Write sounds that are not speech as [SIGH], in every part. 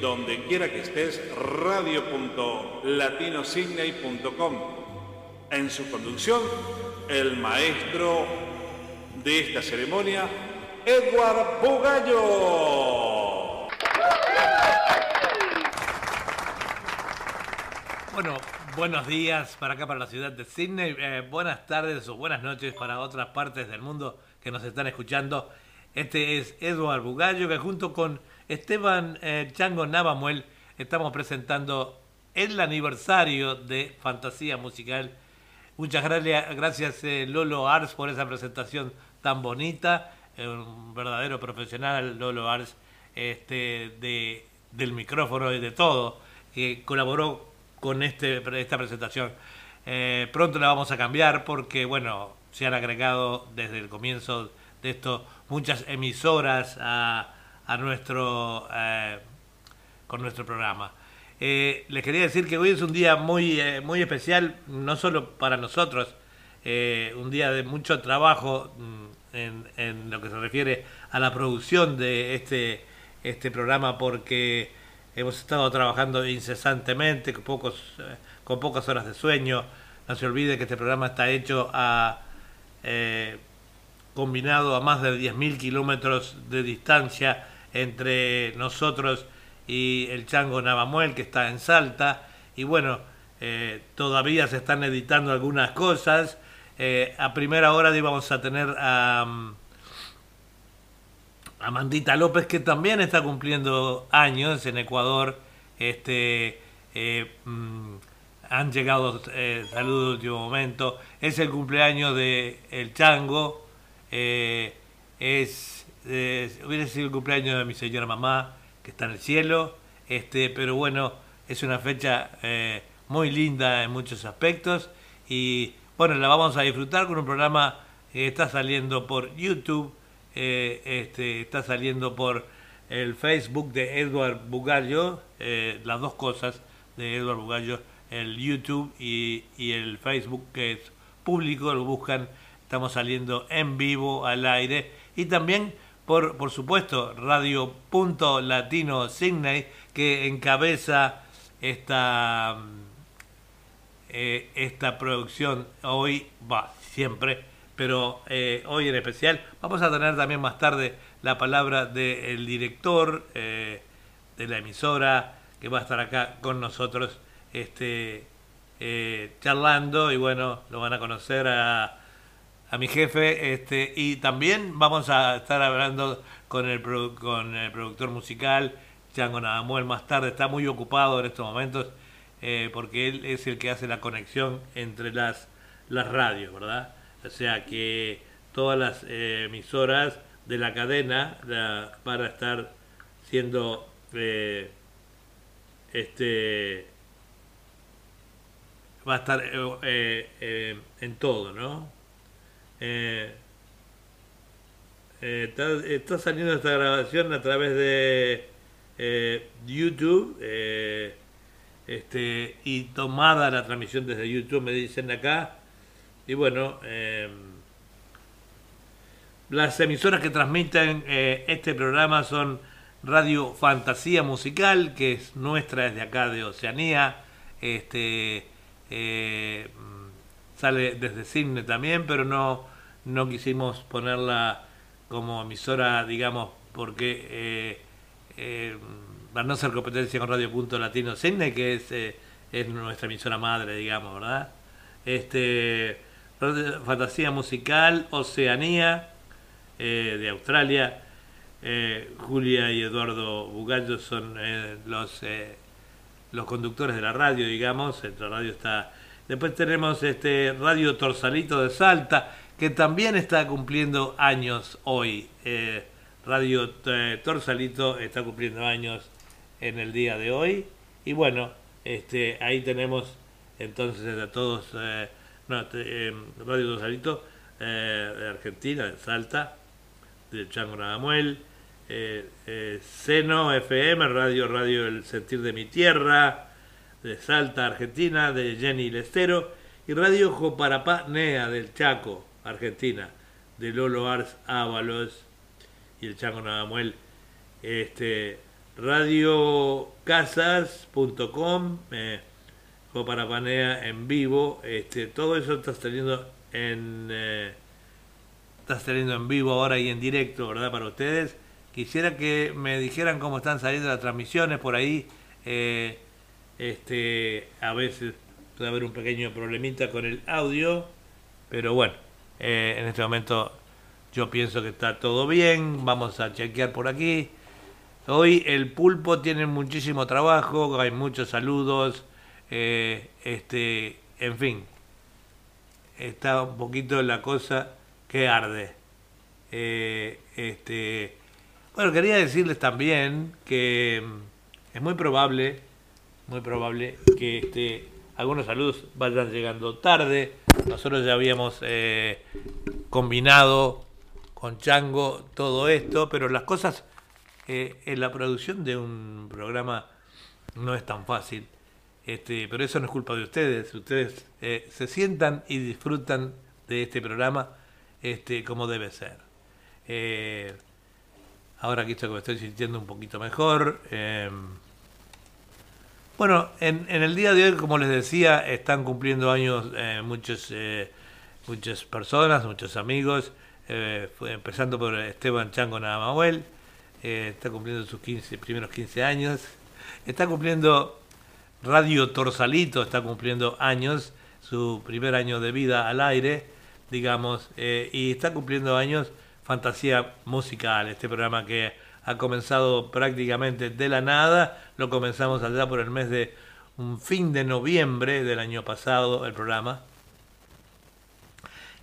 donde quiera que estés, radio.latinosigney.com. En su conducción, el maestro de esta ceremonia, Edward Bugallo. Bueno, buenos días para acá, para la ciudad de Sydney. Eh, buenas tardes o buenas noches para otras partes del mundo que nos están escuchando este es Eduard Bugallo, que junto con Esteban eh, Chango Navamuel estamos presentando el aniversario de Fantasía Musical. Muchas gracias, eh, Lolo Ars por esa presentación tan bonita. Eh, un verdadero profesional, Lolo Ars, este, de, del micrófono y de todo, que colaboró con este, esta presentación. pronto la vamos a cambiar porque, bueno, se han agregado desde el comienzo de esto muchas emisoras a, nuestro, eh, con nuestro programa. Eh, les quería decir que hoy es un día muy, eh, muy especial, no solo para nosotros, un día de mucho trabajo mm, en, en, lo que se refiere a la producción de este, este programa, porque hemos estado trabajando incesantemente, con, pocos, con pocas horas de sueño. No se olvide que este programa está hecho a combinado a más de 10.000 kilómetros de distancia entre nosotros y el Chango Navamuel, que está en Salta. Y bueno, eh, todavía se están editando algunas cosas. Eh, a primera hora íbamos a tener a, mm, a Mandita López, que también está cumpliendo años en Ecuador. Este, eh, mm, han llegado saludos de último momento. Es el cumpleaños de El Chango, eh, hubiera sido el cumpleaños de mi señora mamá, que está en el cielo, este, pero bueno, es una fecha eh, muy linda en muchos aspectos. Y bueno, la vamos a disfrutar con un programa que está saliendo por YouTube, eh, este, está saliendo por el Facebook de Edward Bugallo, las dos cosas de Edward Bugallo, el YouTube y, y el Facebook que es público, lo buscan. Estamos saliendo en vivo al aire. Y también por, por supuesto, Radio Punto Latino Signey, que encabeza esta, eh, esta producción hoy, va, siempre, pero eh, hoy en especial. Vamos a tener también más tarde la palabra del director eh, de la emisora, que va a estar acá con nosotros este, charlando y bueno, lo van a conocer a a mi jefe este y también vamos a estar hablando con el con el productor musical Chango Nadamuel más tarde. Está muy ocupado en estos momentos eh, porque él es el que hace la conexión entre las las radios verdad o sea que todas las eh, emisoras de la cadena para estar siendo eh, este va a estar en todo no eh, eh, está, saliendo esta grabación a través de eh, YouTube este, y tomada la transmisión desde YouTube, me dicen acá. Y bueno, las emisoras que transmiten este programa son Radio Fantasía Musical, que es nuestra desde acá de Oceanía. Este, sale desde Cine también, pero no, no quisimos ponerla como emisora, digamos, porque eh, eh, para no ser competencia con Radio Punto Latino Cine, que es, es nuestra emisora madre, digamos, ¿verdad? Este, Fantasía Musical, Oceanía, de Australia, Julia y Eduardo Bugallo son los los conductores de la radio, digamos, la radio está... Después tenemos este Radio Torsalito de Salta, que también está cumpliendo años hoy. Eh, radio eh, Torsalito está cumpliendo años en el día de hoy. Y bueno, este, ahí tenemos entonces a todos, eh, Radio Torsalito de Argentina, de Salta, de Chango Nadamuel, eh, Seno FM, Radio Radio El Sentir de mi Tierra, de Salta, Argentina, de Jenny Lestero, y Radio Joparapá Nea del Chaco, Argentina, de Lolo Ars Ábalos y el Chaco Nadamuel. Este, radiocasas.com, eh, Nea en vivo, este, todo eso está saliendo en... Eh, está en vivo ahora y en directo, ¿verdad? Para ustedes Quisiera que me dijeran cómo están saliendo las transmisiones por ahí. Eh, este, a veces puede haber un pequeño problemita con el audio, pero bueno, eh, en este momento yo pienso que está todo bien. Vamos a chequear por aquí. Hoy el pulpo tiene muchísimo trabajo, hay muchos saludos, eh, este, en fin, está un poquito la cosa que arde. este, bueno, quería decirles también que mm, es muy probable, muy probable que este, algunos saludos vayan llegando tarde. Nosotros ya habíamos eh, combinado con Chango todo esto, pero las cosas eh, en la producción de un programa no es tan fácil. Este, pero eso no es culpa de ustedes. Ustedes eh, se sientan y disfrutan de este programa este, como debe ser. Ahora aquí estoy, me estoy sintiendo un poquito mejor. Eh, bueno, en, el día de hoy, como les decía, están cumpliendo años eh, muchos, eh, muchas personas, muchos amigos, empezando por Esteban Chango Namahuel, está cumpliendo sus 15, primeros 15 años, está cumpliendo Radio Torsalito, está cumpliendo años, su primer año de vida al aire, digamos, y está cumpliendo años Fantasía Musical, este programa que ha comenzado prácticamente de la nada, lo comenzamos allá por el mes de un fin de noviembre del año pasado, el programa.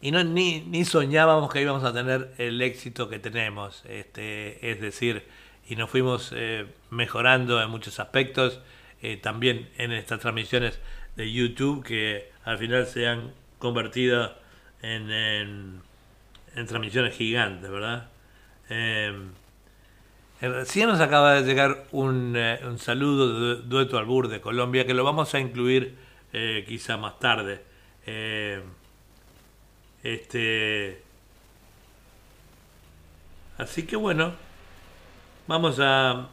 Y no, ni, ni soñábamos que íbamos a tener el éxito que tenemos, este, es decir, y nos fuimos eh, mejorando en muchos aspectos, eh, también en estas transmisiones de YouTube que al final se han convertido en transmisiones gigantes, ¿verdad? Eh, recién nos acaba de llegar un, eh, saludo de Dueto Albur de Colombia que lo vamos a incluir eh, quizá más tarde. este, así que bueno, vamos a...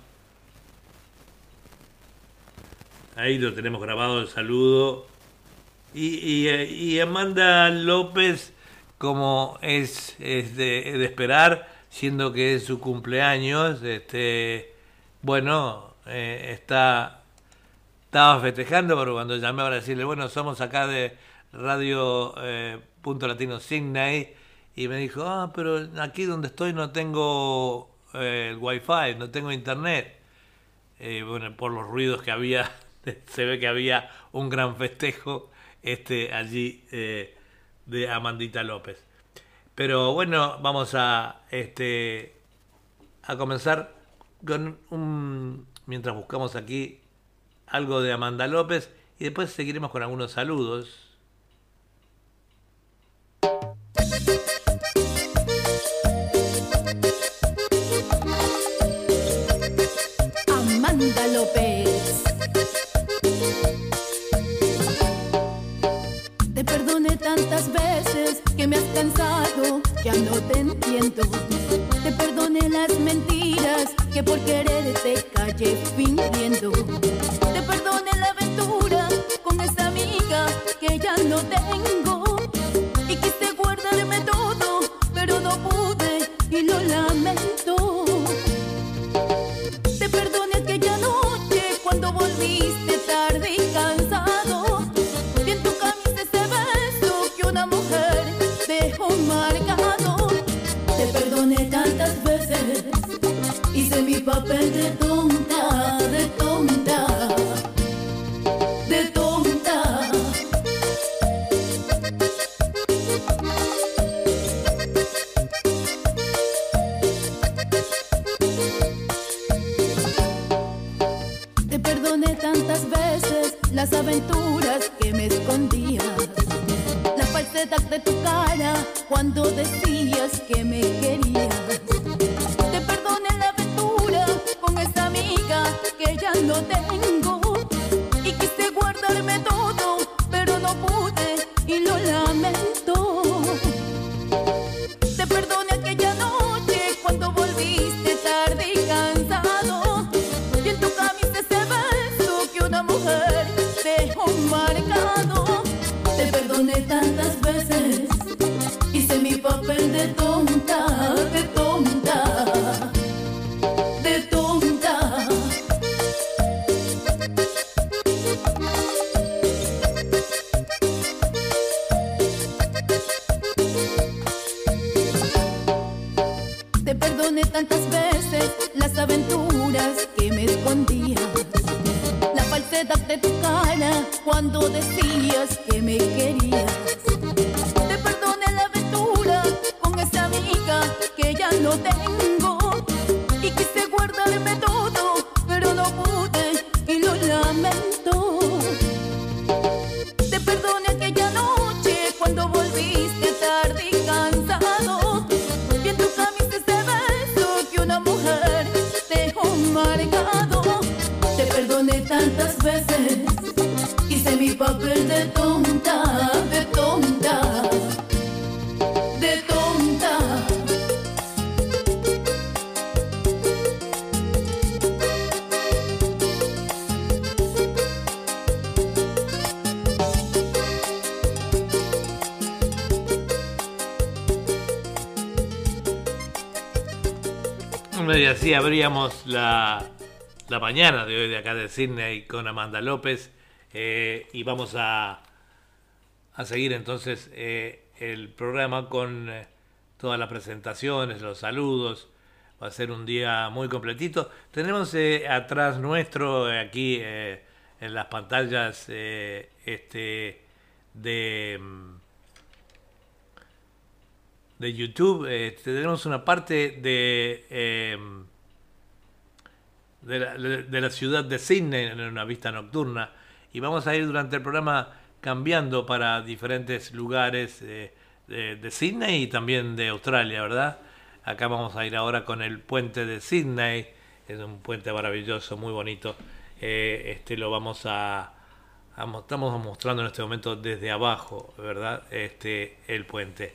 Ahí lo tenemos grabado el saludo. Y, y, y Amanda López como es, de, esperar, siendo que es su cumpleaños, este, bueno, eh, está, estaba festejando, pero cuando llamé para decirle, bueno, somos acá de Radio eh, Punto Latino Sydney, y me dijo, ah, pero aquí donde estoy no tengo eh, el wifi, no tengo internet. bueno, por los ruidos que había, [LAUGHS] se ve que había un gran festejo este, allí de Amandita López. Pero bueno, vamos a este a comenzar con un mientras buscamos aquí algo de Amanda López y después seguiremos con algunos saludos. ya no te entiendo. Te perdoné las mentiras que por quererte calle fingiendo. Te perdoné la aventura con esa amiga que ya no tengo. Y quise guardarme todo, pero no pude y lo no la cuando decías abríamos la, la mañana de hoy de acá de Sydney con Amanda López eh, y vamos a, a seguir entonces eh, el programa con eh, todas las presentaciones, los saludos. Va a ser un día muy completito. Tenemos atrás nuestro, aquí en las pantallas, este de, mm, de YouTube, tenemos una parte de, de, la, de la ciudad de Sydney en una vista nocturna y vamos a ir durante el programa cambiando para diferentes lugares eh, de, de Sydney y también de Australia, ¿verdad? Acá vamos a ir ahora con el puente de Sydney, es un puente maravilloso, muy bonito. Eh, este lo vamos a, a mo- estamos mostrando en este momento desde abajo, ¿verdad? Este el puente.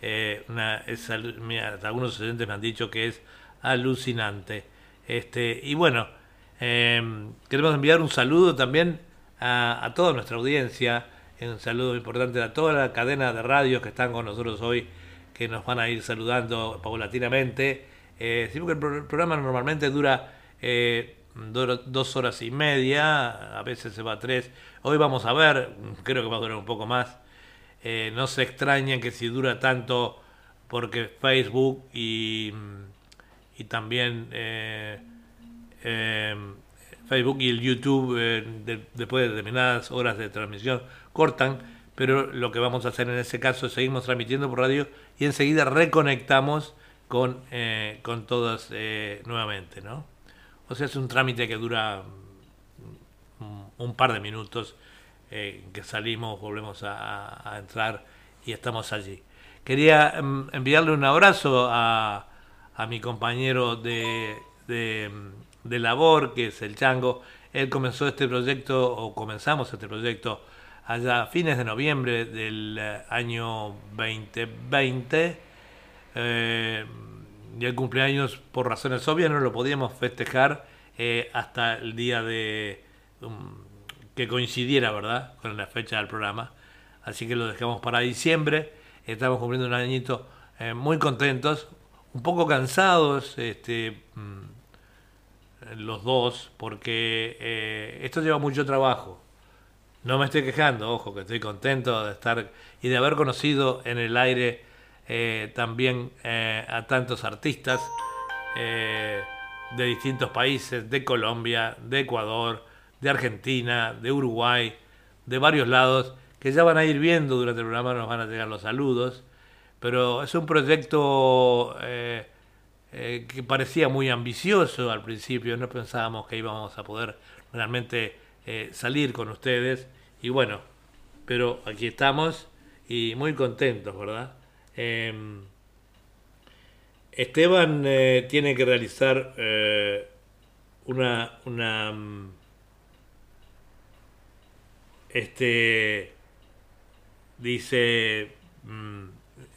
Eh, una, es mira, algunos oyentes me han dicho que es alucinante. Este, y bueno, eh, queremos enviar un saludo también a, toda nuestra audiencia, un saludo importante a toda la cadena de radios que están con nosotros hoy, que nos van a ir saludando paulatinamente. Eh, sí, porque el pro- el programa normalmente dura eh, do- dos horas y media, a veces se va a tres. Hoy vamos a ver, creo que va a durar un poco más. Eh, no se extrañen que si dura tanto porque Facebook y, y también eh, eh, Facebook y el YouTube eh, de- después de determinadas horas de transmisión cortan, pero lo que vamos a hacer en ese caso es seguimos transmitiendo por radio y enseguida reconectamos con, con todas nuevamente, ¿no? O sea, es un trámite que dura un, un par de minutos que salimos, volvemos a, a entrar y estamos allí. Quería mm, enviarle un abrazo a, a mi compañero de, de, labor, que es el Chango. Él comenzó este proyecto, o comenzamos este proyecto, allá a fines de noviembre del eh, año 2020. Eh, y el cumpleaños, por razones obvias, no lo podíamos festejar hasta el día de um, que coincidiera, ¿verdad?, con la fecha del programa. Así que lo dejamos para diciembre. Estamos cumpliendo un añito muy contentos, un poco cansados, este, mm, los dos, porque esto lleva mucho trabajo. No me estoy quejando, ojo, que estoy contento de estar y de haber conocido en el aire eh, también eh, a tantos artistas eh, de distintos países, de Colombia, de Ecuador, de Argentina, de Uruguay, de varios lados, que ya van a ir viendo durante el programa, nos van a llegar los saludos, pero es un proyecto que parecía muy ambicioso al principio, no pensábamos que íbamos a poder realmente eh, salir con ustedes. Y bueno, pero aquí estamos y muy contentos, ¿verdad? Em, Esteban eh, tiene que realizar eh, una, una mm, este dice mm,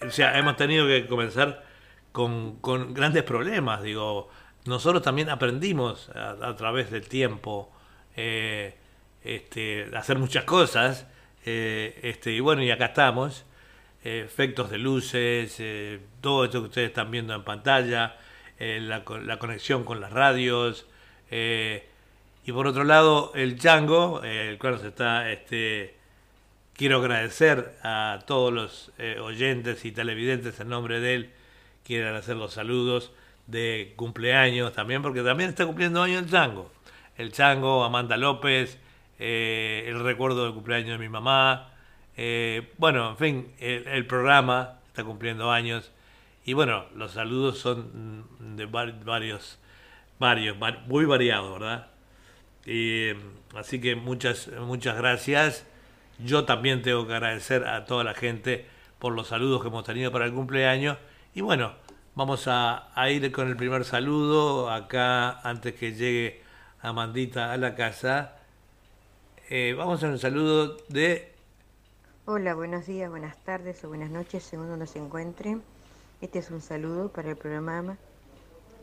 o sea hemos tenido que comenzar con, con grandes problemas digo nosotros también aprendimos a través del tiempo eh, este, hacer muchas cosas. Eh, este, y bueno, y acá estamos. Eh, efectos de luces, todo esto que ustedes están viendo en pantalla, la, conexión con las radios. y por otro lado, el Chango, el cual se está. Este, quiero agradecer a todos los oyentes y televidentes en nombre de él. Quiero hacer los saludos de cumpleaños también, porque también está cumpliendo años el Chango el Chango, Amanda López, eh, el recuerdo del cumpleaños de mi mamá. Eh, bueno, en fin, el, programa está cumpliendo años. Y bueno, los saludos son de varios, varios, muy variados, ¿verdad? así que muchas, muchas gracias. Yo también tengo que agradecer a toda la gente por los saludos que hemos tenido para el cumpleaños. Y bueno, vamos a ir con el primer saludo acá antes que llegue Amandita a la casa. Eh, vamos a un saludo de... Hola, buenos días, buenas tardes o buenas noches, según donde se encuentren. Este es un saludo para el programa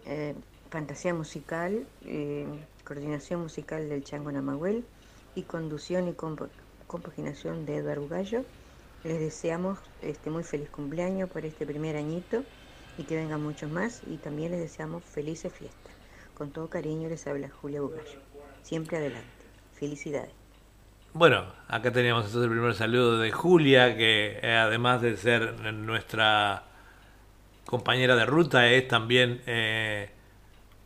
eh, Fantasía Musical, eh, coordinación musical del Chango Namahuel y conducción y compaginación de Eduardo Gallo. Les deseamos este muy feliz cumpleaños por este primer añito y que vengan muchos más y también les deseamos felices fiestas. Con todo cariño les habla Julia Bugallo. Siempre adelante. Felicidades. Bueno, acá teníamos entonces el primer saludo de Julia, que eh, además de ser nuestra compañera de ruta, es también eh,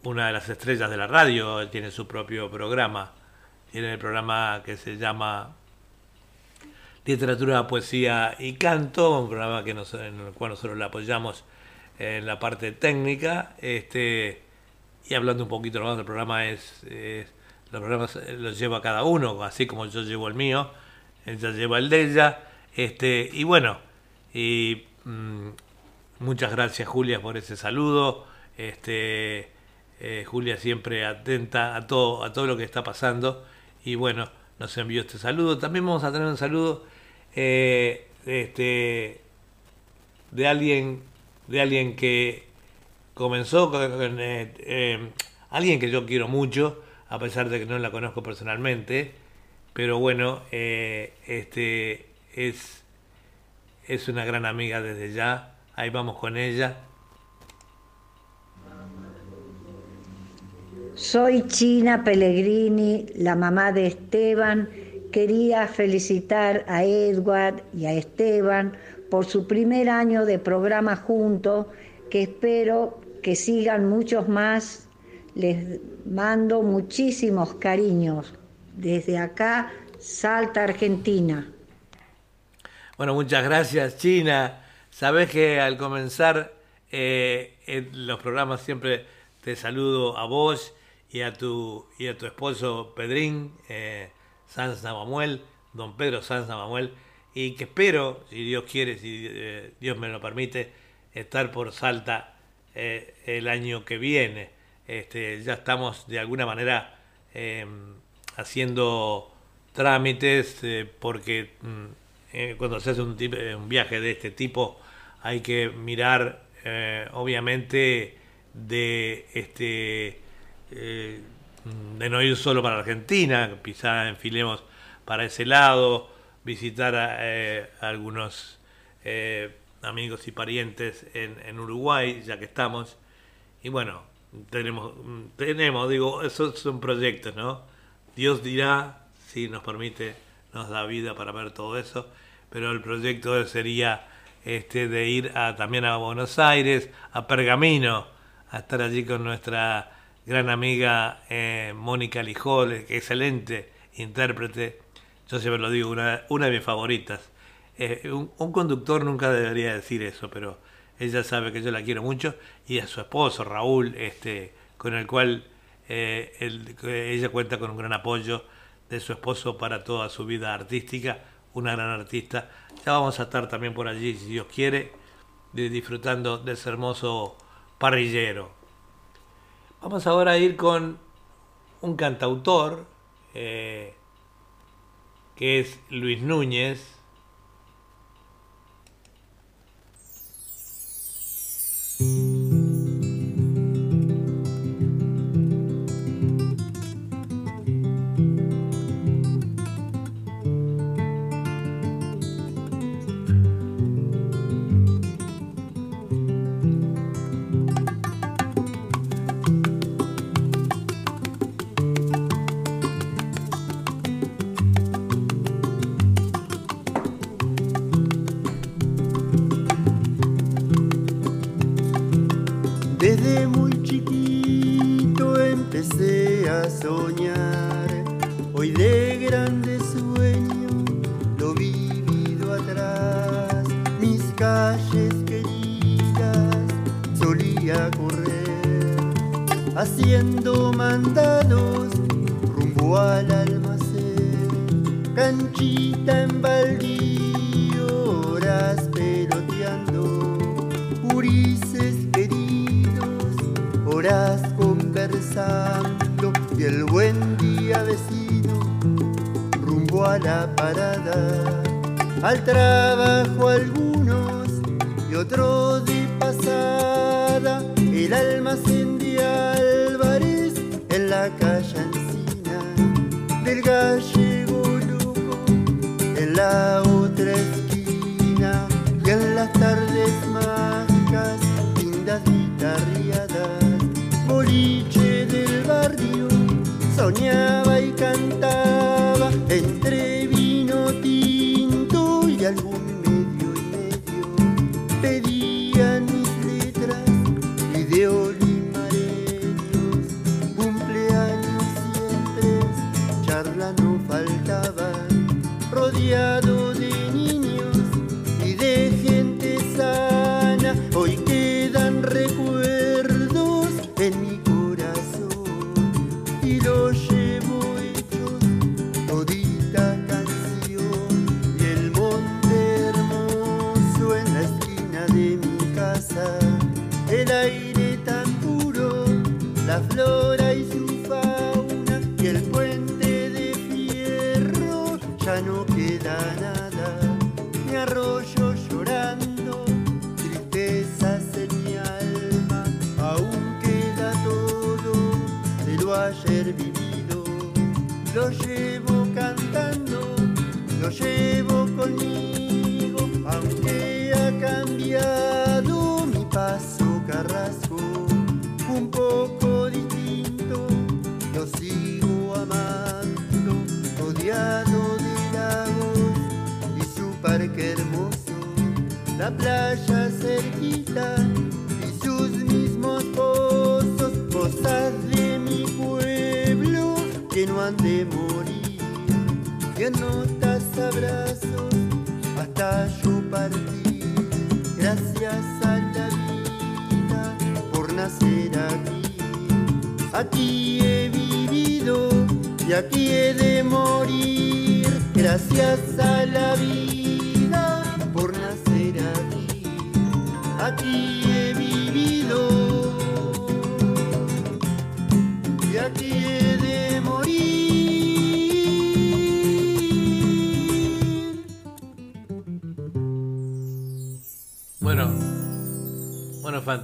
una de las estrellas de la radio, tiene su propio programa. Tiene el programa que se llama Literatura, Poesía y Canto, un programa que en el cual nosotros la apoyamos en la parte técnica. Este, y hablando un poquito más del programa es, los programas los lleva cada uno, así como yo llevo el mío, ella lleva el de ella, este, y bueno, y mm, muchas gracias Julia por ese saludo, este, eh, Julia siempre atenta a todo, a todo lo que está pasando, y bueno, nos envió este saludo, también vamos a tener un saludo eh, este, de alguien, de alguien que comenzó con eh, eh, alguien que yo quiero mucho, a pesar de que no la conozco personalmente, pero bueno, este es, es una gran amiga desde ya, ahí vamos con ella. Soy China Pellegrini, la mamá de Esteban. Quería felicitar a Edward y a Esteban por su primer año de programa juntos, que espero que sigan muchos más. Les mando muchísimos cariños. Desde acá, Salta, Argentina. Bueno, muchas gracias, China. Sabes que al comenzar eh, los programas siempre te saludo a vos y a tu, y a tu esposo Pedrín, eh, Sanz Namamuel, don Pedro Sanz Namamuel, y que espero, si Dios quiere, si eh, Dios me lo permite, estar por Salta eh, el año que viene. Este, ya estamos de alguna manera em, haciendo trámites eh, porque mm, cuando se hace un, viaje de este tipo hay que mirar obviamente de este de no ir solo para Argentina, quizá enfilemos para ese lado, visitar a, eh, algunos eh, amigos y parientes en, en, Uruguay, ya que estamos. Y bueno, tenemos, tenemos, digo, esos son proyectos, ¿no? Dios dirá si nos permite, nos da vida para ver todo eso, pero el proyecto sería este de ir a, también a Buenos Aires, a Pergamino, a estar allí con nuestra gran amiga eh, Mónica Lijol, excelente intérprete, yo siempre lo digo, una, de mis favoritas. Eh, un, conductor nunca debería decir eso, pero ella sabe que yo la quiero mucho y a su esposo Raúl, este, con el cual eh, ella cuenta con un gran apoyo de su esposo para toda su vida artística, una gran artista. Ya vamos a estar también por allí, si Dios quiere, disfrutando de ese hermoso parrillero. Vamos ahora a ir con un cantautor, eh, que es Luis Núñez,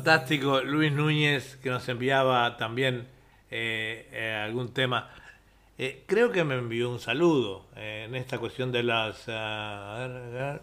fantástico Luis Núñez que nos enviaba también algún tema. creo que me envió un saludo en esta cuestión de las... a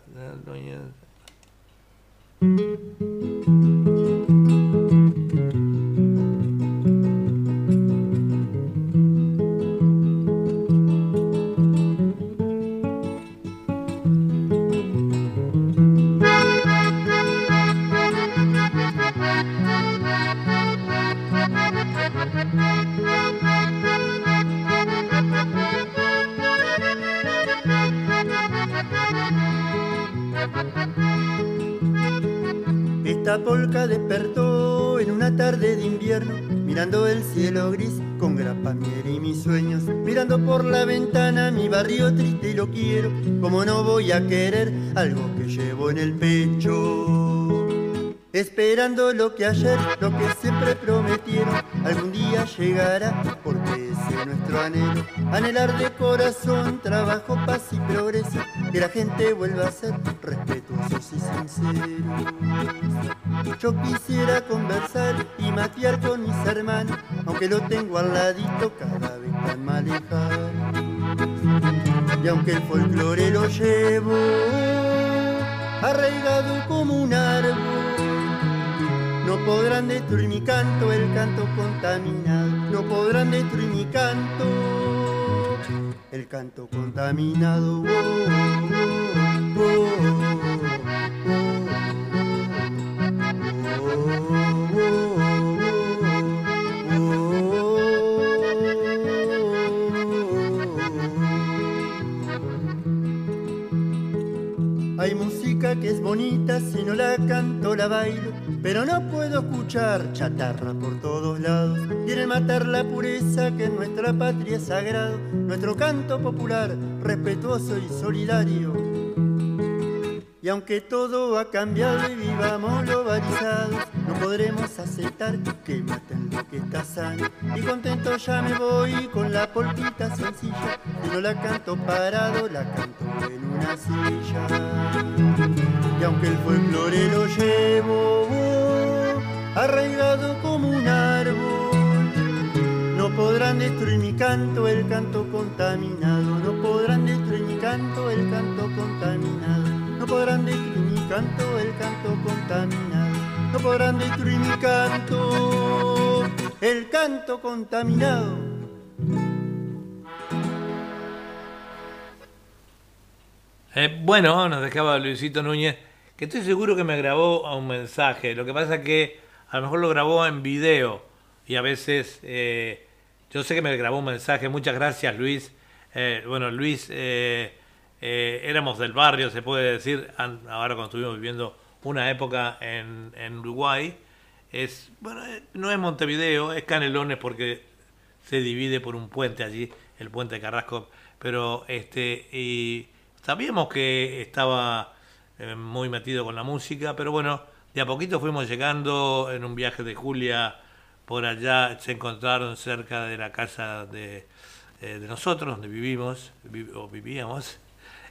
ver, polca despertó en una tarde de invierno, mirando el cielo gris con grapa, miel y mis sueños, mirando por la ventana mi barrio triste y lo quiero, como no voy a querer algo que llevo en el pecho. Esperando lo que ayer, lo que siempre prometieron, algún día llegará, porque nuestro anhelo. Anhelar de corazón, trabajo, paz y progreso, que la gente vuelva a ser respetuosos y sinceros. Yo quisiera conversar y matear con mis hermanos, aunque lo tengo al ladito cada vez tan mal Y aunque el folclore lo llevo arraigado como un árbol, no podrán destruir mi canto, el canto contaminado. No podrán destruir mi canto, el canto contaminado. Oh, oh, que es bonita, si no la canto la bailo, pero no puedo escuchar chatarra por todos lados. Quieren matar la pureza que en nuestra patria es sagrado, nuestro canto popular, respetuoso y solidario. Y aunque todo ha cambiado y vivamos globalizados, no podremos aceptar que maten lo que está sano. Y contento ya me voy con la polquita sencilla, y no la canto parado, la canto en una silla. Y aunque el folclore lo llevo arraigado como un árbol, no podrán destruir mi canto, el canto contaminado, no podrán destruir mi canto, el canto contaminado, no podrán destruir mi canto, el canto contaminado, no podrán destruir mi canto, el canto contaminado. Eh, bueno, nos dejaba Luisito Núñez, que estoy seguro que me grabó a un mensaje. Lo que pasa es que a lo mejor lo grabó en video y a veces eh, yo sé que me grabó un mensaje. Muchas gracias, Luis. Eh, bueno, Luis, éramos del barrio, se puede decir, ahora cuando estuvimos viviendo una época en, en Uruguay. Es, bueno, no es Montevideo, es Canelones porque se divide por un puente allí, el puente de Carrasco, pero este y Sabíamos que estaba eh, muy metido con la música, pero bueno, de a poquito fuimos llegando en un viaje de Julia por allá, se encontraron cerca de la casa de, eh, de nosotros, donde vivimos, o vivíamos,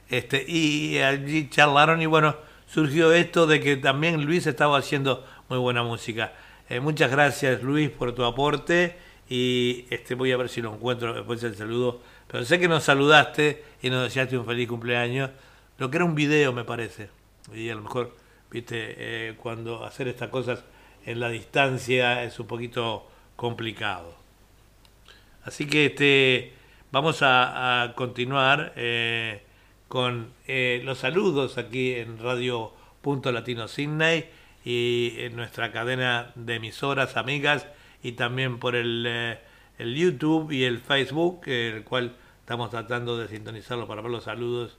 este, y allí charlaron y bueno, surgió esto de que también Luis estaba haciendo muy buena música. Eh, muchas gracias Luis por tu aporte y este, voy a ver si lo encuentro después del saludo pero sé que nos saludaste y nos deseaste un feliz cumpleaños. Lo que era un video, me parece. Y a lo mejor, viste, eh, cuando hacer estas cosas en la distancia es un poquito complicado. Así que este, vamos a, continuar eh, con eh, los saludos aquí en Radio Punto Latino Sydney y en nuestra cadena de emisoras amigas y también por el el YouTube y el Facebook, el cual estamos tratando de sintonizarlo para ver los saludos.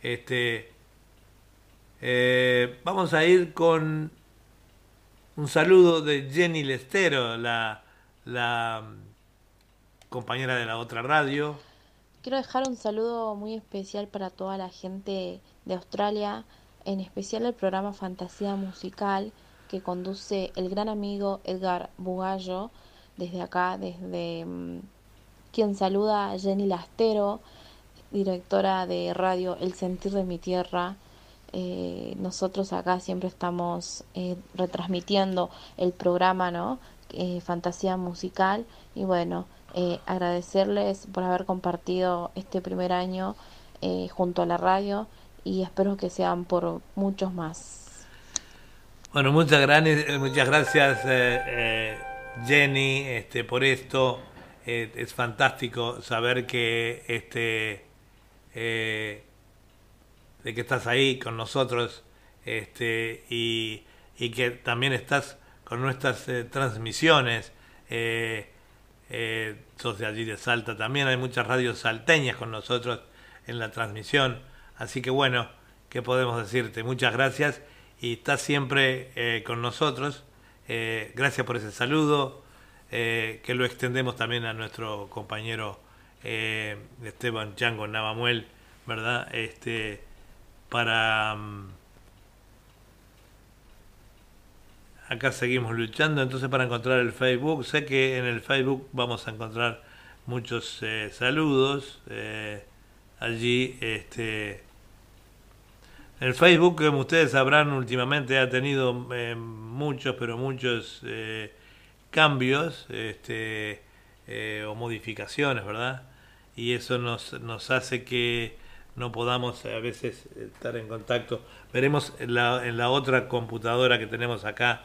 Este, eh, vamos a ir con un saludo de Jenny Lestero, la, la mm, compañera de la otra radio. Quiero dejar un saludo muy especial para toda la gente de Australia, en especial el programa Fantasía Musical que conduce el gran amigo Edgar Bugallo desde acá, desde mm, quien saluda a Jenny Lastero, directora de radio El Sentir de mi Tierra. Eh, nosotros acá siempre estamos eh, retransmitiendo el programa, ¿no? eh, fantasía musical y bueno, agradecerles por haber compartido este primer año junto a la radio y espero que sean por muchos más. Bueno, muchas, gracias, muchas gracias Jenny este, por esto. es fantástico saber que este de que estás ahí con nosotros este, y, y que también estás con nuestras eh, transmisiones. Eh, eh, sos de allí de Salta también, hay muchas radios salteñas con nosotros en la transmisión. Así que bueno, ¿qué podemos decirte? Muchas gracias y estás siempre eh, con nosotros. gracias por ese saludo, que lo extendemos también a nuestro compañero Esteban Chango Navamuel, ¿verdad? Este, para... Mm, acá seguimos luchando, entonces para encontrar el Facebook, sé que en el Facebook vamos a encontrar muchos eh, saludos. Eh, allí, este, el Facebook, como ustedes sabrán, últimamente ha tenido eh, muchos, pero muchos cambios este, o modificaciones, ¿verdad? Y eso nos, nos hace que no podamos a veces estar en contacto. Veremos en la, otra computadora que tenemos acá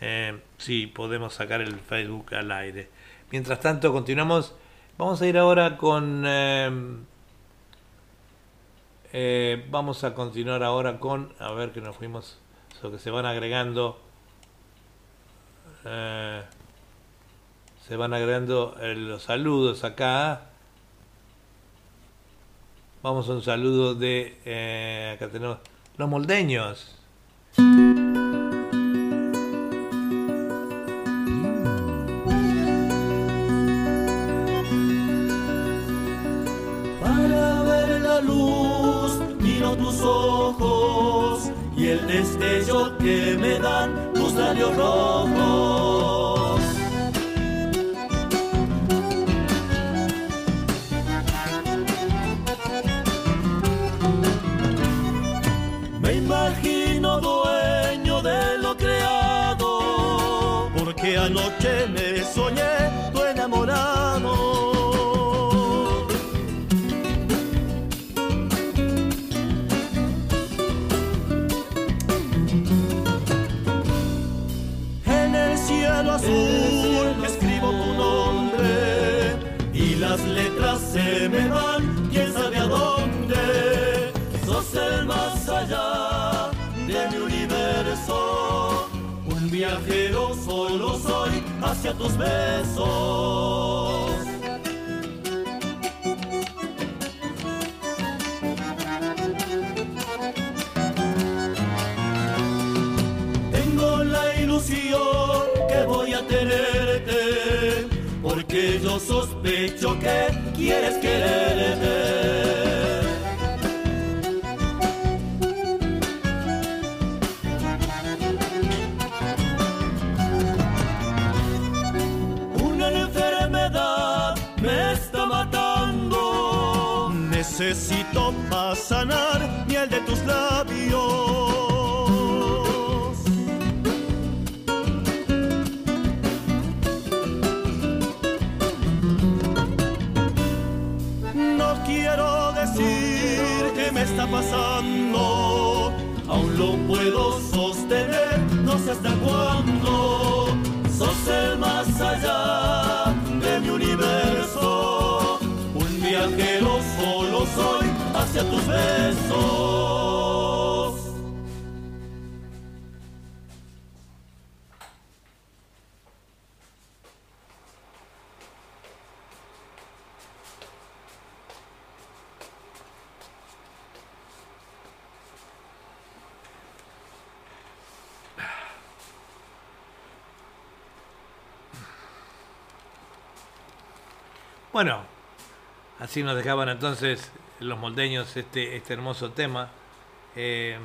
eh, si podemos sacar el Facebook al aire. Mientras tanto, continuamos. Vamos a ir ahora con... Eh, eh, vamos a continuar ahora con... A ver que nos fuimos... Lo que se van agregando... se van agregando los saludos acá. Vamos a un saludo de... acá tenemos los moldeños. ojos y el destello que me dan tus labios rojos. Anoche me soñé tu enamorado. escribo tu nombre y las letras se me van, quién sabe a dónde. Sos el más allá de mi universo, un viajero solo soy hacia tus besos. Tengo la ilusión voy a tenerte, porque yo sospecho que quieres quererme. Necesito para sanar miel de tus labios. está pasando, aún lo puedo sostener, no sé hasta cuándo. Sos el más allá soy hacia tus besos. Así nos dejaban entonces los moldeños este, este hermoso tema. Eh,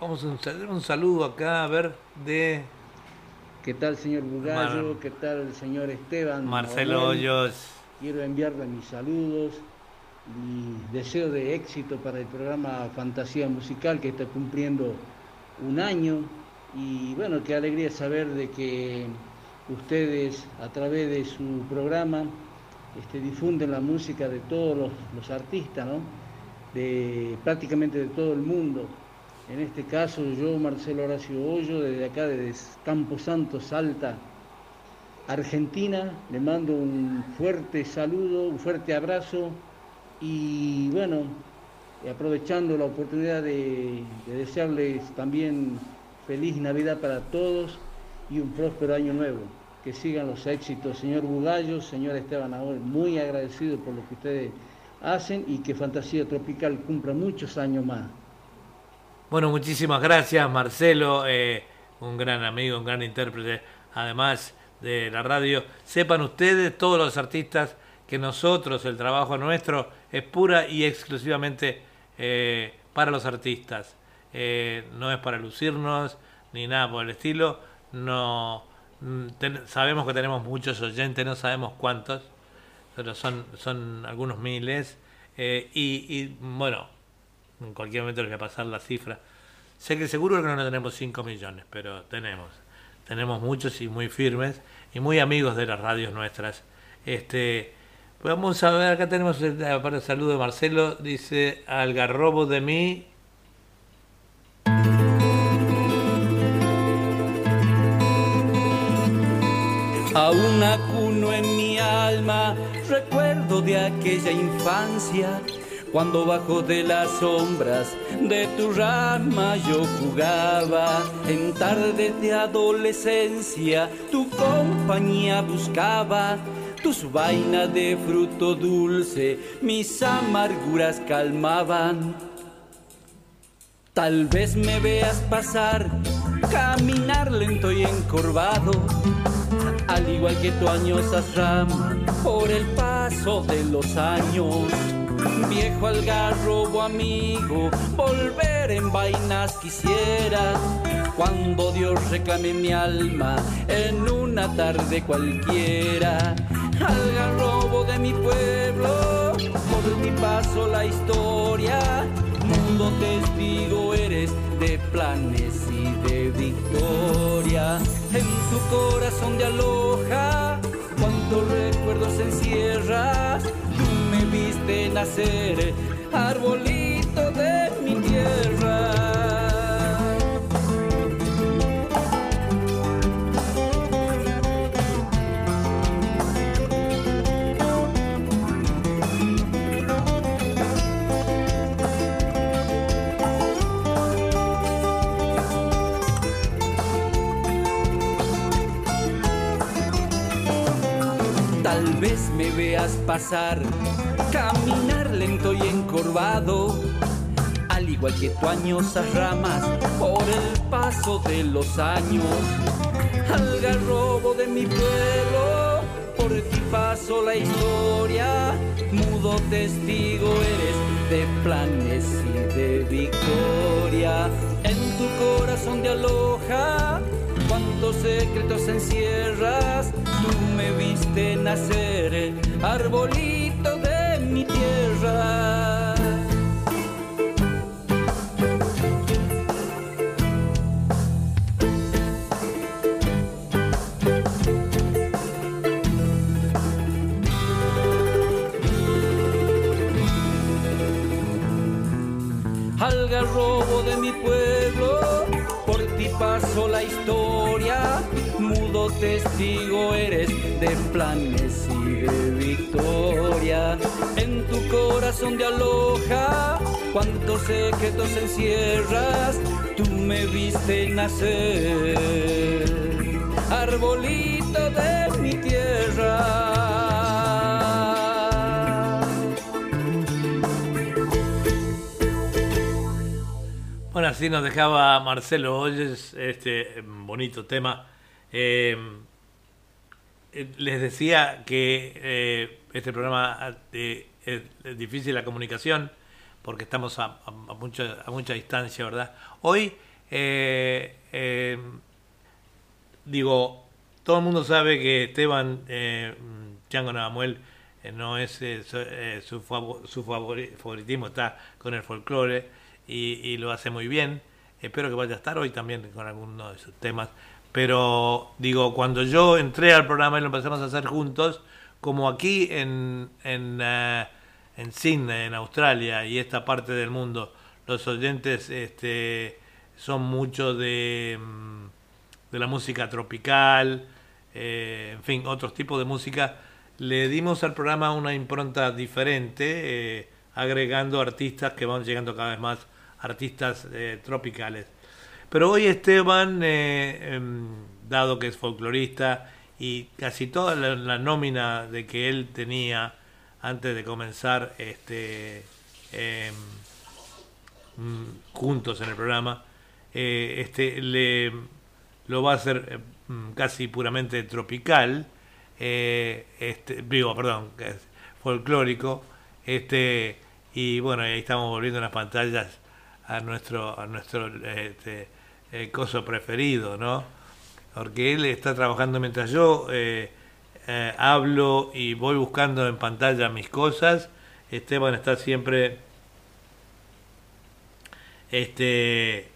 vamos a un, un, saludo acá, a ver, de... ¿Qué tal, señor Bugallo? ¿Qué tal, señor Esteban? Marcelo Hoyos. Quiero enviarle mis saludos y deseo de éxito para el programa Fantasía Musical que está cumpliendo un año Y bueno, qué alegría saber de que ustedes a través de su programa este, difunden la música de todos los, artistas, de prácticamente de todo el mundo. En este caso yo, Marcelo Horacio Hoyo, desde acá, desde Campo Santo, Salta, Argentina, le mando un fuerte saludo, un fuerte abrazo y bueno, aprovechando la oportunidad de desearles también feliz Navidad para todos y un próspero año nuevo. Que sigan los éxitos, señor Bugallo, señor Esteban Ahora, muy agradecido por lo que ustedes hacen y que Fantasía Tropical cumpla muchos años más. Bueno, muchísimas gracias Marcelo, eh, un gran amigo, un gran intérprete, además de la radio. Sepan ustedes, todos los artistas, que nosotros, el trabajo nuestro, es pura y exclusivamente eh, para los artistas. Eh, no es para lucirnos ni nada por el estilo. No mm, sabemos que tenemos muchos oyentes, no sabemos cuántos, pero son, son algunos miles. y, y bueno, en cualquier momento les voy a pasar la cifra. Sé que seguro que no tenemos 5 millones, pero tenemos. Tenemos muchos y muy firmes y muy amigos de las radios nuestras. Este, vamos a ver, acá tenemos para el saludo de Marcelo, dice Algarrobo de mí. Aún acuno en mi alma recuerdo de aquella infancia cuando bajo de las sombras de tu rama yo jugaba, en tardes de adolescencia tu compañía buscaba, tus vainas de fruto dulce mis amarguras calmaban. Tal vez me veas pasar, caminar lento y encorvado, al igual que tu añosas ramas por el paso de los años. Viejo algarrobo amigo, volver en vainas quisiera. Cuando Dios reclame mi alma en una tarde cualquiera, algarrobo de mi pueblo, por mi paso la historia, mundo testigo eres de planes de victoria. En tu corazón de aloja, cuántos recuerdos encierras viste nacer, arbolito de mi tierra. Pasar caminar lento y encorvado, al igual que tu añosas ramas por el paso de los años. Al garrobo de mi pueblo, por ti paso la historia, mudo testigo eres de planes y de victoria. En tu corazón de aloja, cuántos secretos encierras, tú me viste nacer, arbolito de mi tierra. Al garrobo de mi pueblo, pasó la historia, mudo testigo eres de planes y de victoria. En tu corazón de aloja, cuántos secretos encierras, tú me viste nacer, arbolito de mi tierra. Así nos dejaba Marcelo Olles este bonito tema. Eh, les decía que eh, este programa eh, es, difícil la comunicación porque estamos a, mucha, a mucha distancia, ¿verdad? Hoy, digo, todo el mundo sabe que Esteban Chango Navamuel no es su, su favoritismo está con el folclore y, lo hace muy bien. espero que vaya a estar hoy también con alguno de sus temas. Pero digo, cuando yo entré al programa y lo empezamos a hacer juntos, como aquí en, en, eh, en Sydney, en Australia y esta parte del mundo, los oyentes este, son muchos de, mm, de la música tropical, eh, en fin, otros tipos de música, le dimos al programa una impronta diferente, eh, agregando artistas que van llegando cada vez más, artistas eh, tropicales. Pero hoy Esteban, em, dado que es folclorista y casi toda la, nómina de que él tenía antes de comenzar este, em, mm, juntos en el programa, este, le, lo va a hacer Mm, casi puramente tropical, eh, este, vivo, perdón, folclórico, este, y bueno, ahí estamos volviendo las pantallas a nuestro, a nuestro este, eh, coso preferido, ¿no? Porque él está trabajando mientras yo eh, hablo y voy buscando en pantalla mis cosas. Esteban está siempre este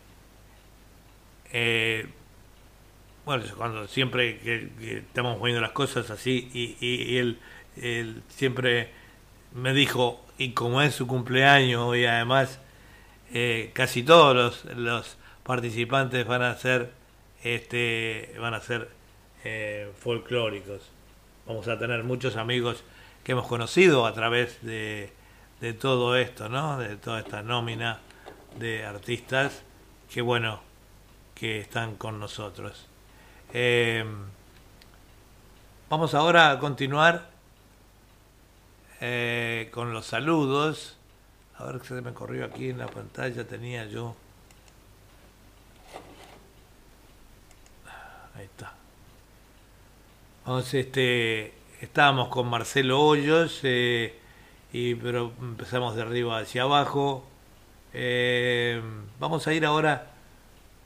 bueno, cuando siempre que, estamos poniendo las cosas así y, él, siempre me dijo, y como es su cumpleaños y además eh, casi todos los, participantes van a ser este van a ser eh, folclóricos. Vamos a tener muchos amigos que hemos conocido a través de, de todo esto, ¿no? De toda esta nómina de artistas que bueno que están con nosotros. Eh, vamos ahora a continuar con los saludos. A ver que se me corrió aquí en la pantalla, tenía yo. Ahí está. Vamos, este, estábamos con Marcelo Hoyos, eh, y, pero empezamos de arriba hacia abajo. vamos a ir ahora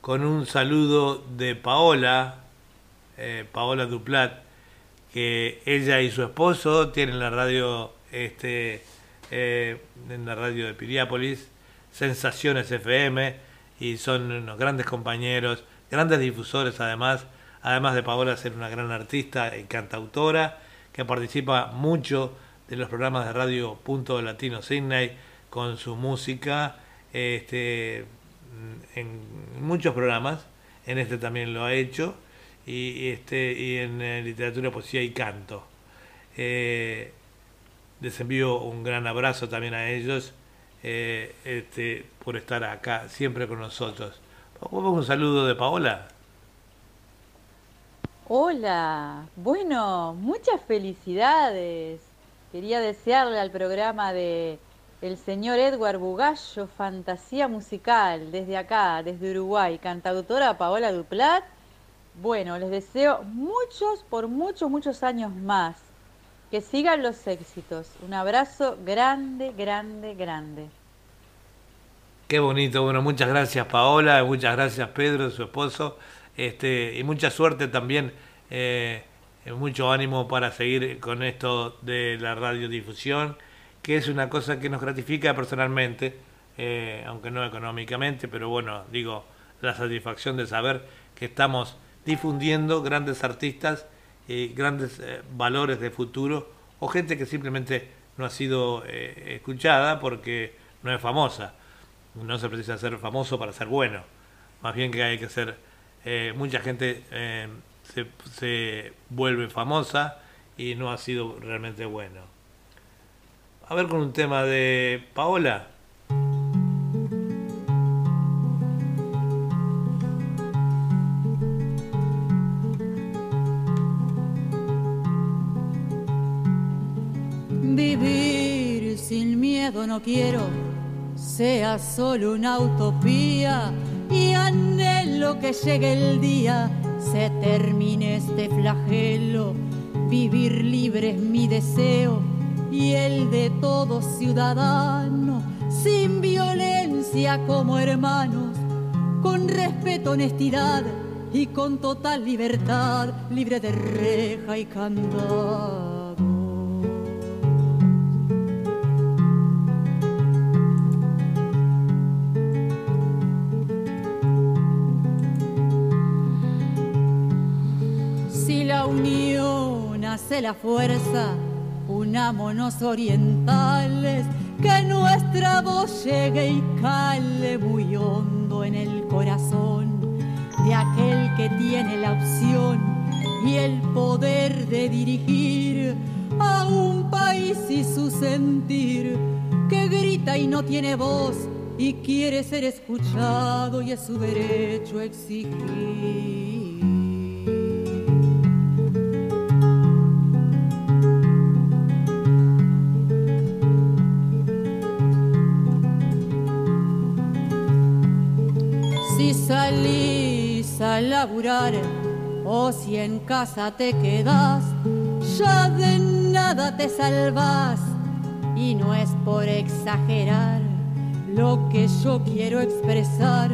con un saludo de Paola, eh, Paola Duplat, que ella y su esposo tienen la radio, este, eh, en la radio de Piriápolis, Sensaciones FM, y son unos grandes compañeros, grandes difusores además, además de Paola ser una gran artista y cantautora, que participa mucho de los programas de radio Punto Latino Sydney con su música, este, en muchos programas, en este también lo ha hecho, y, este, y en eh, literatura, poesía y canto. Eh, les envío un gran abrazo también a ellos eh, este, por estar acá siempre con nosotros. Un saludo de Paola. Hola, bueno, muchas felicidades. Quería desearle al programa de el señor Edward Bugallo, Fantasía Musical, desde acá, desde Uruguay, cantautora Paola Duplat bueno, les deseo muchos, por muchos, muchos años más. Que sigan los éxitos. Un abrazo grande, grande, grande. Qué bonito. Bueno, muchas gracias Paola, muchas gracias Pedro, su esposo, este, y mucha suerte también, eh, mucho ánimo para seguir con esto de la radiodifusión, que es una cosa que nos gratifica personalmente, eh, aunque no económicamente, pero bueno, digo, la satisfacción de saber que estamos difundiendo grandes artistas, y grandes eh, valores de futuro, o gente que simplemente no ha sido eh, escuchada porque no es famosa. No se precisa ser famoso para ser bueno. Más bien que hay que ser... Eh, mucha gente se, se vuelve famosa y no ha sido realmente bueno. A ver con un tema de Paola. No quiero sea solo una utopía y anhelo que llegue el día, se termine este flagelo. Vivir libre es mi deseo y el de todo ciudadano, sin violencia como hermanos, con respeto, honestidad y con total libertad, libre de reja y candado. La fuerza, unámonos orientales, que nuestra voz llegue y cale muy hondo en el corazón de aquel que tiene la opción y el poder de dirigir a un país y su sentir que grita y no tiene voz y quiere ser escuchado y es su derecho exigir. A laburar o si en casa te quedas, ya de nada te salvas y no es por exagerar lo que yo quiero expresar.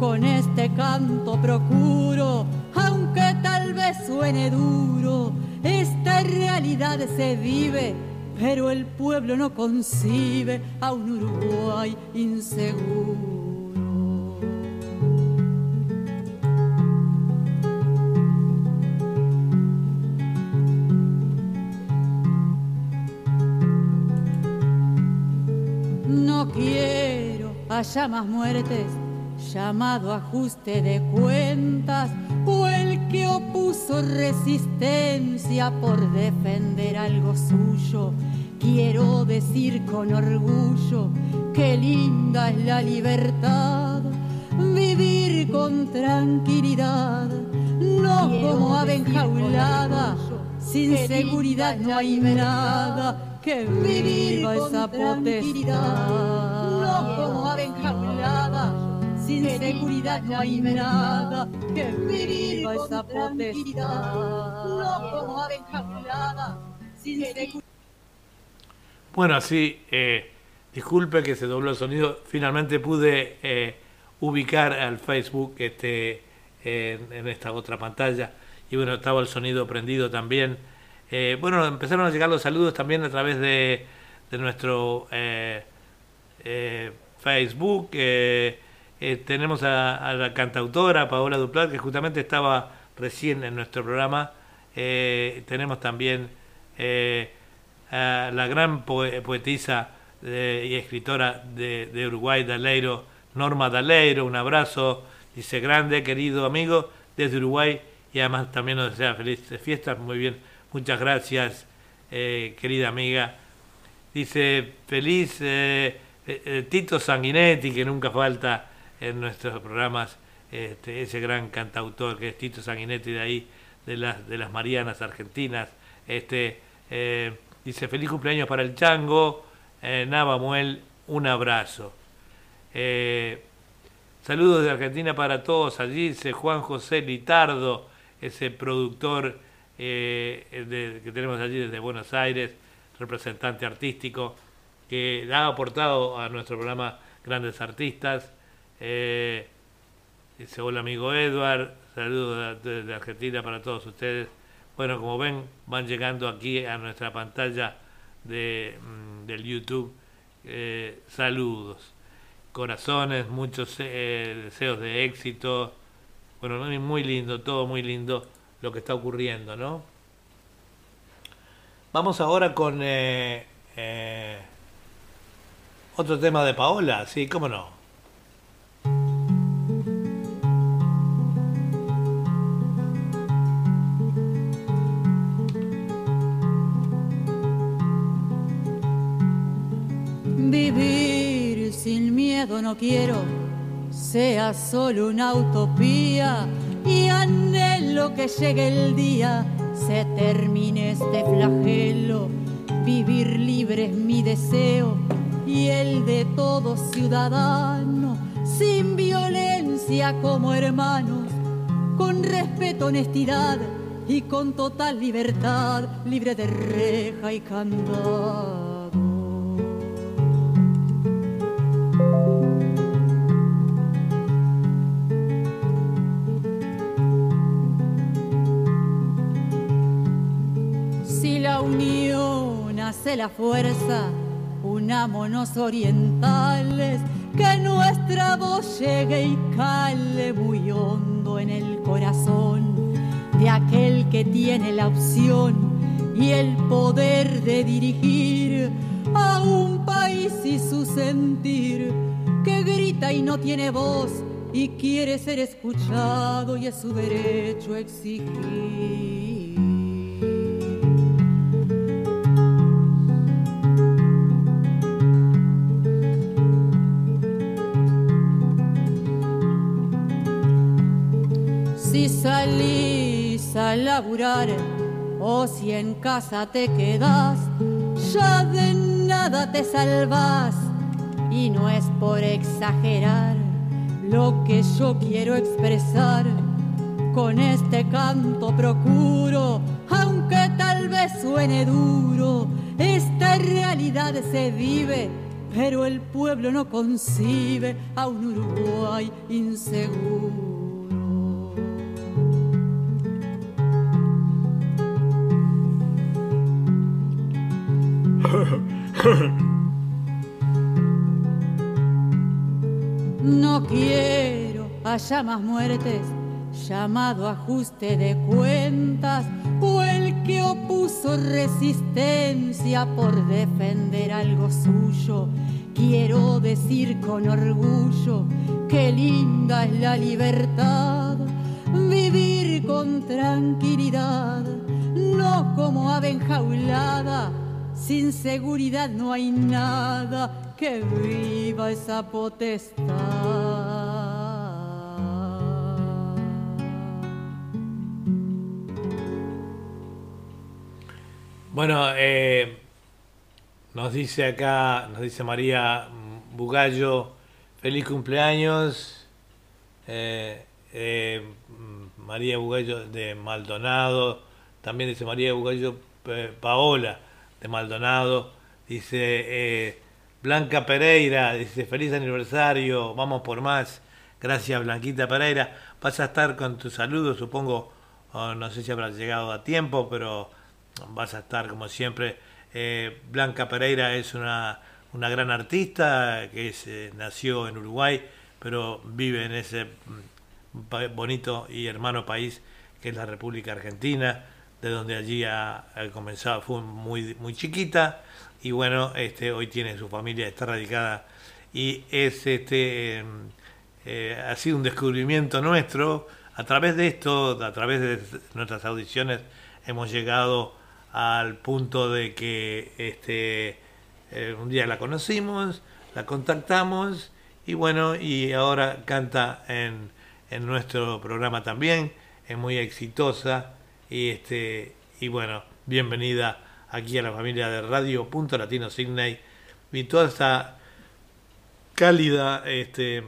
Con este canto procuro, aunque tal vez suene duro, esta realidad se vive, pero el pueblo no concibe a un Uruguay inseguro. Haya más muertes, llamado ajuste de cuentas, o el que opuso resistencia por defender algo suyo. Quiero decir con orgullo que linda es la libertad, vivir con tranquilidad, no como ave enjaulada, sin seguridad no hay nada que viva esa potestad. No como ave enjaulada, sin seguridad no hay nada que viva esa potestad. No como ave enjaulada, sin seguridad. Bueno, así, eh, disculpe que se dobló el sonido. Finalmente pude eh, ubicar al Facebook este, en, en esta otra pantalla. Y bueno, estaba el sonido prendido también. Eh, bueno, empezaron a llegar los saludos también a través de, de nuestro eh, eh, Facebook. eh, eh, tenemos a, a la cantautora Paola Duplat, que justamente estaba recién en nuestro programa. Eh, tenemos también a la gran poe- poetisa y escritora de, de Uruguay, Daleiro, Norma Daleiro. Un abrazo, dice grande, querido amigo, desde Uruguay. Y además también nos desea felices fiestas. Muy bien, muchas gracias, eh, querida amiga. Dice feliz eh, eh, Tito Sanguinetti, que nunca falta en nuestros programas, este, ese gran cantautor que es Tito Sanguinetti de ahí, de las, de las Marianas Argentinas. Este, dice feliz cumpleaños para el Chango, eh, Nava Muel, un abrazo. Saludos de Argentina para todos allí, dice Juan José Litardo, ese productor eh, de- que tenemos allí desde Buenos Aires, representante artístico, que ha aportado a nuestro programa grandes artistas. Eh, dice, hola amigo Edward, saludos de- desde Argentina para todos ustedes. Bueno, como ven, van llegando aquí a nuestra pantalla de, mm, del YouTube. eh, saludos, corazones, muchos eh, deseos de éxito. Bueno, no, muy lindo, todo muy lindo lo que está ocurriendo, ¿no? Vamos ahora con eh, eh, otro tema de Paola, sí, cómo no. Vivir sin miedo no quiero, sea solo una utopía y anhelo que llegue el día, se termine este flagelo. Vivir libre es mi deseo y el de todo ciudadano, sin violencia como hermanos, con respeto, honestidad y con total libertad, libre de reja y candado. Hace la fuerza, unámonos orientales, que nuestra voz llegue y cale muy hondo en el corazón de aquel que tiene la opción y el poder de dirigir a un país y su sentir que grita y no tiene voz y quiere ser escuchado y es su derecho exigir. A laburar o si en casa te quedas, ya de nada te salvas. Y no es por exagerar lo que yo quiero expresar. Con este canto procuro, aunque tal vez suene duro, esta realidad se vive, pero el pueblo no concibe a un Uruguay inseguro. [LAUGHS] No quiero haya más muertes, llamado ajuste de cuentas, o el que opuso resistencia por defender algo suyo. Quiero decir con orgullo que linda es la libertad, vivir con tranquilidad, no como ave enjaulada sin seguridad no hay nada que viva esa potestad. Bueno, eh, nos dice acá, nos dice María Bugallo, feliz cumpleaños. Eh, eh, María Bugallo de Maldonado, también dice María Bugallo Paola de Maldonado. Dice eh, Blanca Pereira, dice feliz aniversario, vamos por más. Gracias Blanquita Pereira. Vas a estar con tu saludo, supongo, no sé si habrás llegado a tiempo, pero vas a estar como siempre. Eh, Blanca Pereira es una, una gran artista que es, eh, nació en Uruguay, pero vive en ese mm, bonito y hermano país que es la República Argentina de donde allí ha, comenzado, fue muy, muy chiquita y bueno, este, hoy tiene su familia, está radicada y es este em, eh, ha sido un descubrimiento nuestro. A través de esto, a través de nuestras audiciones, hemos llegado al punto de que este eh, un día la conocimos, la contactamos y bueno, y ahora canta en, en nuestro programa también, es muy exitosa y, este, y bueno, bienvenida aquí a la familia de Radio Punto Latino Sydney y toda esta cálida, este,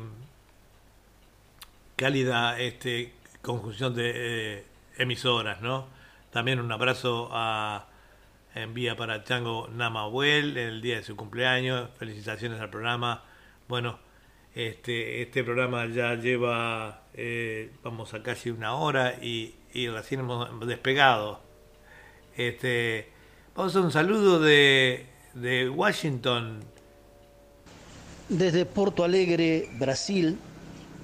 cálida este, conjunción de eh, emisoras, ¿no? También un abrazo a, en vía para Chango Namahuel el día de su cumpleaños. Felicitaciones al programa. Bueno, este, este programa ya lleva, eh, vamos a casi una hora y y recién hemos despegado. Este, vamos a un saludo de, de Washington. Desde Porto Alegre, Brasil,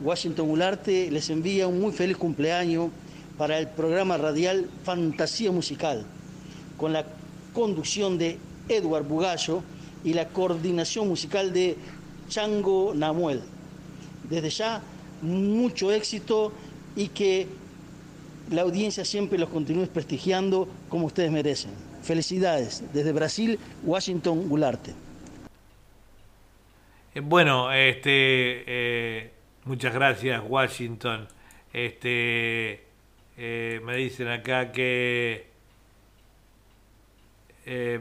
Washington Ularte les envía un muy feliz cumpleaños para el programa radial Fantasía Musical, con la conducción de Edward Bugallo y la coordinación musical de Chango Namuel. Desde ya, mucho éxito y que la audiencia siempre los continúe prestigiando como ustedes merecen. Felicidades. Desde Brasil, Washington Gularte. Eh, bueno, este, eh, muchas gracias Washington. Este, eh, me dicen acá que,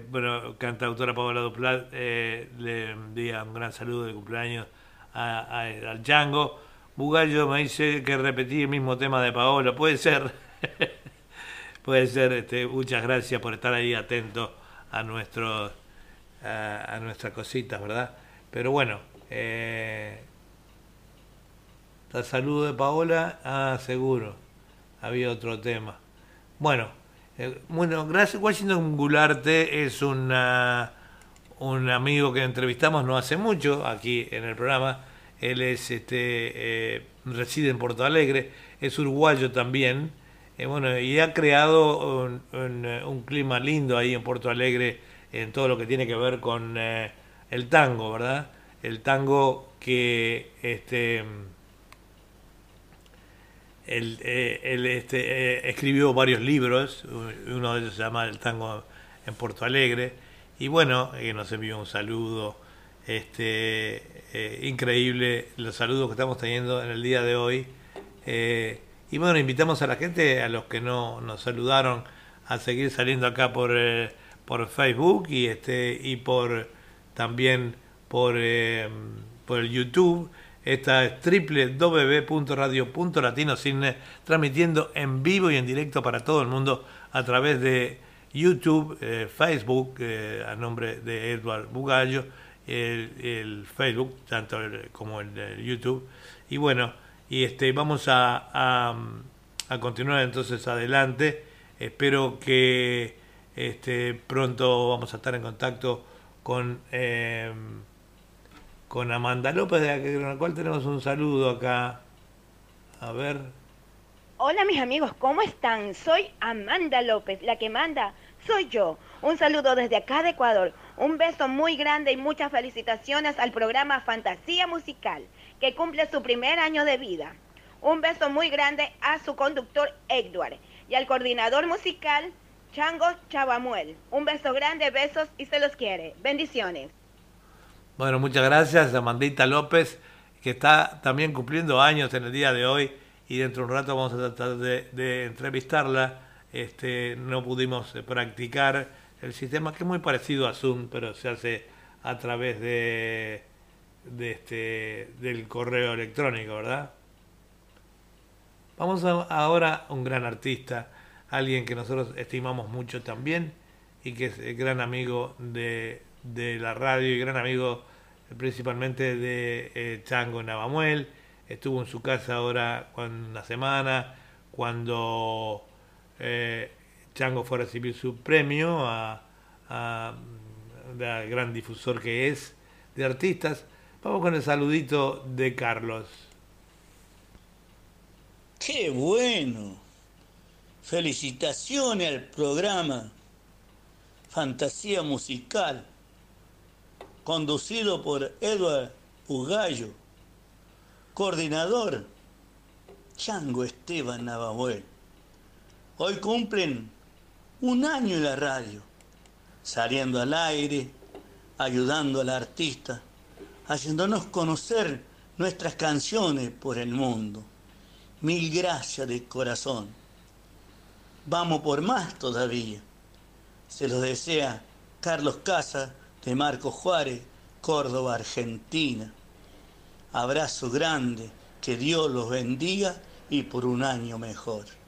bueno, cantautora Paola Duplat le envía un gran saludo de cumpleaños al Django. Bugallo me dice que repetí el mismo tema de Paola. Puede ser. [LAUGHS] Puede ser. Este, muchas gracias por estar ahí atento a, nuestros, a, nuestras cositas, ¿verdad? Pero bueno. Eh, saludo de Paola. Ah, seguro. Había otro tema. Bueno. Eh, bueno, gracias. Washington Gularte es una, un amigo que entrevistamos no hace mucho aquí en el programa él es este, eh, reside en Porto Alegre, es uruguayo también, Eh, bueno, y ha creado un, eh, un clima lindo ahí en Porto Alegre en todo lo que tiene que ver con el tango, ¿verdad? El tango que este él, este, escribió varios libros, uno de ellos se llama El tango en Porto Alegre, y bueno, nos envió un saludo este, eh, increíble, los saludos que estamos teniendo en el día de hoy. Eh, y bueno, invitamos a la gente, a los que no nos saludaron, a seguir saliendo acá por, eh, por Facebook y, este, y por también por, eh, por el YouTube. Esta es www.radio.latinocine, transmitiendo en vivo y en directo para todo el mundo a través de YouTube, eh, Facebook, a nombre de Edward Bugallo, el, Facebook, tanto como el YouTube. Y bueno, y este vamos a, a, continuar entonces adelante. Espero que este, pronto vamos a estar en contacto con, eh, con Amanda López, de la cual tenemos un saludo acá. A ver. Hola mis amigos, ¿cómo están? Soy Amanda López, la que manda soy yo. Un saludo desde acá de Ecuador. Un beso muy grande y muchas felicitaciones al programa Fantasía Musical, que cumple su primer año de vida. Un beso muy grande a su conductor Edward y al coordinador musical Chango Chavamuel. Un beso grande, besos y se los quiere. Bendiciones. Bueno, muchas gracias a Mandita López, que está también cumpliendo años en el día de hoy y dentro de un rato vamos a tratar de, de entrevistarla. Este, no pudimos eh, practicar el sistema que es muy parecido a Zoom, pero se hace a través de, este, del correo electrónico, ¿verdad? Vamos a- ahora a un gran artista, alguien que nosotros estimamos mucho también y que es gran amigo de, la radio y gran amigo principalmente de eh, Chango Navamuel. Estuvo en su casa ahora una semana cuando eh, Chango fue a recibir su premio a, a- gran difusor que es de artistas. Vamos con el saludito de Carlos. ¡Qué bueno! Felicitaciones al programa Fantasía Musical, conducido por Edward Ugallo, coordinador Chango Esteban Navamuel. Hoy cumplen un año en la radio, saliendo al aire, ayudando al artista, haciéndonos conocer nuestras canciones por el mundo. Mil gracias de corazón. Vamos por más todavía. Se los desea Carlos Casa de Marco Juárez, Córdoba, Argentina. Abrazo grande, que Dios los bendiga y por un año mejor.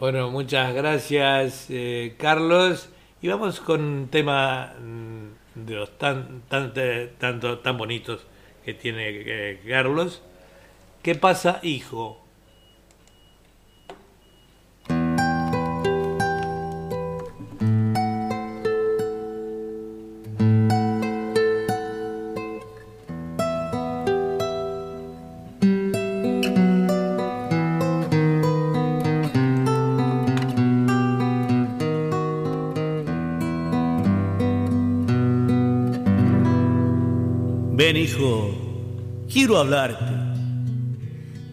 Bueno, muchas gracias, eh, Carlos. Y vamos con un tema mm, de los tan, tan, tanto, tan bonitos que tiene eh, Carlos. ¿Qué pasa, hijo? Quiero hablarte.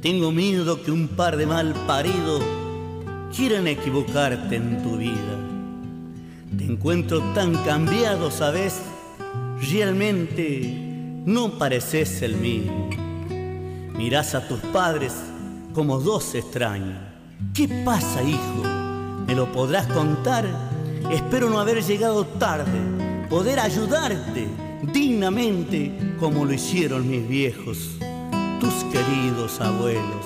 Tengo miedo que un par de mal paridos quieran equivocarte en tu vida. Te encuentro tan cambiado, ¿sabes? Realmente no pareces el mismo. Mirás a tus padres como dos extraños. ¿Qué pasa, hijo? ¿Me lo podrás contar? Espero no haber llegado tarde, poder ayudarte dignamente como lo hicieron mis viejos, tus queridos abuelos.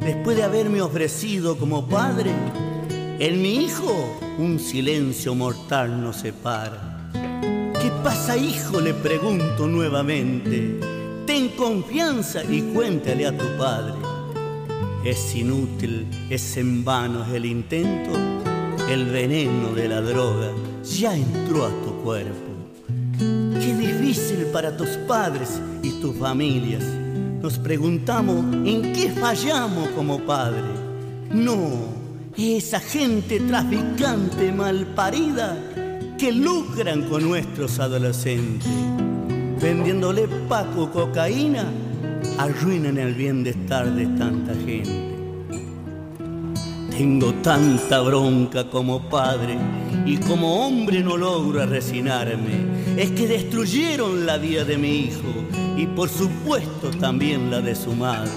Después de haberme ofrecido como padre, en mi hijo un silencio mortal nos separa. ¿Qué pasa, hijo? Le pregunto nuevamente. Ten confianza y cuéntale a tu padre. Es inútil, es en vano el intento. El veneno de la droga ya entró a tu cuerpo. Difícil para tus padres y tus familias. Nos preguntamos en qué fallamos como padre. No, esa gente traficante malparida que lucran con nuestros adolescentes. Vendiéndole paco cocaína, arruinan el bienestar de tanta gente. Tengo tanta bronca como padre y como hombre no logro resignarme. Es que destruyeron la vida de mi hijo y por supuesto también la de su madre.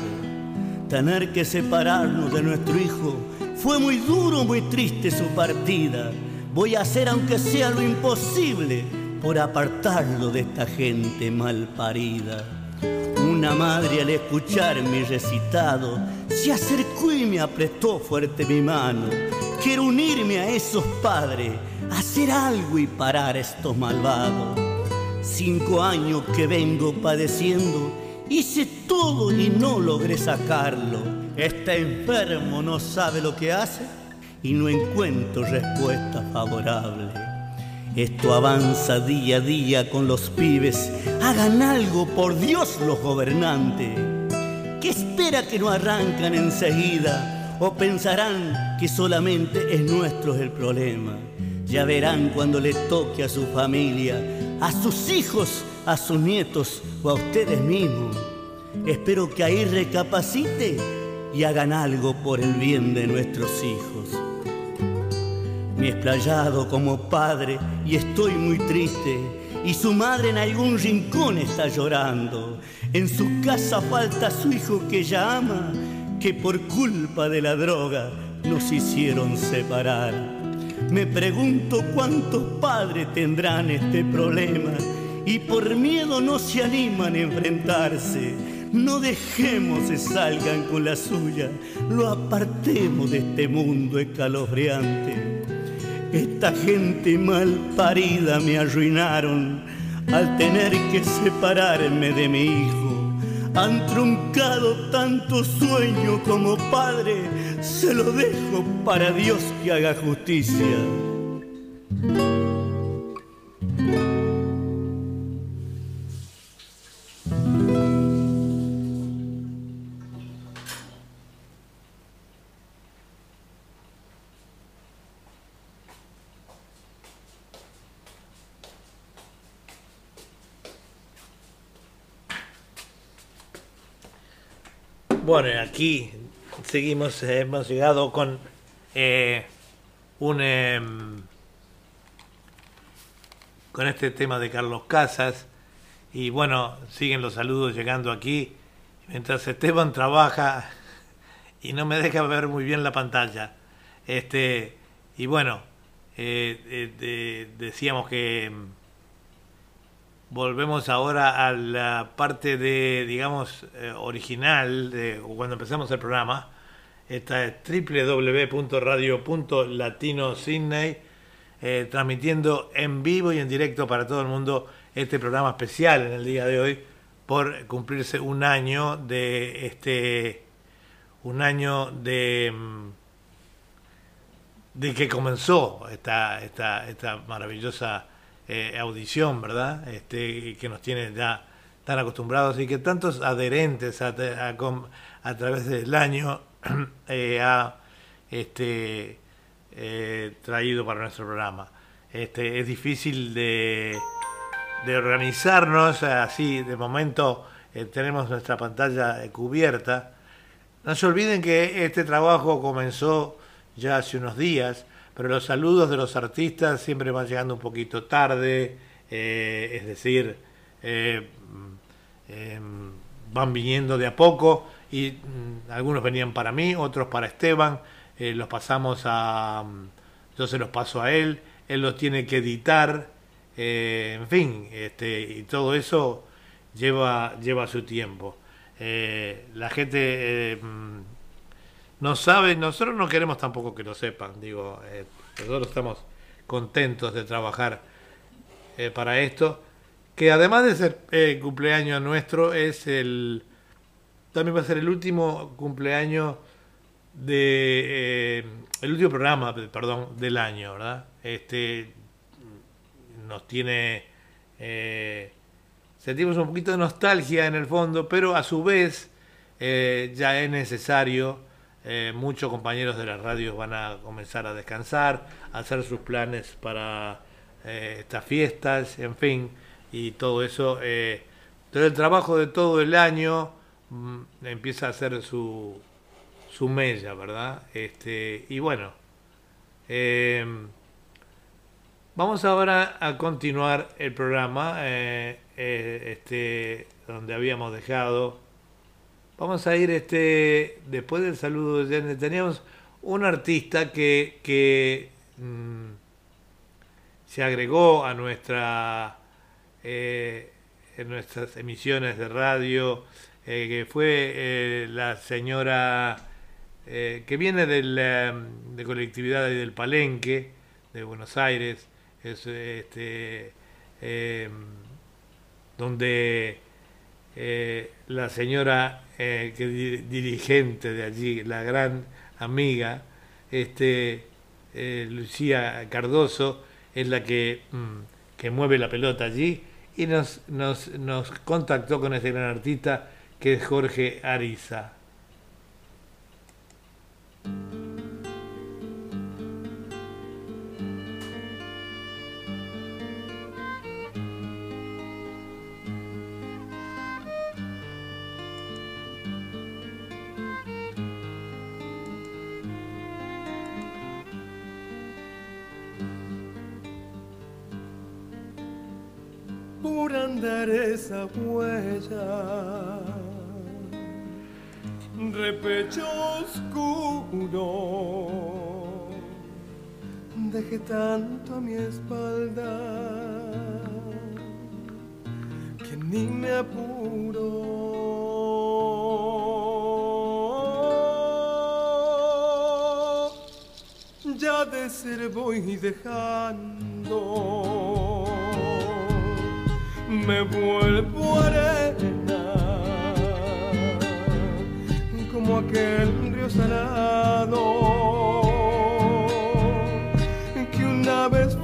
Tener que separarnos de nuestro hijo fue muy duro, muy triste su partida. Voy a hacer aunque sea lo imposible por apartarlo de esta gente mal parida. Una madre al escuchar mi recitado se acercó y me apretó fuerte mi mano. Quiero unirme a esos padres, hacer algo y parar a estos malvados. Cinco años que vengo padeciendo, hice todo y no logré sacarlo. Este enfermo no sabe lo que hace y no encuentro respuesta favorable. Esto avanza día a día con los pibes. Hagan algo, por Dios, los gobernantes. ¿Qué espera que no arrancan enseguida? ¿O pensarán que solamente es nuestro el problema? Ya verán cuando le toque a su familia, a sus hijos, a sus nietos o a ustedes mismos. Espero que ahí recapacite y hagan algo por el bien de nuestros hijos. He explayado como padre y estoy muy triste. Y su madre en algún rincón está llorando. En su casa falta su hijo que ella ama, que por culpa de la droga nos hicieron separar. Me pregunto cuántos padres tendrán este problema y por miedo no se animan a enfrentarse. No dejemos que salgan con la suya, lo apartemos de este mundo escalofriante. Esta gente mal parida me arruinaron al tener que separarme de mi hijo. Han truncado tanto sueño como padre, se lo dejo para Dios que haga justicia. Bueno, aquí seguimos, eh, hemos llegado con eh, un em, con este tema de Carlos Casas y bueno, siguen los saludos llegando aquí mientras Esteban trabaja y no me deja ver muy bien la pantalla. Este y bueno, eh, de- decíamos que em, volvemos ahora a la parte de, digamos, eh, original, de cuando empezamos el programa. Esta es www.radio.latino-sydney, eh, transmitiendo en vivo y en directo para todo el mundo este programa especial en el día de hoy por cumplirse un año de este un año de mm, de que comenzó esta esta esta maravillosa eh, audición, ¿verdad? Este, que nos tiene ya tan acostumbrados y que tantos adherentes a, través del año [CLEARS THROAT] eh, ha este, eh, traído para nuestro programa. Este, es difícil de, organizarnos, así de momento tenemos nuestra pantalla cubierta. No se olviden que este trabajo comenzó ya hace unos días, pero los saludos de los artistas siempre van llegando un poquito tarde, eh, es decir, eh, em, van viniendo de a poco y mm, algunos venían para mí, otros para Esteban, eh, los pasamos a... mm, yo se los paso a él, él los tiene que editar, eh, en fin, este, y todo eso lleva, lleva su tiempo. Eh, la gente eh, mm, no sabe, nosotros no queremos tampoco que lo sepan, digo, eh, nosotros estamos contentos de trabajar eh, para esto, que además de ser eh, cumpleaños nuestro, es el, también va a ser el último cumpleaños de, eh, el último programa, perdón, del año, ¿verdad? Este, nos tiene, sentimos un poquito de nostalgia en el fondo, pero a su vez ya es necesario eh, muchos compañeros de las radios van a comenzar a descansar, a hacer sus planes para eh, estas fiestas, en fin, y todo eso. Eh, todo el trabajo de todo el año mm, empieza a hacer su, su mella, ¿verdad? Este, y bueno, em, vamos ahora a continuar el programa, eh, este, donde habíamos dejado. Vamos a ir, este, después del saludo de Janet, teníamos un artista que, que mm, se agregó a nuestra eh, en nuestras emisiones de radio, eh, que fue eh, la señora eh, que viene del, eh, de colectividad del Palenque, de Buenos Aires, es, este, donde eh, la señora eh, que di- dirigente de allí, la gran amiga, este, eh, Lucía Cardoso, es la que, mm, que mueve la pelota allí y nos, nos, nos contactó con este gran artista que es Jorge Ariza. Esa huella. Repecho oscuro, dejé tanto a mi espalda que ni me apuro. Ya de ser voy dejando me vuelvo arena como aquel río salado que una vez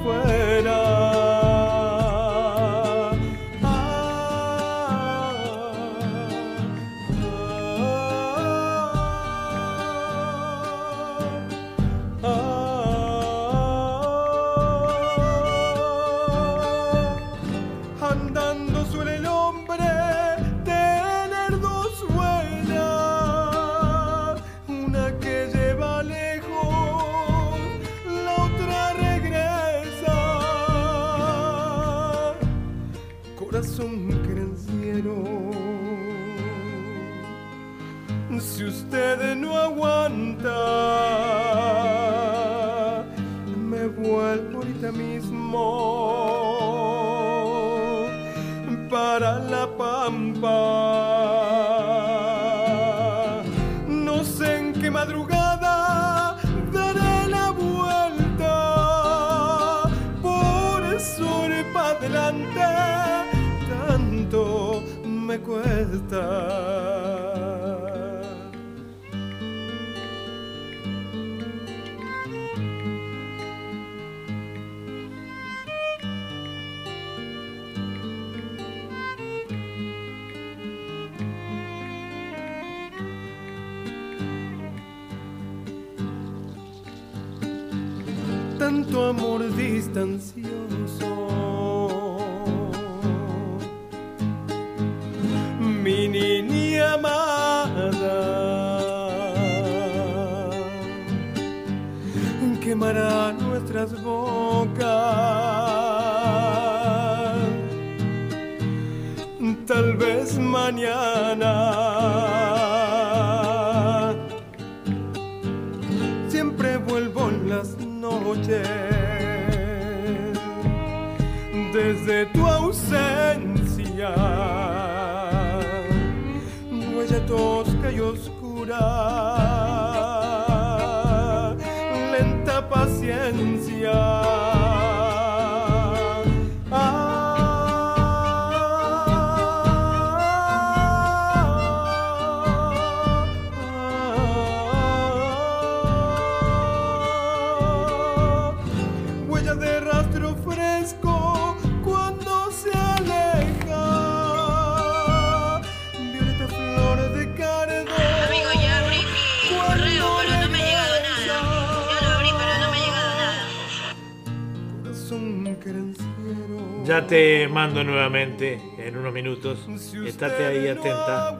Ya te mando nuevamente en unos minutos. Estate ahí atenta.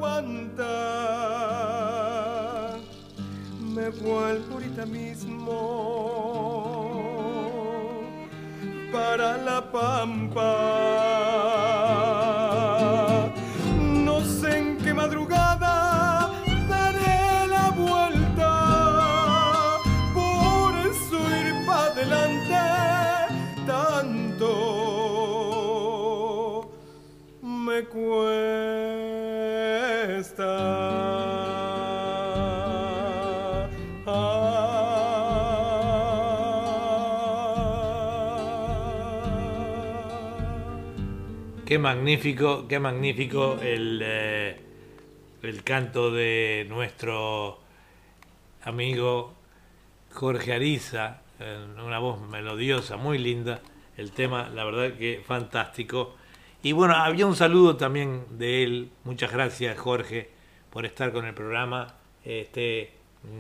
me vuelvo ahorita mismo para la pampa. Qué magnífico, qué magnífico el, eh, el canto de nuestro amigo Jorge Ariza, en una voz melodiosa, muy linda. El tema, la verdad que fantástico. Y bueno, había un saludo también de él. Muchas gracias, Jorge, por estar con el programa. Este,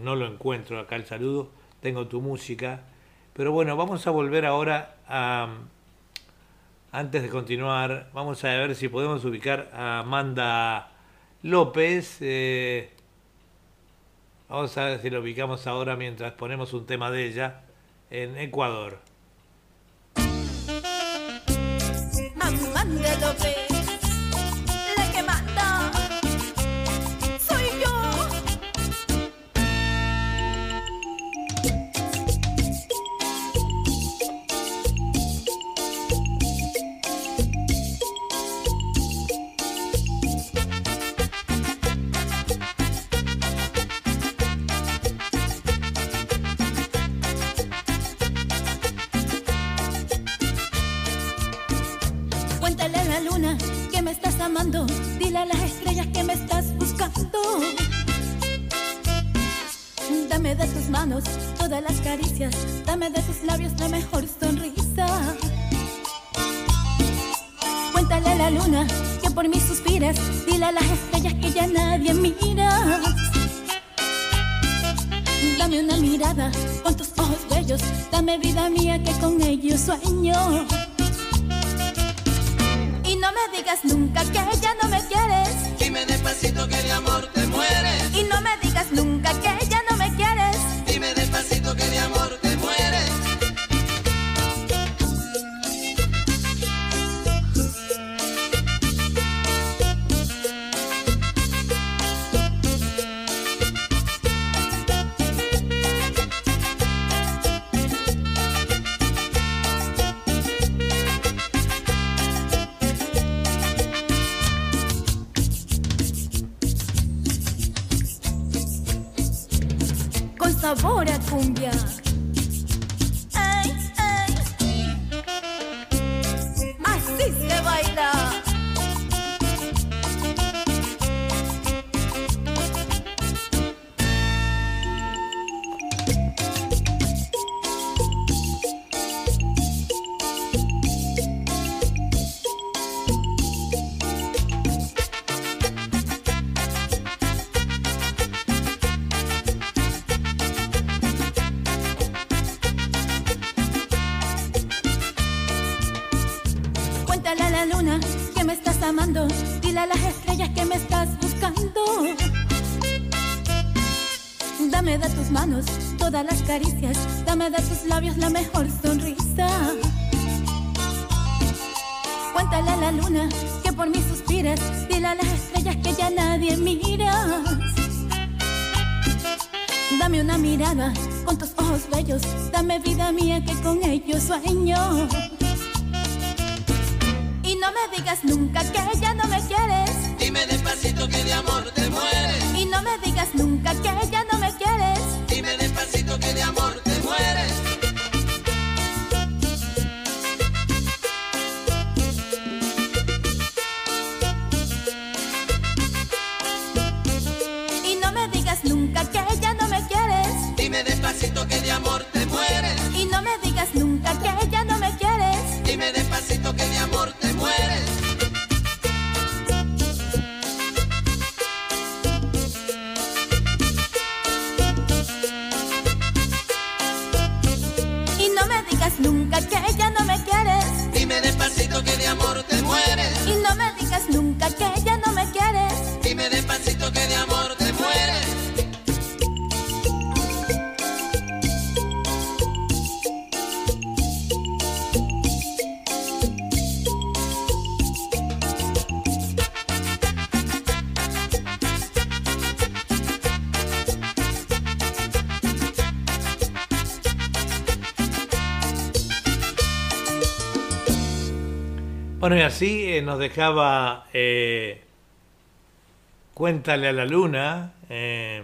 no lo encuentro acá el saludo. Tengo tu música. Pero bueno, vamos a volver ahora a. Antes de continuar, vamos a ver si podemos ubicar a Amanda López. eh, vamos a ver si lo ubicamos ahora mientras ponemos un tema de ella en Ecuador. Amanda López, ojos bellos. Dame vida mía que con ellos sueño. Y no me digas nunca que ya no me quieres. Dime despacito que de amor te mueres. Y no me digas nunca que ya no me quieres. Dime despacito que de amor te mueres. Así eh, nos dejaba eh, Cuéntale a la Luna, eh,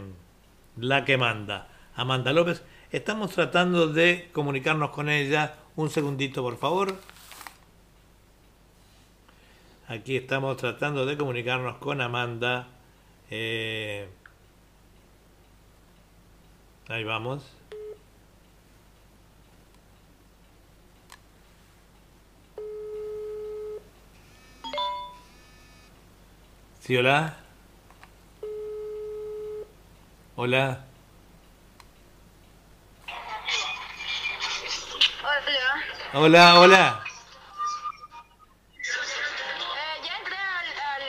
la que manda, Amanda López. Estamos tratando de comunicarnos con ella. Un segundito, por favor. Aquí estamos tratando de comunicarnos con Amanda. Ahí vamos. Sí, hola. Hola. Hola. Hola, hola. Eh, ya entré al, al,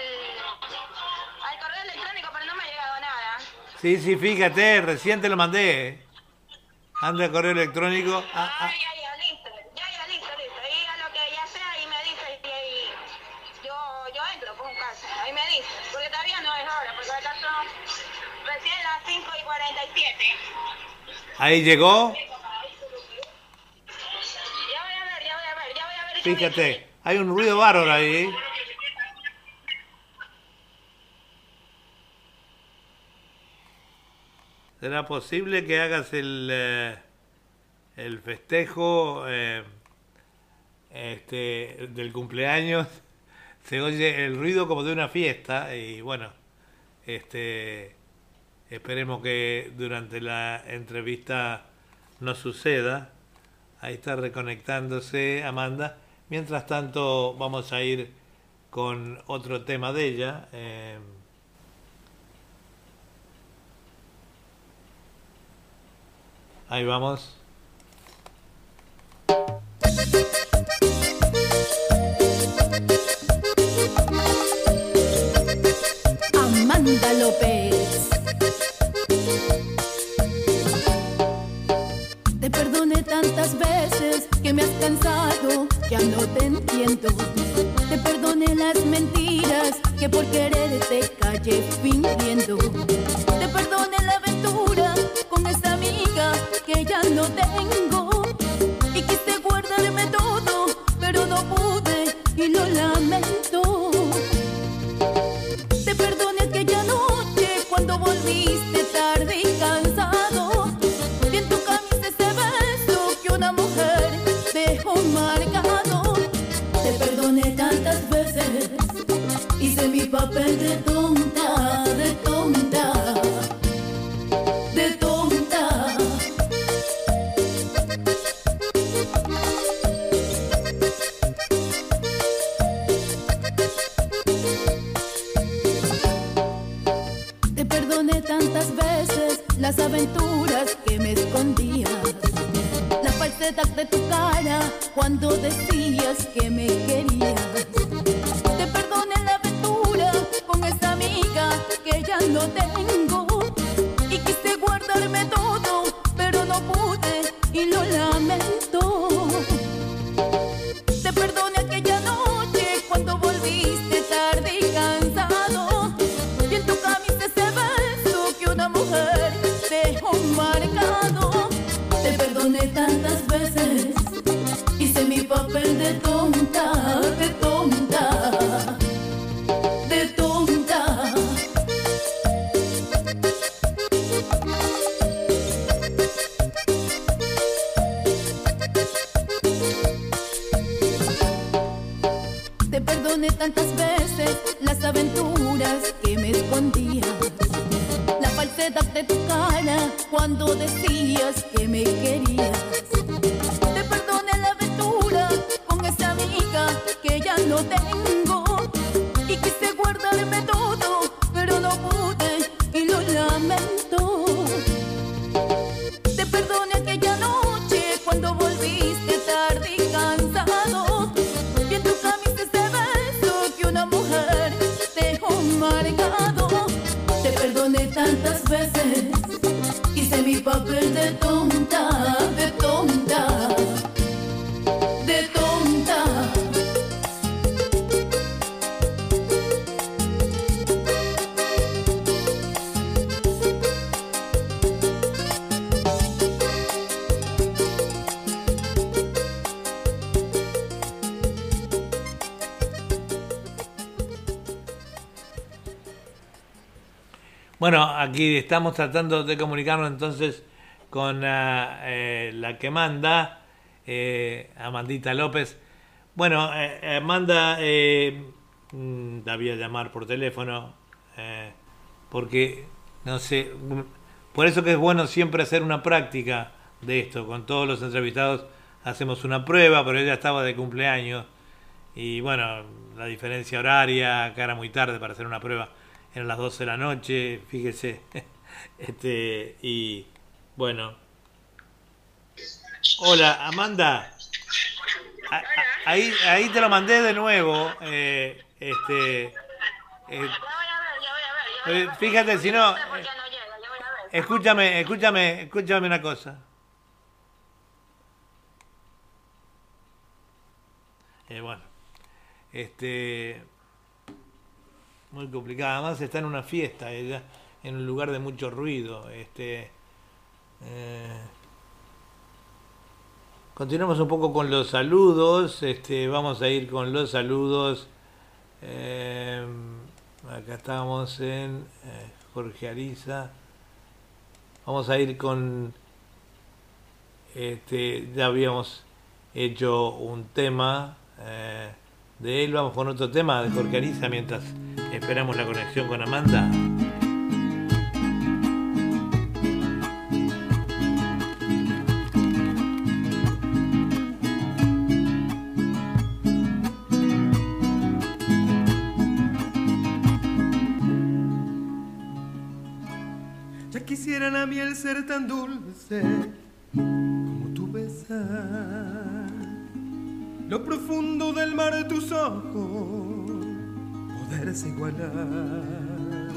al correo electrónico, pero no me ha llegado nada. Sí, sí, fíjate, recién te lo mandé. Anda el correo electrónico. Ah, ah. A ver. Fíjate, hay un ruido bárbaro ahí. ¿Será posible que hagas el, eh, el festejo eh, este, del cumpleaños? [LAUGHS] Se oye el ruido como de una fiesta y bueno, este, esperemos que durante la entrevista no suceda. Ahí está reconectándose Amanda. Mientras tanto, vamos a ir con otro tema de ella. eh, ahí vamos. Amanda López. Me has cansado, ya no te entiendo. Te perdoné las mentiras que por quererte callé fingiendo. Te perdoné la aventura con esa amiga que ya no tengo. Y quise guardarme todo, pero no pude y lo lamento. Papel de tonta, de tonta, de tonta. Te perdoné tantas veces las aventuras que me escondías. La falsedad de tu cara cuando decías que me querías. Aquí estamos tratando de comunicarnos entonces con ah, eh, la que manda, eh, Amandita López. Bueno, eh, Amanda, eh, mm, llamar por teléfono, eh, porque, no sé, mm, por eso que es bueno siempre hacer una práctica de esto. Con todos los entrevistados hacemos una prueba, pero ella estaba de cumpleaños. Y bueno, la diferencia horaria, acá era muy tarde para hacer una prueba, eran las 12 de la noche, fíjese. [LAUGHS] Este, y bueno. Hola, Amanda. A- Ahí, ahí te lo mandé de nuevo. eh, este, eh, eh, fíjate, si no. eh, escúchame, escúchame, escúchame una cosa. Eh, bueno, este. Muy complicada. Además está en una fiesta ella, en un lugar de mucho ruido. Este. eh, Continuamos un poco con los saludos. Este, vamos a ir con los saludos. Eh, acá estamos en eh, Jorge Ariza. Vamos a ir con. Este, ya habíamos hecho un tema de él. Vamos con otro tema de Jorge Ariza mientras esperamos la conexión con Amanda. Ya quisiera la miel ser tan dulce como tu besar. Lo profundo del mar de tus ojos poderse igualar.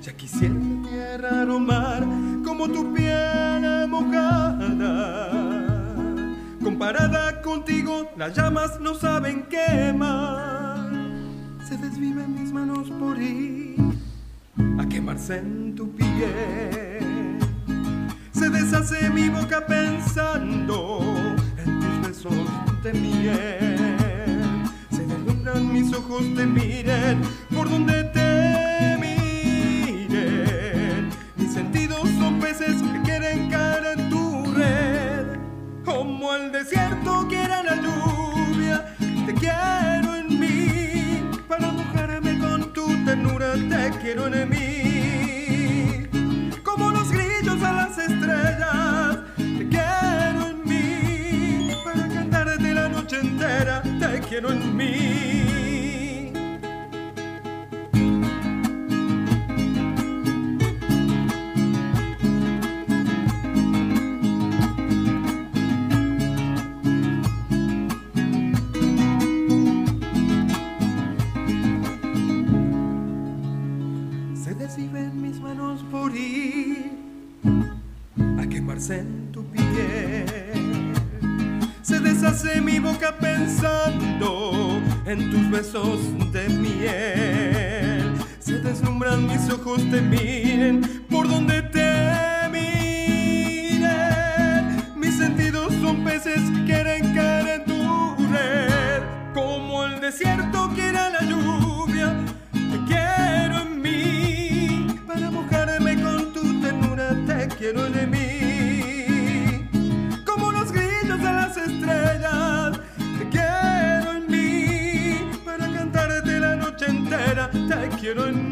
Ya quisiera tierra aromar como tu piel mojada. Comparada contigo, las llamas no saben quemar. Se desviven mis manos por ir a quemarse en tu piel. Se deshace mi boca pensando en tus besos de miel. Se deslumbran mis ojos, te miren por donde te miren. Mis sentidos son peces que quieren caer en tu red. Como el desierto quiere la lluvia, te quiero en mí. Para mojarme con tu ternura, te quiero en mí. Quiero en mí. Se desviven mis manos por ir a quemarse en tu piel. Deshace mi boca pensando en tus besos de miel. Se deslumbran mis ojos, te miren te quiero en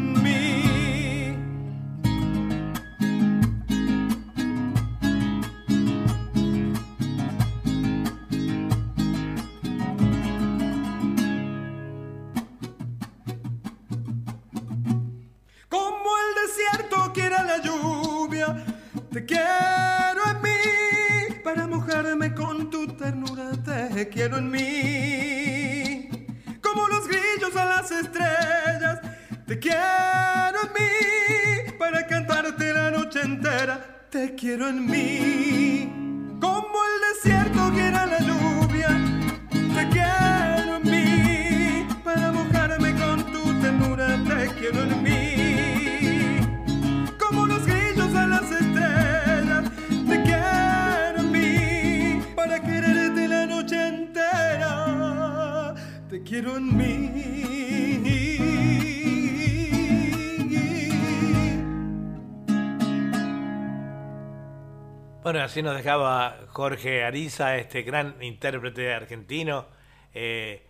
así nos dejaba Jorge Ariza, este gran intérprete argentino, eh,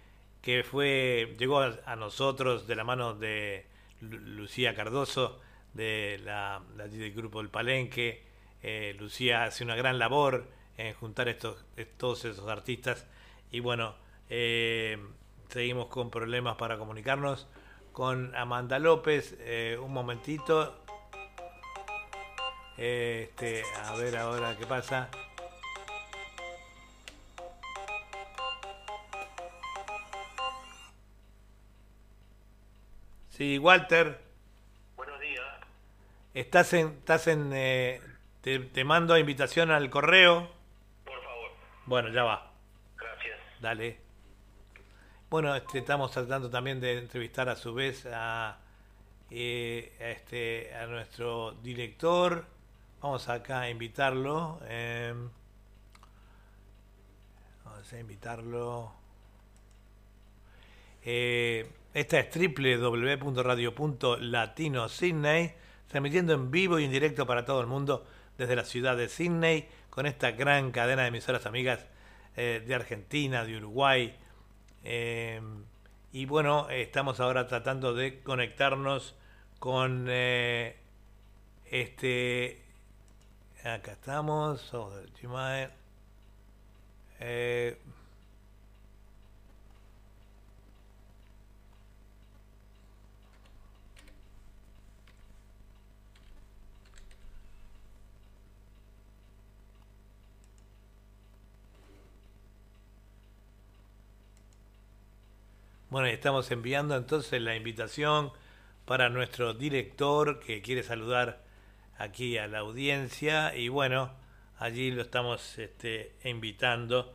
que fue llegó a, nosotros de la mano de Lu- Lucía Cardoso, de la, del grupo El Palenque. Eh, Lucía hace una gran labor en juntar estos, todos esos artistas. Y bueno, eh, seguimos con problemas para comunicarnos con Amanda López. Un momentito. Este, a ver ahora qué pasa. Sí, Walter. Buenos días. Estás en, estás en, eh, te, te mando invitación al correo. Por favor. Bueno, ya va. Gracias. Dale. Bueno, este, estamos tratando también de entrevistar a su vez a, eh, a este, a nuestro director. Vamos acá a invitarlo. eh, vamos a invitarlo. Eh, esta es www.radio.latino Sydney, transmitiendo en vivo y en directo para todo el mundo desde la ciudad de Sydney, con esta gran cadena de emisoras amigas eh, de Argentina, de Uruguay. y bueno, estamos ahora tratando de conectarnos con este. Acá estamos, somos del Chimae. Eh, Bueno, estamos enviando entonces la invitación para nuestro director que quiere saludar aquí a la audiencia y bueno, allí lo estamos este, invitando.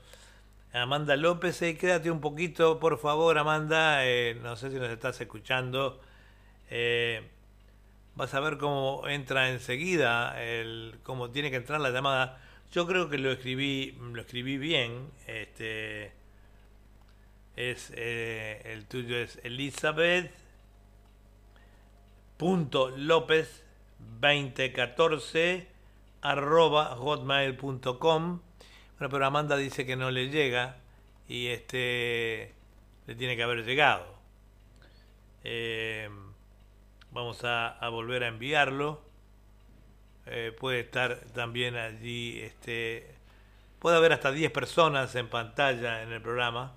Amanda López, eh, quédate un poquito, por favor, Amanda, eh, no sé si nos estás escuchando. Eh, vas a ver cómo entra enseguida, el, cómo tiene que entrar la llamada. Yo creo que lo escribí, lo escribí bien. Este, es eh, el tuyo es Elizabeth López 2014 arroba hotmail.com bueno pero Amanda dice que no le llega y este le tiene que haber llegado Eh, vamos a, volver a enviarlo Eh, puede estar también allí este puede haber hasta 10 personas en pantalla en el programa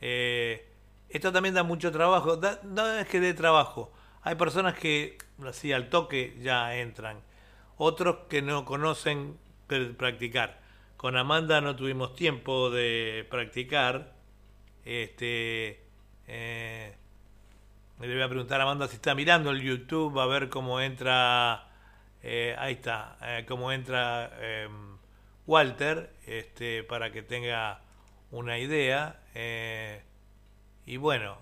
eh, esto también da mucho trabajo. No es que dé trabajo. Hay personas que así al toque ya entran. Otros que no conocen pr- practicar. Con Amanda no tuvimos tiempo de practicar. Este, eh, le voy a preguntar a Amanda si está mirando el YouTube a ver cómo entra. eh, ahí está, eh, cómo entra em, Walter, este, para que tenga una idea. eh, y bueno,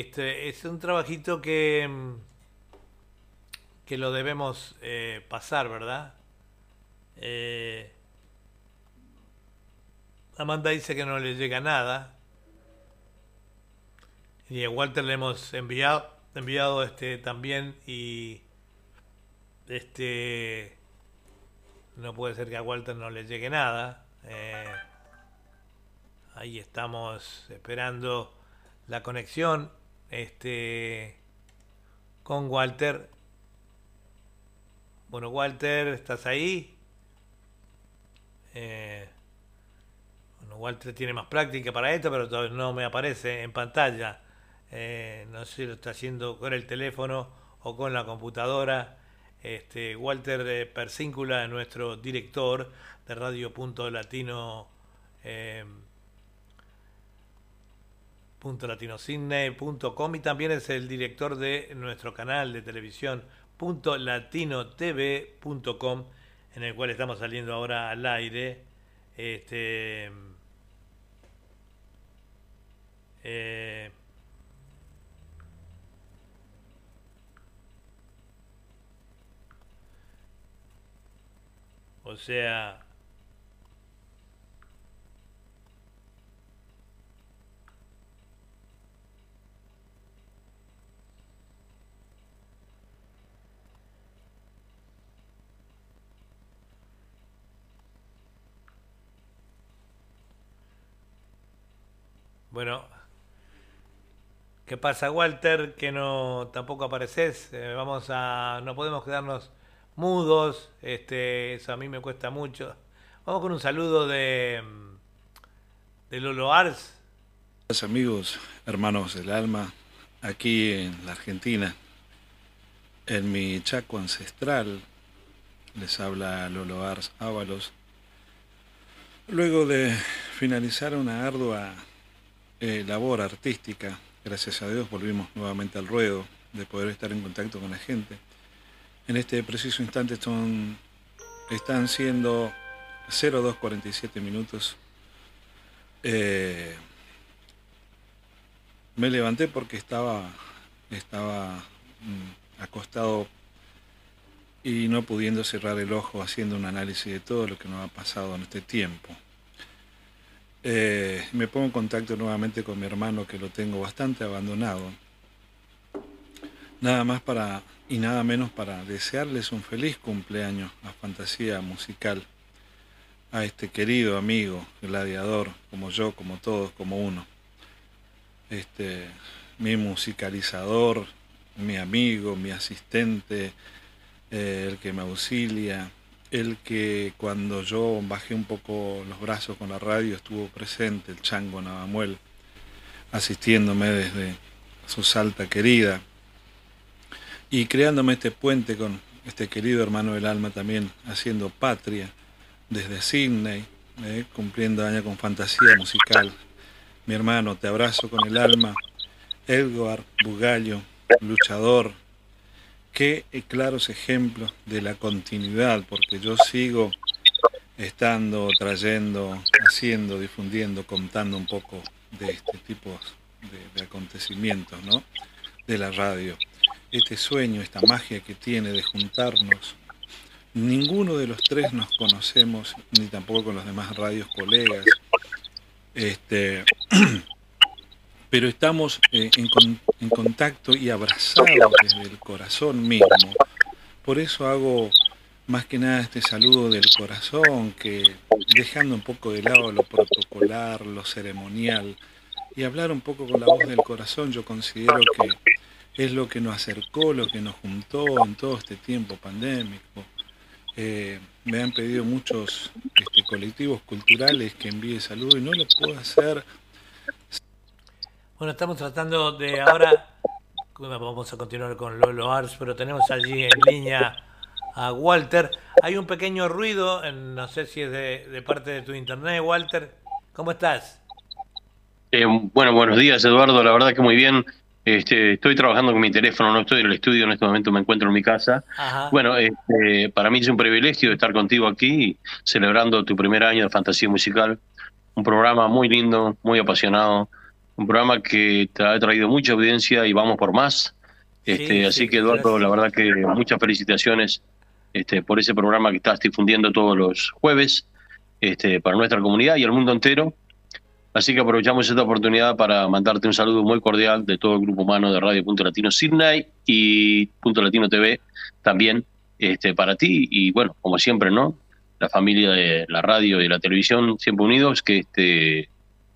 este es un trabajito que, mm, que lo debemos eh, pasar, ¿verdad? Eh, Amanda dice que no le llega nada. Y a Walter le hemos enviado, enviado este también y este no puede ser que a Walter no le llegue nada. Eh, ahí estamos esperando la conexión este con Walter. Bueno, Walter, ¿estás ahí? Eh, bueno, Walter tiene más práctica para esto, pero todavía no me aparece en pantalla. Eh, no sé si lo está haciendo con el teléfono o con la computadora. Este, Walter Persíncula, nuestro director de Radio Punto Latino, eh, punto latinocidney.com y también es el director de nuestro canal de televisión www.latinotv.com en el cual estamos saliendo ahora al aire. Este, eh, o sea, Bueno, ¿qué pasa, Walter? Que no tampoco apareces. Eh, vamos a, no podemos quedarnos mudos. Este, eso a mí me cuesta mucho. Vamos con un saludo de de Lolo Ars. amigos, hermanos del alma, aquí en la Argentina, en mi Chaco ancestral, les habla Lolo Ars Ábalos. Luego de finalizar una ardua eh, labor artística, gracias a Dios volvimos nuevamente al ruedo de poder estar en contacto con la gente. En este preciso instante son, están siendo 0247 minutos. Eh, me levanté porque estaba, estaba mm, acostado y no pudiendo cerrar el ojo haciendo un análisis de todo lo que nos ha pasado en este tiempo. Eh, me pongo en contacto nuevamente con mi hermano que lo tengo bastante abandonado. Nada más para y nada menos para desearles un feliz cumpleaños a Fantasía Musical, a este querido amigo, gladiador, como yo, como todos, como uno. Este, mi musicalizador, mi amigo, mi asistente, eh, el que me auxilia, el que cuando yo bajé un poco los brazos con la radio estuvo presente, el chango Navamuel, asistiéndome desde su salta querida y creándome este puente con este querido hermano del alma también haciendo patria desde Sydney, eh, cumpliendo año con fantasía musical. Mi hermano, te abrazo con el alma. Edgar Bugallo, luchador, qué claros ejemplos de la continuidad, porque yo sigo estando, trayendo, haciendo, difundiendo, contando un poco de este tipo de, acontecimientos, ¿no? De la radio. Este sueño, esta magia que tiene de juntarnos. Ninguno de los tres nos conocemos, ni tampoco con los demás radios colegas. Este, [CLEARS THROAT] pero estamos eh, en, contacto y abrazados desde el corazón mismo. Por eso hago más que nada este saludo del corazón, que dejando un poco de lado lo protocolar, lo ceremonial, y hablar un poco con la voz del corazón, yo considero que es lo que nos acercó, lo que nos juntó en todo este tiempo pandémico. Eh, me han pedido muchos este, colectivos culturales que envíe saludo y no lo puedo hacer bueno, estamos tratando de ahora, vamos a continuar con Lolo Ars, pero tenemos allí en línea a Walter. Hay un pequeño ruido, no sé si es de, parte de tu internet, Walter. ¿Cómo estás? Eh, bueno, buenos días, Eduardo. La verdad que muy bien. Este, estoy trabajando con mi teléfono, no estoy en el estudio, en este momento me encuentro en mi casa. Bueno, este, para mí es un privilegio estar contigo aquí, celebrando tu primer año de Fantasía Musical. Un programa muy lindo, muy apasionado un programa que te ha traído mucha audiencia y vamos por más. Este, así que Eduardo, la verdad que muchas felicitaciones este, por ese programa que estás difundiendo todos los jueves este, para nuestra comunidad y el mundo entero. Así que aprovechamos esta oportunidad para mandarte un saludo muy cordial de todo el grupo humano de Radio Punto Latino Sydney y Punto Latino TV también este, para ti y bueno, como siempre, ¿no? La familia de la radio y la televisión siempre unidos, que este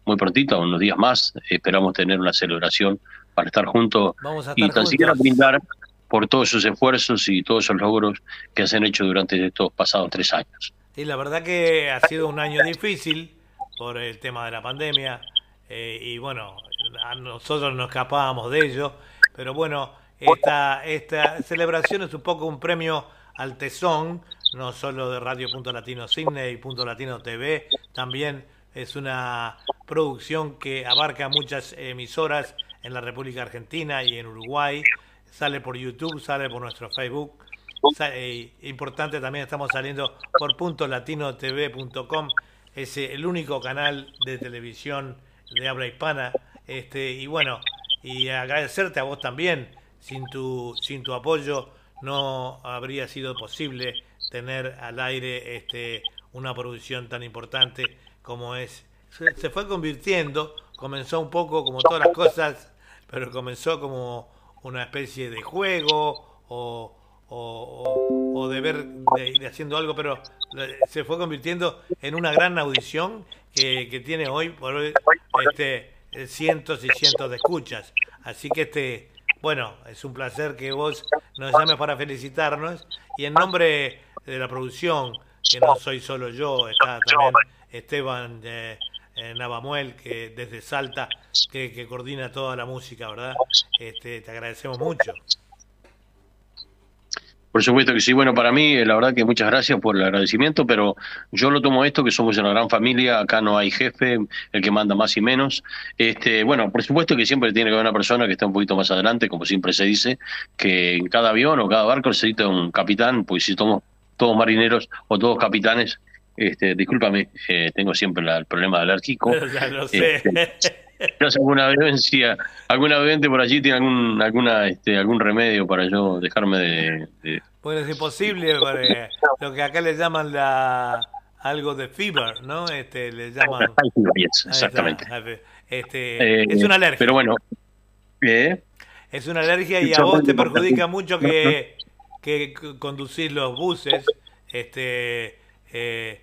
muy prontito, unos días más, esperamos tener una celebración para estar juntos y tan siquiera brindar por todos esos esfuerzos y todos esos logros que se han hecho durante estos pasados tres años. Sí, la verdad que ha sido un año difícil por el tema de la pandemia eh, y bueno, a nosotros nos escapábamos de ello, pero bueno, esta, esta celebración es un poco un premio al tesón, no solo de Radio Punto Latino Cine y Punto Latino TV, también es una producción que abarca muchas emisoras en la República Argentina y en Uruguay. sale por YouTube, sale por nuestro Facebook. Eh, importante también estamos saliendo por puntolatinotv.com, es eh, el único canal de televisión de habla hispana. Este, y bueno, y agradecerte a vos también. Sin tu, sin tu apoyo no habría sido posible tener al aire este, una producción tan importante como es. Se, fue convirtiendo, comenzó un poco como todas las cosas, pero comenzó como una especie de juego o, o, o- de ver, de ir haciendo algo, pero se fue convirtiendo en una gran audición que, que tiene hoy por hoy este, cientos y cientos de escuchas. Así que este, bueno, es un placer que vos nos llames para felicitarnos y en nombre de la producción, que no soy solo yo, está también Esteban eh, eh, Navamuel, que desde Salta, que, coordina toda la música, ¿verdad? Este, te agradecemos mucho. Por supuesto que sí. Bueno, para mí, eh, la verdad que muchas gracias por el agradecimiento, pero yo lo tomo esto, que somos una gran familia, acá no hay jefe, el que manda más y menos. Este, bueno, por supuesto que siempre tiene que haber una persona que esté un poquito más adelante, como siempre se dice, que en cada avión o cada barco necesita un capitán, pues si somos todos marineros o todos capitanes, este, discúlpame, eh, tengo siempre la- el problema alérgico. [LAUGHS] ya lo sé. Este, no sé, alguna vivencia, alguna vivente por allí tiene algún, alguna, este, algún remedio para yo dejarme de, de- Bueno, es imposible, porque lo que acá le llaman la algo de fever, ¿no? Este, le llaman... Yes, exactamente. Este, Eh, es una alergia. Pero bueno, ¿eh? Es una alergia y a vos te perjudica mucho que, que conducís los buses, este, eh,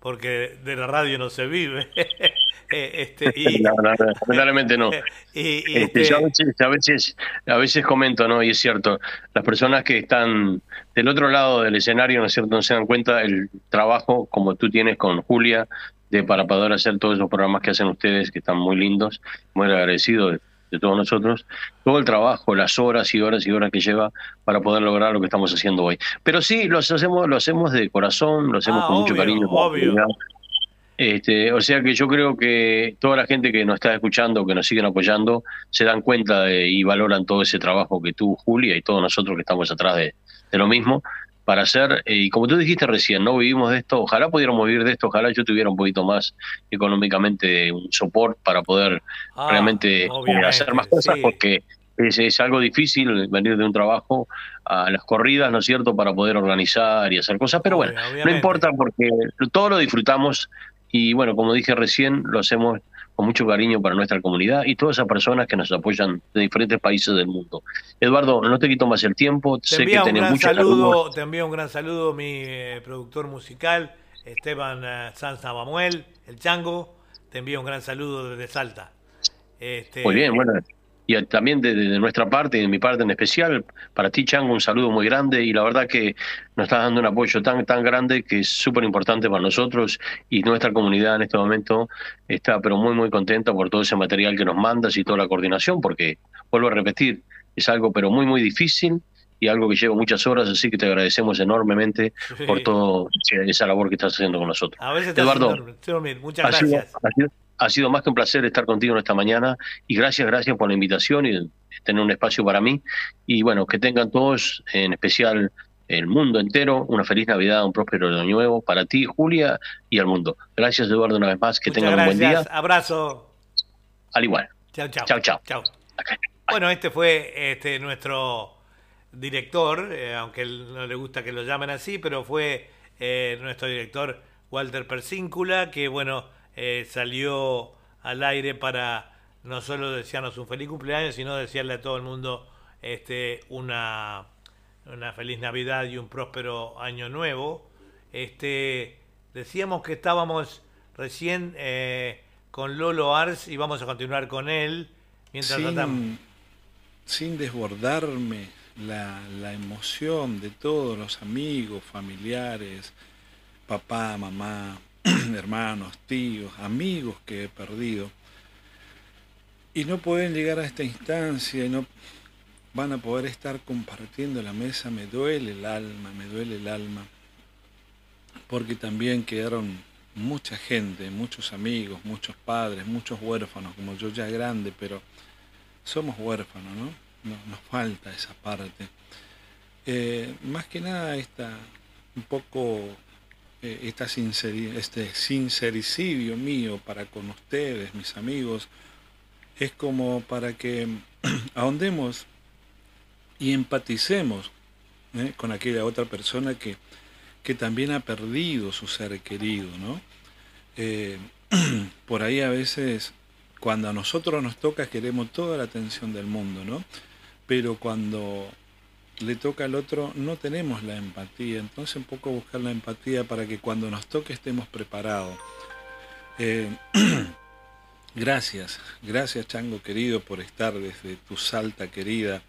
porque de la radio no se vive. [LAUGHS] Eh, este, y, [LAUGHS] No, no, no, lamentablemente no. [LAUGHS] y- y, Este, este, yo a veces, a veces, a veces comento, ¿no? Y es cierto, las personas que están del otro lado del escenario, ¿no es cierto?, no se dan cuenta el trabajo como tú tienes con Julia, de para poder hacer todos esos programas que hacen ustedes, que están muy lindos, muy agradecido de, todos nosotros, todo el trabajo, las horas y horas y horas que lleva para poder lograr lo que estamos haciendo hoy. Pero sí, lo hacemos, lo hacemos de corazón, lo hacemos Ah, con mucho cariño. obvio. Este, o sea que yo creo que toda la gente que nos está escuchando, que nos siguen apoyando, se dan cuenta de- y valoran todo ese trabajo que tú, Julia, y todos nosotros que estamos atrás de, de lo mismo, para hacer, eh, y como tú dijiste recién, no vivimos de esto, ojalá pudiéramos vivir de esto, ojalá yo tuviera un poquito más económicamente un soporte para poder Ah, realmente eh, hacer más cosas, sí. porque es, es algo difícil venir de un trabajo a las corridas, ¿no es cierto?, para poder organizar y hacer cosas, pero bueno, no importa porque todo lo disfrutamos y bueno, como dije recién, lo hacemos con mucho cariño para nuestra comunidad y todas esas personas que nos apoyan de diferentes países del mundo. Eduardo, no te quito más el tiempo, te sé que tenés gran muchos saludo, te envía un gran saludo mi eh, productor musical, Esteban eh, Sanz Navamuel, el Chango, te envía un gran saludo desde Salta. Este, Muy bien, bueno. Y también de, de nuestra parte y de mi parte en especial, para ti, Chango, un saludo muy grande y la verdad que nos estás dando un apoyo tan tan grande que es súper importante para nosotros y nuestra comunidad en este momento está pero muy muy contenta por todo ese material que nos mandas y toda la coordinación porque, vuelvo a repetir, es algo pero muy muy difícil y algo que lleva muchas horas, así que te agradecemos enormemente Sí. por toda esa labor que estás haciendo con nosotros. A veces te Eduardo. Muchas gracias. Ha sido más que un placer estar contigo en esta mañana y gracias, gracias por la invitación y tener un espacio para mí. Y bueno, que tengan todos, en especial el mundo entero, una feliz Navidad, un próspero año nuevo para ti, Julia, y al mundo. Gracias, Eduardo, una vez más. Que Muchas tengan un buen día. Abrazo. Al igual. Chao, chao. Chao, chao. Chao. Bueno, este fue este nuestro director, eh, aunque él no le gusta que lo llamen así, pero fue eh, nuestro director Walter Persíncula, que bueno, eh, salió al aire para no solo desearnos un feliz cumpleaños, sino desearle a todo el mundo este, una, una feliz Navidad y un próspero año nuevo. Este, decíamos que estábamos recién eh, con Lolo Ars y vamos a continuar con él mientras tratamos. sin, sin desbordarme la, la emoción de todos los amigos, familiares, papá, mamá, [CLEARS THROAT] hermanos, tíos, amigos que he perdido. Y no pueden llegar a esta instancia y no van a poder estar compartiendo la mesa. Me duele el alma, me duele el alma. Porque también quedaron mucha gente, muchos amigos, muchos padres, muchos huérfanos, como yo ya grande, pero somos huérfanos, ¿no? nos falta esa parte. Eh, más que nada esta, un poco eh, esta este sincericidio mío para con ustedes, mis amigos, es como para que [CLEARS THROAT] ahondemos y empaticemos ¿eh? con aquella otra persona que, que, también ha perdido su ser querido, ¿no? [CLEARS THROAT] por ahí a veces cuando a nosotros nos toca queremos toda la atención del mundo, ¿no? Pero cuando le toca al otro no tenemos la empatía, entonces un poco buscar la empatía para que cuando nos toque estemos preparados. Eh, [CLEARS THROAT] gracias, gracias Chango querido por estar desde tu salta querida.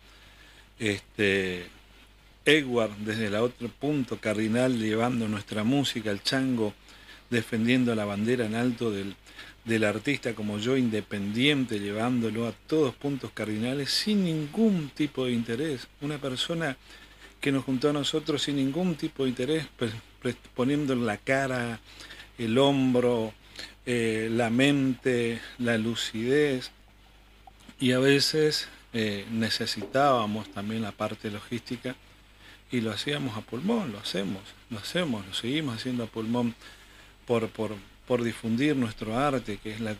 Este, Edward desde el otro punto cardinal llevando nuestra música, el Chango defendiendo la bandera en alto del, del artista como yo, independiente, llevándolo a todos puntos cardinales sin ningún tipo de interés. Una persona que nos juntó a nosotros sin ningún tipo de interés, pues, poniendo la cara, el hombro, eh, la mente, la lucidez. Y a veces eh, necesitábamos también la parte logística y lo hacíamos a pulmón, lo hacemos, lo hacemos, lo seguimos haciendo a pulmón por, por, por difundir nuestro arte, que es la,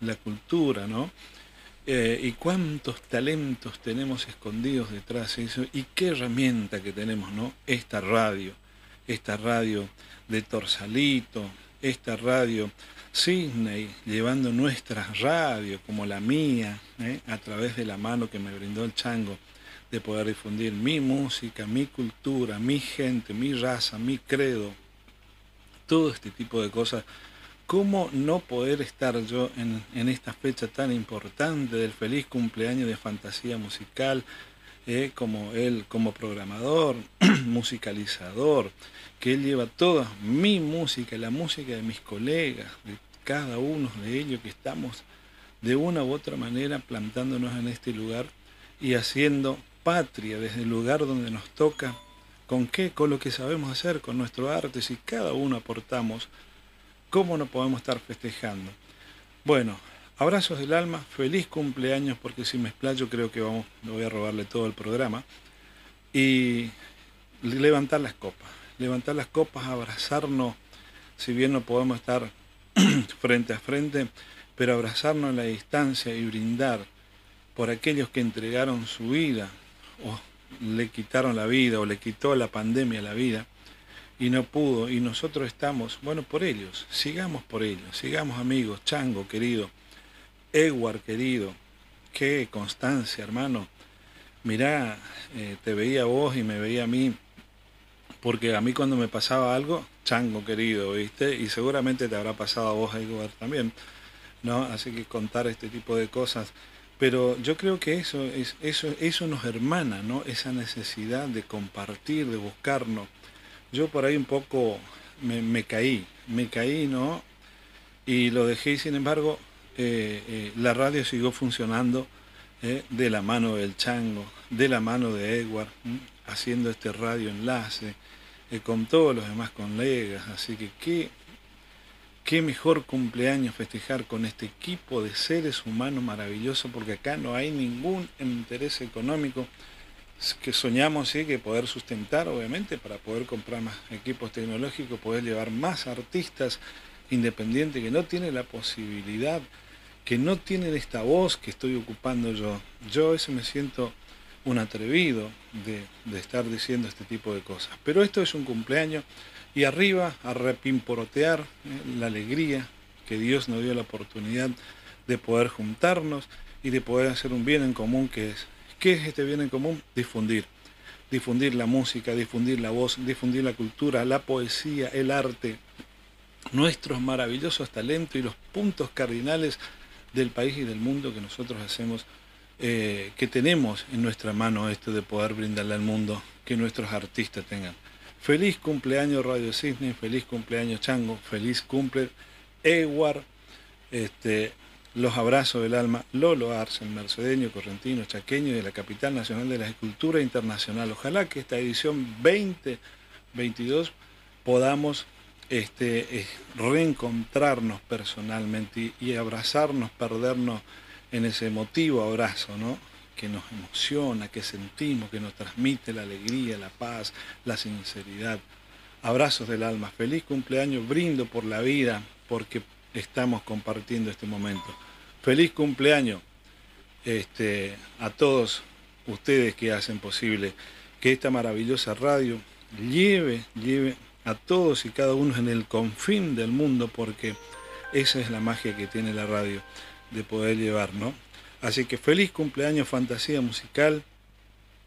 la cultura, ¿no? Eh, y cuántos talentos tenemos escondidos detrás de eso, y qué herramienta que tenemos, ¿no? Esta radio, esta radio de Torsalito, esta radio Sydney, llevando nuestra radio como la mía, ¿eh? a través de la mano que me brindó el chango, de poder difundir mi música, mi cultura, mi gente, mi raza, mi credo, todo este tipo de cosas ¿Cómo no poder estar yo en, esta fecha tan importante del feliz cumpleaños de fantasía musical, eh, como él como programador, [CLEARS THROAT] musicalizador, que él lleva toda mi música, la música de mis colegas, de cada uno de ellos que estamos de una u otra manera plantándonos en este lugar y haciendo patria desde el lugar donde nos toca, con qué, con lo que sabemos hacer, con nuestro arte, si cada uno aportamos ¿Cómo no podemos estar festejando? Bueno, abrazos del alma, feliz cumpleaños, porque si me explayo creo que vamos, voy a robarle todo el programa. Y levantar las copas, levantar las copas, abrazarnos, si bien no podemos estar [CLEARS THROAT] frente a frente, pero abrazarnos en la distancia y brindar por aquellos que entregaron su vida o le quitaron la vida o le quitó la pandemia la vida y no pudo, y nosotros estamos, bueno, por ellos, sigamos por ellos, sigamos amigos, Chango querido, Edward querido, qué constancia, hermano. Mirá, eh, te veía vos y me veía a mí, porque a mí cuando me pasaba algo, Chango querido, ¿viste? Y seguramente te habrá pasado a vos, Edward, también, ¿no? Así que contar este tipo de cosas. Pero yo creo que eso, es, eso, eso nos hermana, ¿no? Esa necesidad de compartir, de buscarnos yo por ahí un poco me, caí, me caí, ¿no? Y lo dejé, sin embargo, eh, eh, la radio siguió funcionando eh, de la mano del chango, de la mano de Edward, haciendo este radio enlace, con todos los demás colegas. Así que qué, qué mejor cumpleaños festejar con este equipo de seres humanos maravilloso, porque acá no hay ningún interés económico que soñamos sí que poder sustentar obviamente para poder comprar más equipos tecnológicos, poder llevar más artistas independientes que no tienen la posibilidad, que no tienen esta voz que estoy ocupando yo. Yo eso me siento un atrevido de, de estar diciendo este tipo de cosas. Pero esto es un cumpleaños y arriba a repimporotear eh, la alegría que Dios nos dio la oportunidad de poder juntarnos y de poder hacer un bien en común que es ¿Qué es este bien en común? Difundir. Difundir la música, difundir la voz, difundir la cultura, la poesía, el arte, nuestros maravillosos talentos y los puntos cardinales del país y del mundo que nosotros hacemos, eh, que tenemos en nuestra mano esto de poder brindarle al mundo que nuestros artistas tengan. Feliz cumpleaños Radio Cisne, feliz cumpleaños Chango, feliz cumple Ewar, este, los abrazos del alma, Lolo Arsen, mercedeño, correntino, chaqueño de la capital nacional de la escultura internacional. Ojalá que esta edición 2022 podamos este, reencontrarnos personalmente y, abrazarnos, perdernos en ese emotivo abrazo, ¿no? que nos emociona, que sentimos, que nos transmite la alegría, la paz, la sinceridad. Abrazos del alma, feliz cumpleaños, brindo por la vida, porque estamos compartiendo este momento. Feliz cumpleaños este, a todos ustedes que hacen posible que esta maravillosa radio lleve, lleve a todos y cada uno en el confín del mundo, porque esa es la magia que tiene la radio, de poder llevar, ¿no? Así que feliz cumpleaños Fantasía Musical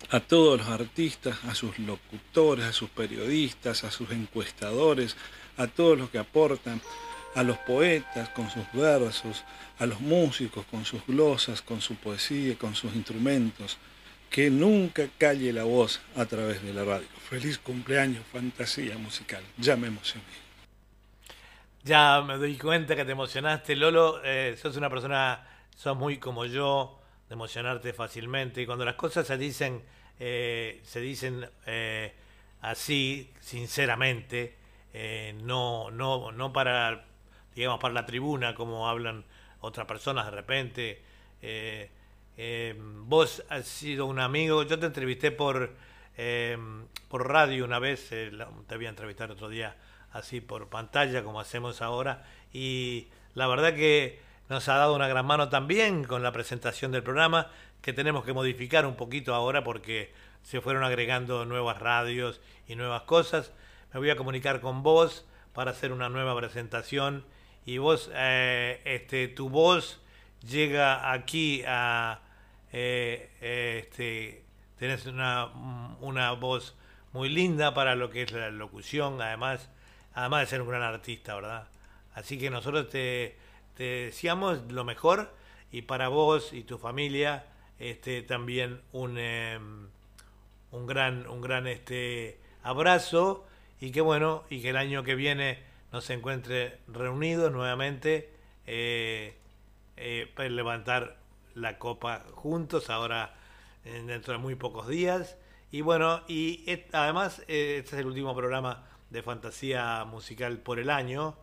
a todos los artistas, a sus locutores, a sus periodistas, a sus encuestadores, a todos los que aportan, a los poetas con sus versos, a los músicos con sus glosas, con su poesía, con sus instrumentos, que nunca calle la voz a través de la radio. Feliz cumpleaños, fantasía musical. Ya me emocioné. Ya me doy cuenta que te emocionaste, Lolo. Eh, sos una persona, sos muy como yo, de emocionarte fácilmente. Y cuando las cosas se dicen, eh, se dicen eh, así, sinceramente, no, no, no para, digamos, para la tribuna, como hablan otras personas de repente. vos has sido un amigo, yo te entrevisté por, por radio una vez, te voy a entrevistar otro día así por pantalla como hacemos ahora y la verdad que nos ha dado una gran mano también con la presentación del programa que tenemos que modificar un poquito ahora porque se fueron agregando nuevas radios y nuevas cosas. Me voy a comunicar con vos para hacer una nueva presentación y vos, eh, este, tu voz llega aquí a, eh, este, tenés una, una voz muy linda para lo que es la locución, además además de ser un gran artista, ¿verdad? Así que nosotros te, deseamos lo mejor y para vos y tu familia este, también un, em, un gran, un gran este, abrazo y que bueno, y que el año que viene nos encuentre reunidos nuevamente eh, eh, para levantar la copa juntos ahora dentro de muy pocos días. Y bueno, y además este es el último programa de fantasía musical por el año.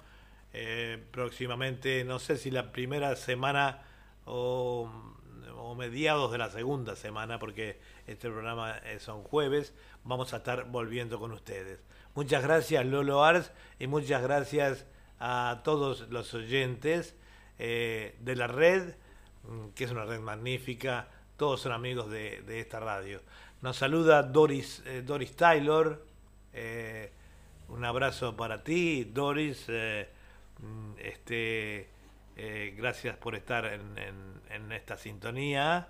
Eh, próximamente, no sé si la primera semana o, mediados de la segunda semana, porque este programa son jueves, vamos a estar volviendo con ustedes. Muchas gracias Lolo Ars y muchas gracias a todos los oyentes eh, de la red, mm, que es una red magnífica, todos son amigos de, esta radio. Nos saluda Doris, eh, Doris Taylor. Un abrazo para ti, Doris. Eh, mm, este, eh, gracias por estar en, esta sintonía.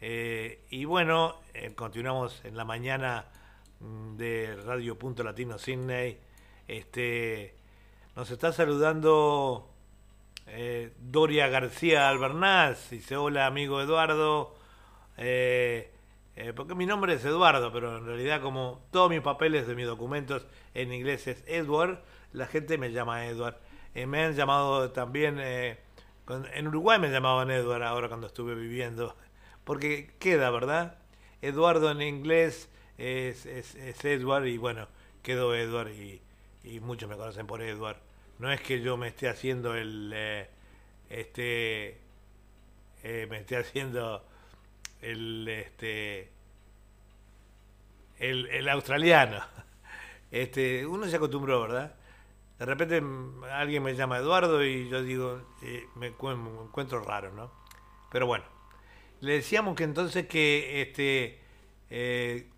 Eh, y bueno, continuamos en la mañana de Radio Punto Latino Sydney. Este, nos está saludando Doria García Albernaz. Dice: Hola, amigo Eduardo. Eh, porque mi nombre es Eduardo, pero en realidad como todos mis papeles de mis documentos en inglés es Edward, la gente me llama Edward. Eh, me han llamado también, eh, en Uruguay me llamaban Edward ahora cuando estuve viviendo, porque queda, ¿verdad? Eduardo en inglés es, es, Edward y bueno, quedó Edward y, y, muchos me conocen por Edward. No es que yo me esté haciendo el, este, me esté haciendo el este el, australiano. [LAUGHS] Este, uno se acostumbró, ¿verdad? De repente alguien me llama Eduardo y yo digo, eh, me, encuentro raro, ¿no? Pero bueno, le decíamos que entonces que este eh,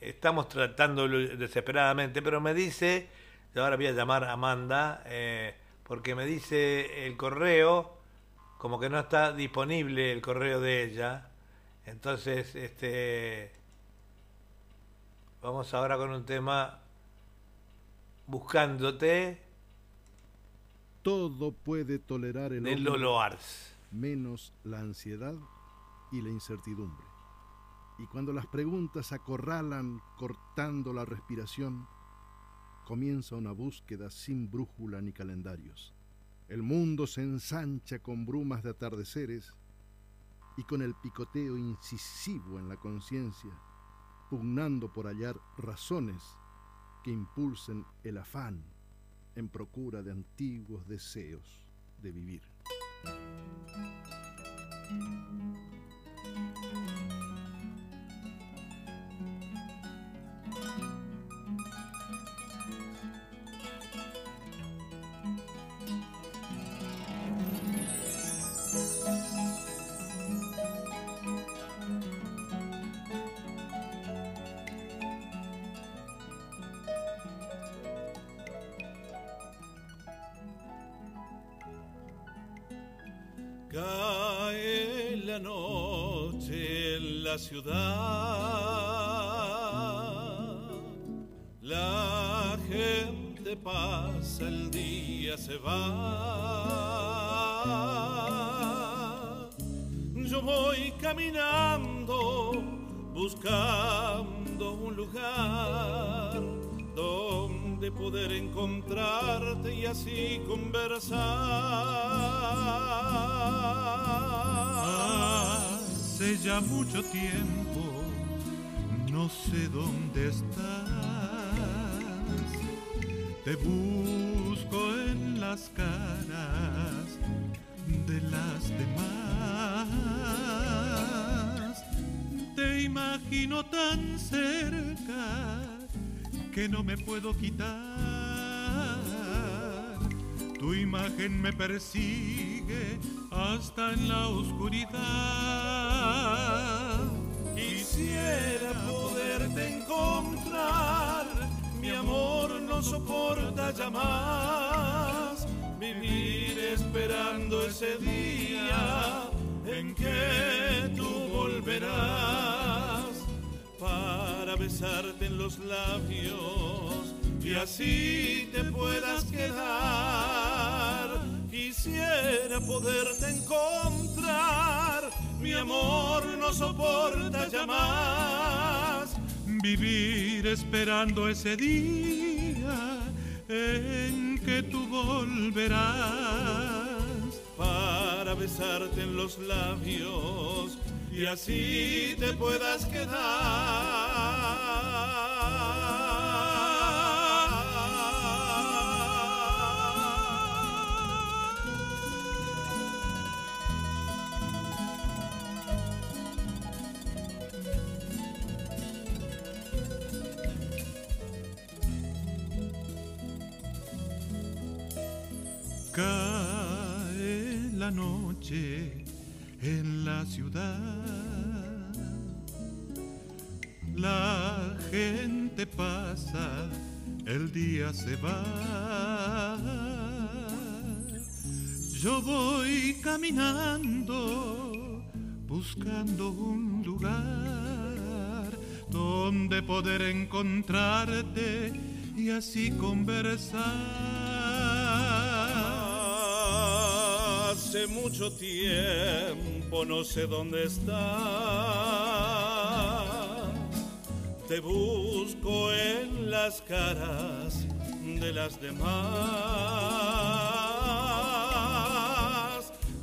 estamos tratando desesperadamente, pero me dice, ahora voy a llamar a Amanda, eh, porque me dice el correo, como que no está disponible el correo de ella, entonces, este, vamos ahora con un tema buscándote. Todo puede tolerar el hombre, Lolo Ars. menos la ansiedad y la incertidumbre. Y cuando las preguntas acorralan cortando la respiración, comienza una búsqueda sin brújula ni calendarios. El mundo se ensancha con brumas de atardeceres y con el picoteo incisivo en la conciencia, pugnando por hallar razones que impulsen el afán en procura de antiguos deseos de vivir. La gente pasa, el día se va. Yo voy caminando, buscando un lugar donde poder encontrarte y así conversar. Ya mucho tiempo, no sé dónde estás. Te busco en las caras de las demás. Te imagino tan cerca que no me puedo quitar. Tu imagen me persigue hasta en la oscuridad. Quisiera poderte encontrar, mi amor no soporta ya más vivir esperando ese día en que tú volverás. Para besarte en los labios y así te puedas quedar. Quisiera poderte encontrar, mi amor no soporta ya más. Vivir esperando ese día en que tú volverás para besarte en los labios y así te puedas quedar. Cae la noche en la ciudad. La gente pasa, el día se va. Yo voy caminando, buscando un lugar donde poder encontrarte y así conversar. Hace mucho tiempo no sé dónde estás. Te busco en las caras de las demás.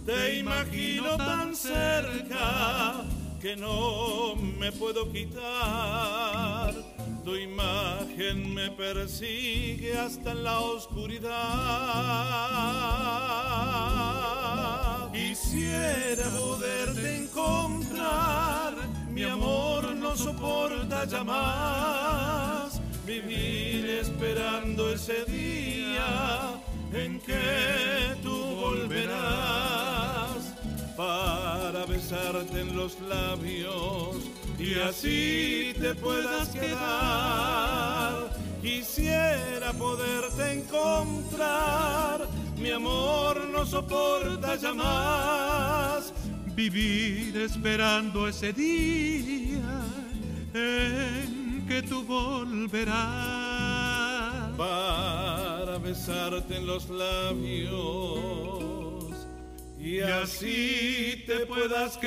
Te imagino tan cerca que no me puedo quitar. Tu imagen me persigue hasta en la oscuridad. Quisiera poderte encontrar, mi amor no soporta ya más vivir esperando ese día en que tú volverás para besarte en los labios y así te puedas quedar. Quisiera poderte encontrar, mi amor no soporta ya más Vivir esperando ese día en que tú volverás para besarte en los labios y así te puedas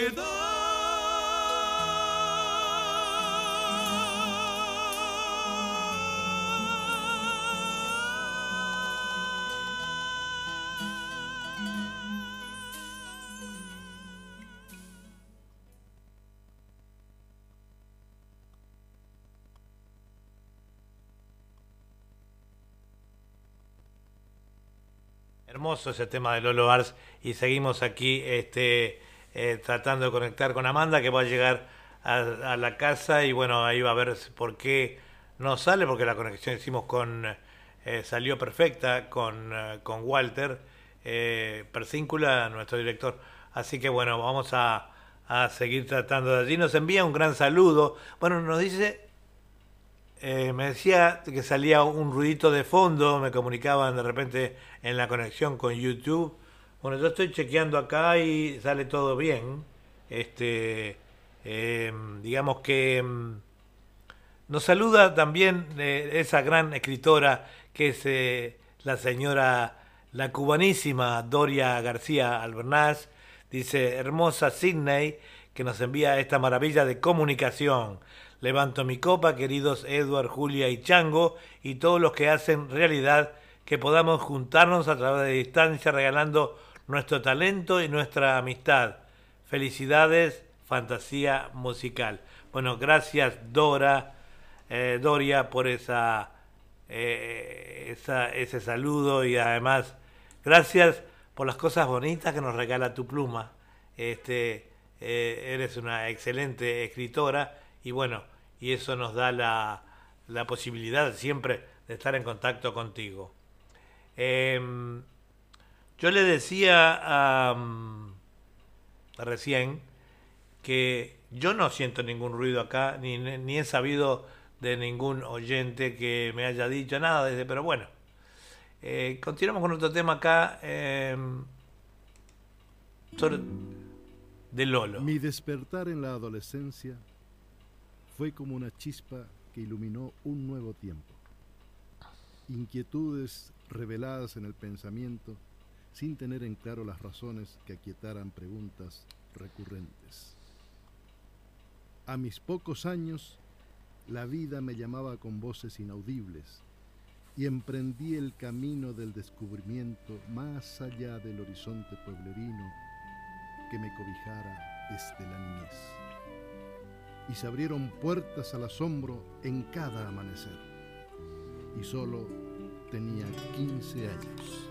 Hermoso ese tema de Lolo Ars y seguimos aquí este, eh, tratando de conectar con Amanda que va a llegar a, la casa y bueno, ahí va a ver por qué no sale, porque la conexión hicimos con, eh, salió perfecta con, eh, con Walter Persíncula, nuestro director. Así que bueno, vamos a, a seguir tratando de allí. Nos envía un gran saludo. Bueno, nos dice me decía que salía un ruidito de fondo, me comunicaban de repente en la conexión con YouTube. Bueno, yo estoy chequeando acá y sale todo bien. Este, em, digamos que em, nos saluda también eh, esa gran escritora que es eh, la señora, la cubanísima Doria García Albernaz. Dice, hermosa Sydney, que nos envía esta maravilla de comunicación. Levanto mi copa, queridos Edward, Julia y Chango, y todos los que hacen realidad que podamos juntarnos a través de distancia regalando nuestro talento y nuestra amistad. Felicidades, fantasía musical. Bueno, gracias Dora, eh, Doria, por esa, eh, esa, ese saludo y además gracias por las cosas bonitas que nos regala tu pluma. Este, eh, eres una excelente escritora y bueno, y eso nos da la, la posibilidad siempre de estar en contacto contigo. Em, yo le decía a, recién que yo no siento ningún ruido acá, ni, ni he sabido de ningún oyente que me haya dicho nada desde, pero bueno. Eh, continuamos con otro tema acá eh, de Lolo. Mi despertar en la adolescencia fue como una chispa que iluminó un nuevo tiempo. Inquietudes reveladas en el pensamiento sin tener en claro las razones que aquietaran preguntas recurrentes. A mis pocos años, la vida me llamaba con voces inaudibles y emprendí el camino del descubrimiento más allá del horizonte pueblerino que me cobijara desde la niñez. Y se abrieron puertas al asombro en cada amanecer. Y solo tenía 15 años.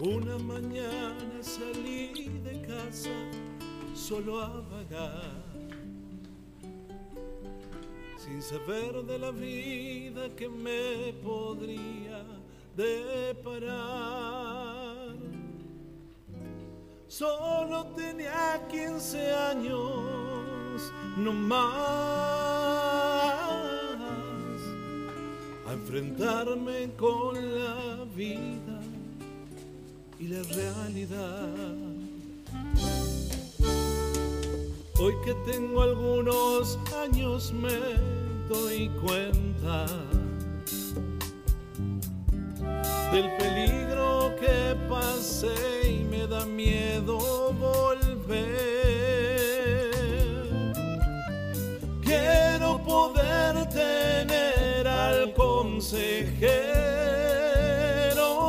Una mañana salí de casa solo a vagar, sin saber de la vida que me podría deparar. Solo tenía 15 años, no más, enfrentarme con la vida y la realidad. Hoy que tengo algunos años me doy cuenta del peligro que pasé y me da miedo volver. Poder tener al consejero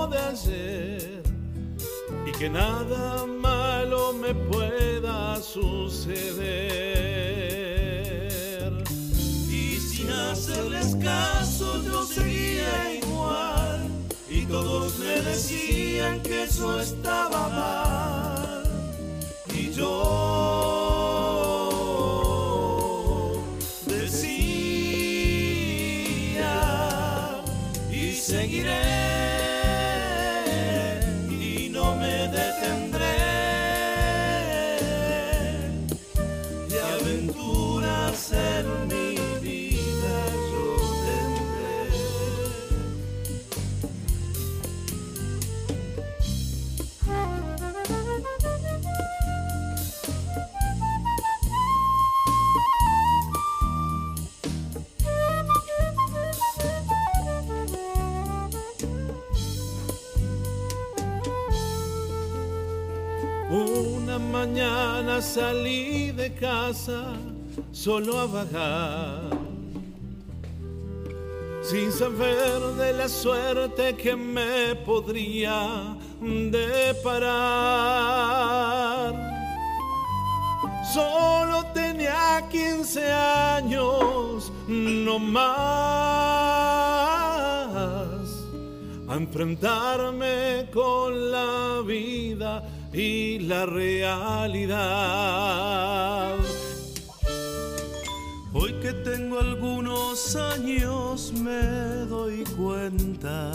de ayer y que nada malo me pueda suceder. Y sin hacerles caso yo seguía igual y todos me decían que eso estaba mal. Y yo mañana salí de casa solo a vagar, sin saber de la suerte que me podría deparar. Solo tenía 15 años, no más, a enfrentarme con la vida y la realidad. Hoy que tengo algunos años me doy cuenta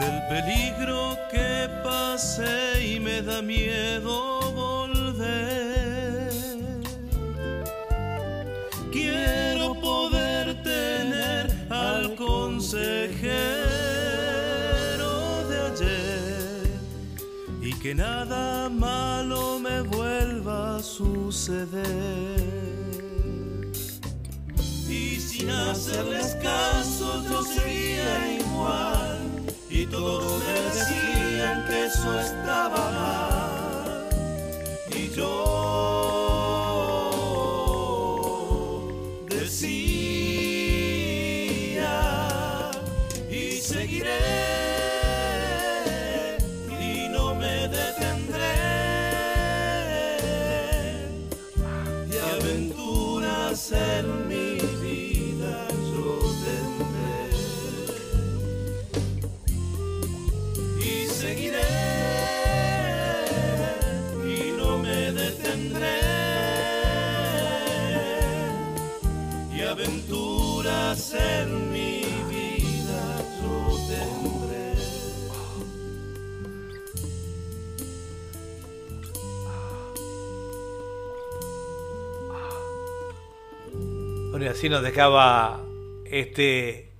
del peligro que pasé y me da miedo volver. Quiero poder tener al consejero que nada malo me vuelva a suceder. Y sin hacerles caso yo seguía igual y todos me decían que eso estaba mal. Y yo en mi vida yo tendré Bueno, y así nos dejaba este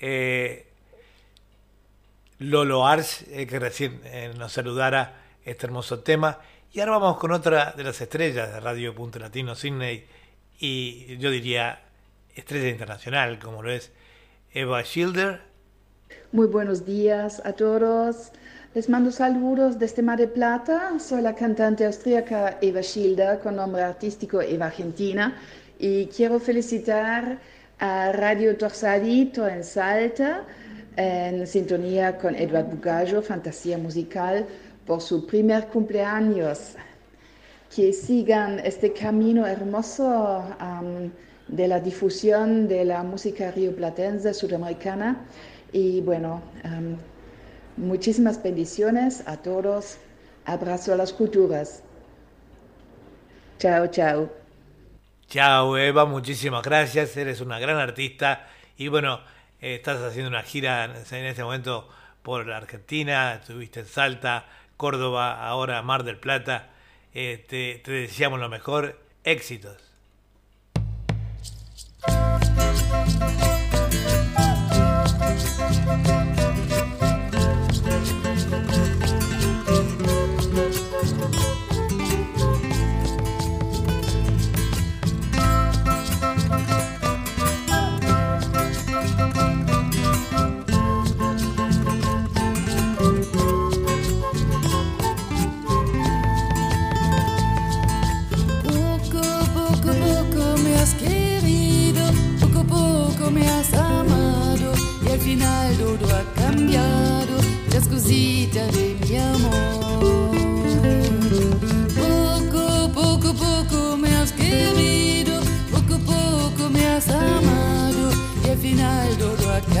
eh, Lolo Ars, eh, que recién eh, nos saludara este hermoso tema. Y ahora vamos con otra de las estrellas de Radio Punto Latino, Sydney, y yo diría estrella internacional, como lo es Eva Schilder. Muy buenos días a todos. Les mando saludos desde Mar del Plata. Soy la cantante austríaca Eva Schilder, con nombre artístico Eva Argentina. Y quiero felicitar a Radio Torsadito en Salta, en sintonía con Edward Bugallo, Fantasía Musical, por su primer cumpleaños. Que sigan este camino hermoso de la difusión de la música rioplatense sudamericana. Y bueno, um, muchísimas bendiciones a todos. Abrazo a las culturas. Chao, chao. Chao Eva, muchísimas gracias, eres una gran artista y bueno, estás haciendo una gira en este momento por la Argentina, estuviste en Salta, Córdoba, ahora Mar del Plata. Te, te deseamos lo mejor, éxitos.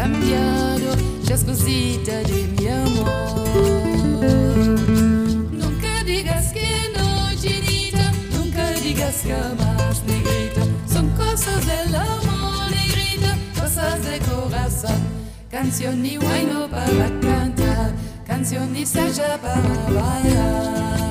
Cambiado, las cositas de mi amor. Nunca digas que no, Ginita, nunca digas jamás, negrita. Son cosas del amor, negrita, cosas de corazón. Canción ni bueno para cantar, canción ni saya para bailar.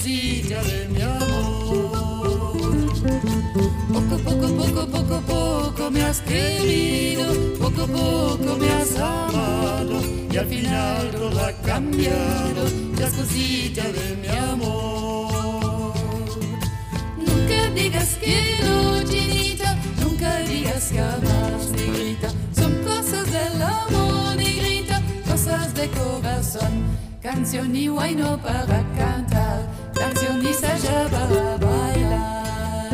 Cositas de mi amor. Poco, poco, poco, poco, poco me has querido, poco, poco me has amado y al final todo ha cambiado, las cositas de mi amor. Nunca digas que no, chinita, nunca digas jamás, negrita. Son cosas del amor, negrita, cosas de corazón. Canción y bueno para cantar, bailar.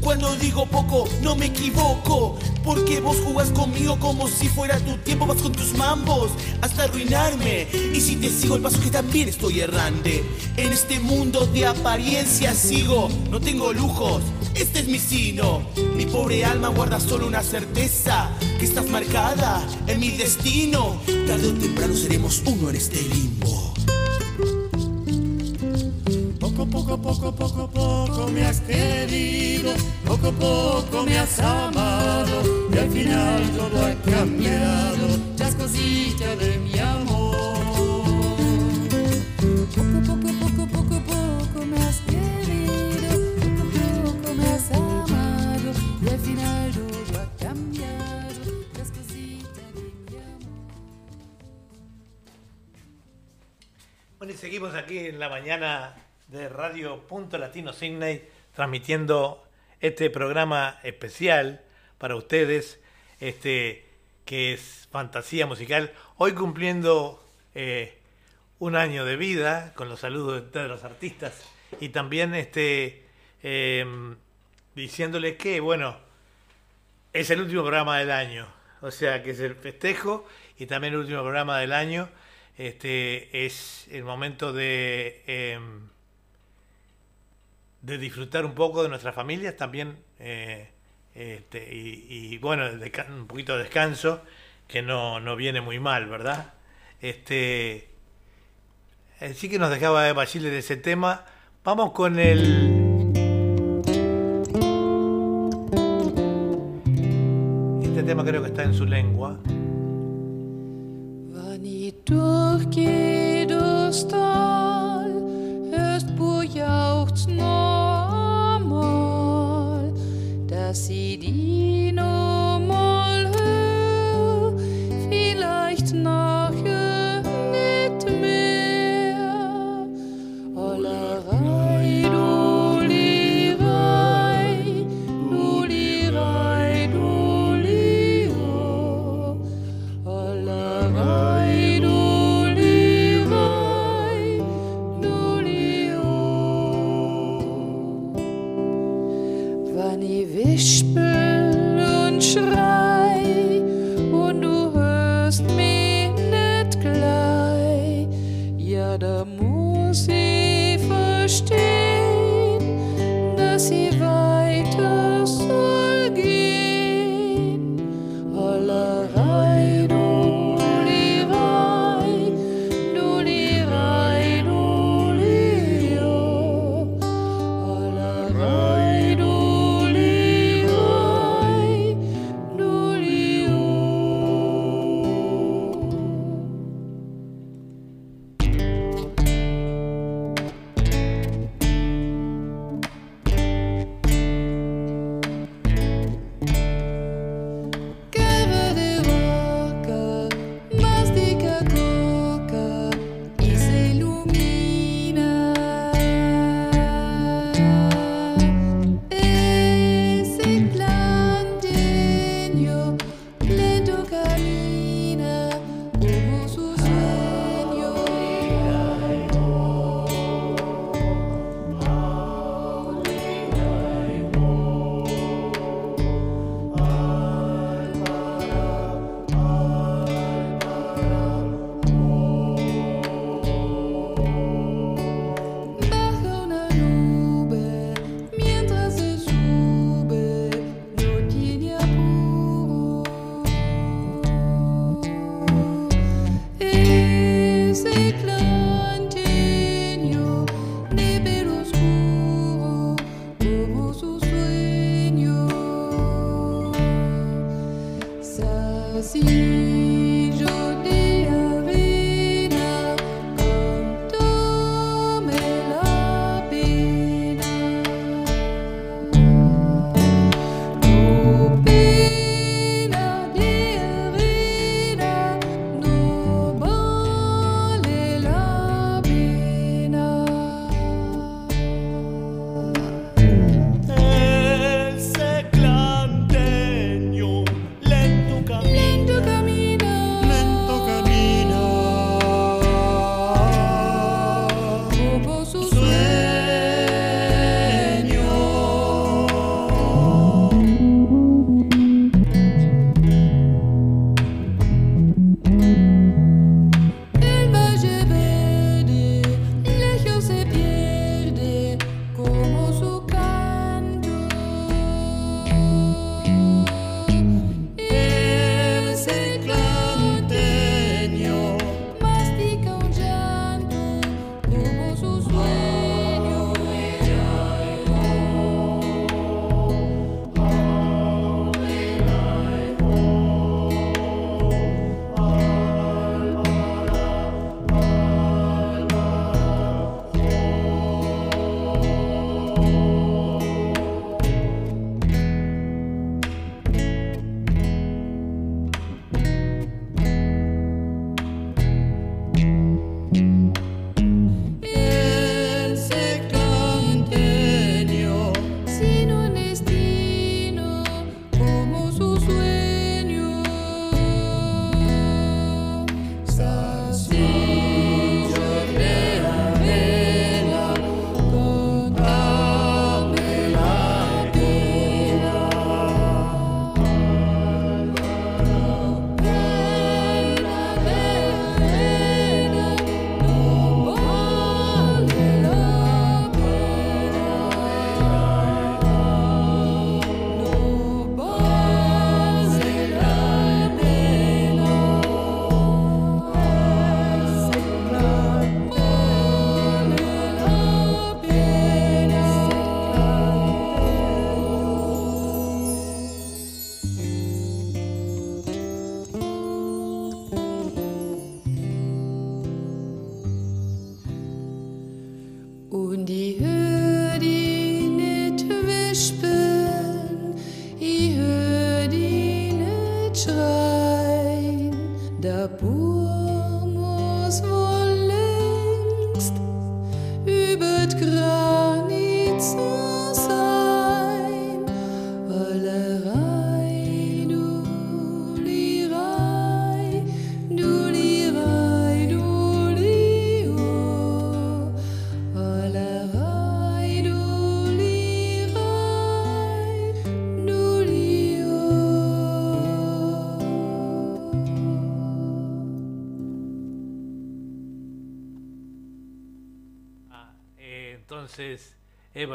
Cuando digo poco, no me equivoco. Porque vos jugás conmigo como si fuera tu tiempo, vas con tus mambos hasta arruinarme. Y si te sigo el paso que también estoy errante. En este mundo de apariencia sigo, no tengo lujos, este es mi sino. Mi pobre alma guarda solo una certeza, que estás marcada en mi destino. Tarde o temprano seremos uno en este limbo. Poco, poco, poco, poco, poco me has querido, poco, poco me has amado y al final todo ha cambiado, ya es cosita de mi amor. Poco, poco, poco, poco, poco me has querido, poco, poco me has amado y al final todo ha cambiado, las cositas de mi amor. Bueno, y seguimos aquí en la mañana de Radio Punto Latino Sydney, transmitiendo este programa especial para ustedes, este que es fantasía musical. Hoy cumpliendo eh, un año de vida, con los saludos de los artistas, y también este eh, diciéndoles que, bueno, es el último programa del año, o sea que es el festejo y también el último programa del año. Este es el momento de, eh, de disfrutar un poco de nuestras familias, también eh, este, y, y, bueno, un poquito de descanso, que no, no viene muy mal, ¿verdad? Este, así que nos dejaba de Basile de ese tema. Vamos con el. Este tema creo que está en su lengua.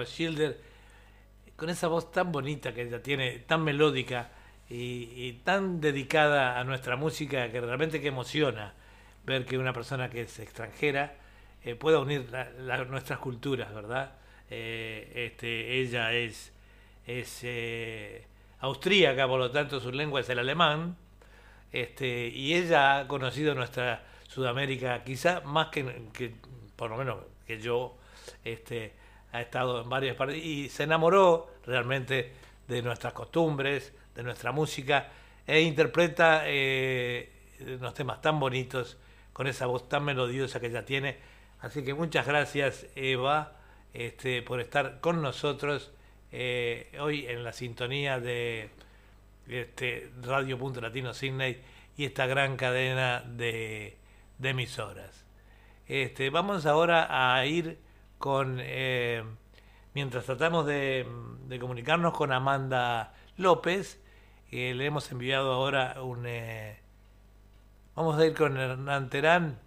Schilder, con esa voz tan bonita que ella tiene, tan melódica y, tan dedicada a nuestra música, que realmente que emociona ver que una persona que es extranjera eh, pueda unir nuestras culturas, ¿verdad? Eh, este, ella es, es eh, austríaca, por lo tanto su lengua es el alemán, este, y ella ha conocido nuestra Sudamérica quizá más que, que, por lo menos que yo, este, ha estado en varias partes y se enamoró realmente de nuestras costumbres, de nuestra música e interpreta eh, unos temas tan bonitos con esa voz tan melodiosa que ella tiene. Así que muchas gracias Eva este, por estar con nosotros eh, hoy en la sintonía de este, Radio Punto Latino Sydney y esta gran cadena de, emisoras. Este, vamos ahora a ir con, eh, mientras tratamos de, comunicarnos con Amanda López, eh, le hemos enviado ahora un... eh, vamos a ir con Hernán Terán.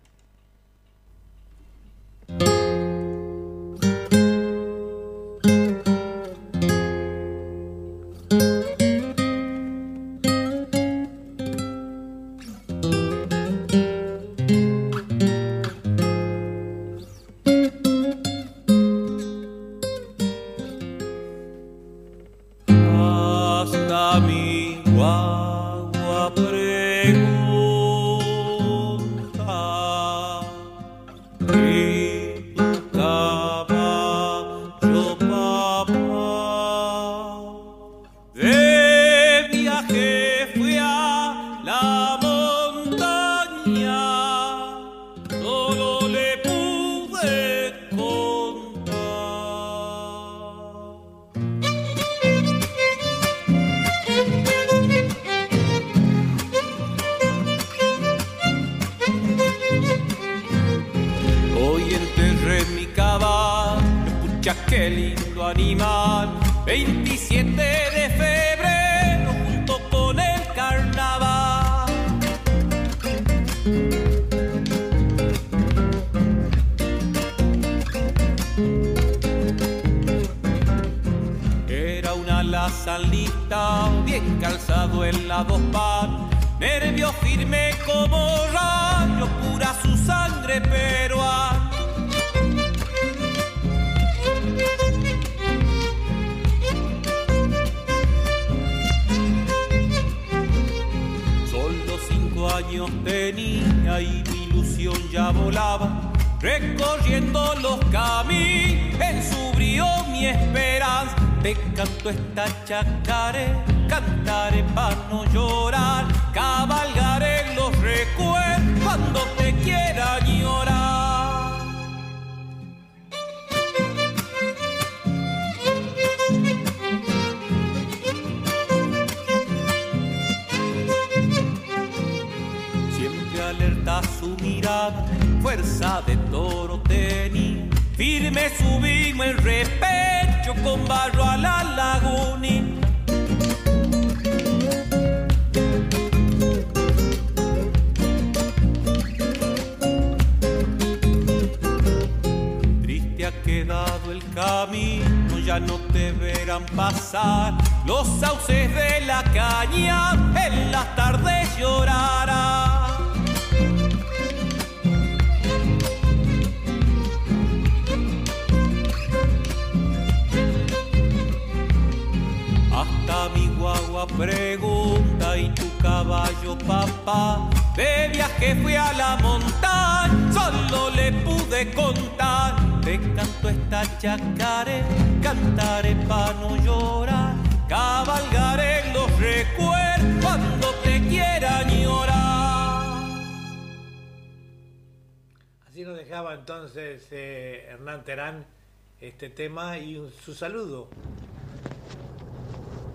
Este tema y su saludo.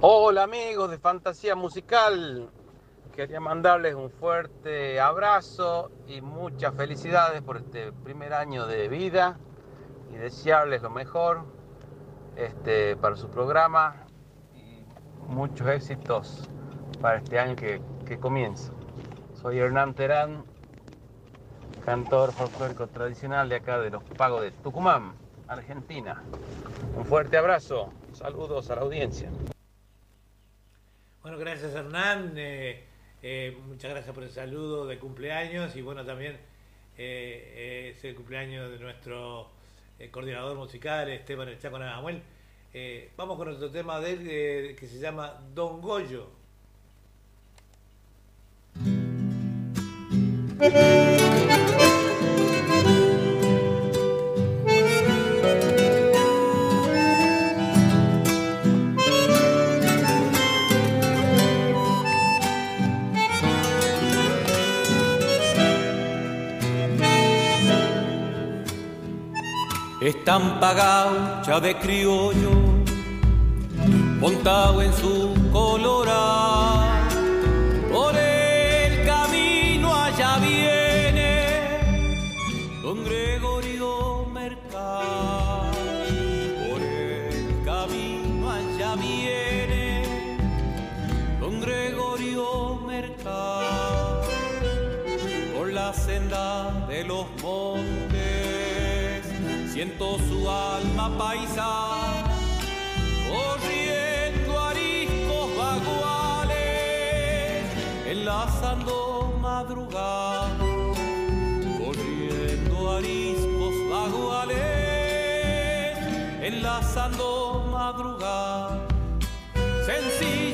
Hola amigos de Fantasía Musical. Quería mandarles un fuerte abrazo y muchas felicidades por este primer año de vida y desearles lo mejor este, para su programa y muchos éxitos para este año que, que comienza. Soy Hernán Terán, cantor folclórico tradicional de acá de los Pagos de Tucumán, Argentina. Un fuerte abrazo, saludos a la audiencia. Bueno, gracias Hernán, eh, eh, muchas gracias por el saludo de cumpleaños y bueno, también eh, eh, es el cumpleaños de nuestro eh, coordinador musical, Esteban El Chaco Nagamuel. Eh, vamos con otro tema de él eh, que se llama Don Goyo. [LAUGHS] Estampa gaucha de criollo, montado en su colorado, por el camino allá viene don Gregorio Mercado, por el camino allá viene don Gregorio Mercado, por la senda de los montes siento su alma paisa corriendo ariscos vaguales enlazando madrugadas corriendo ariscos vaguales enlazando madrugadas sencillo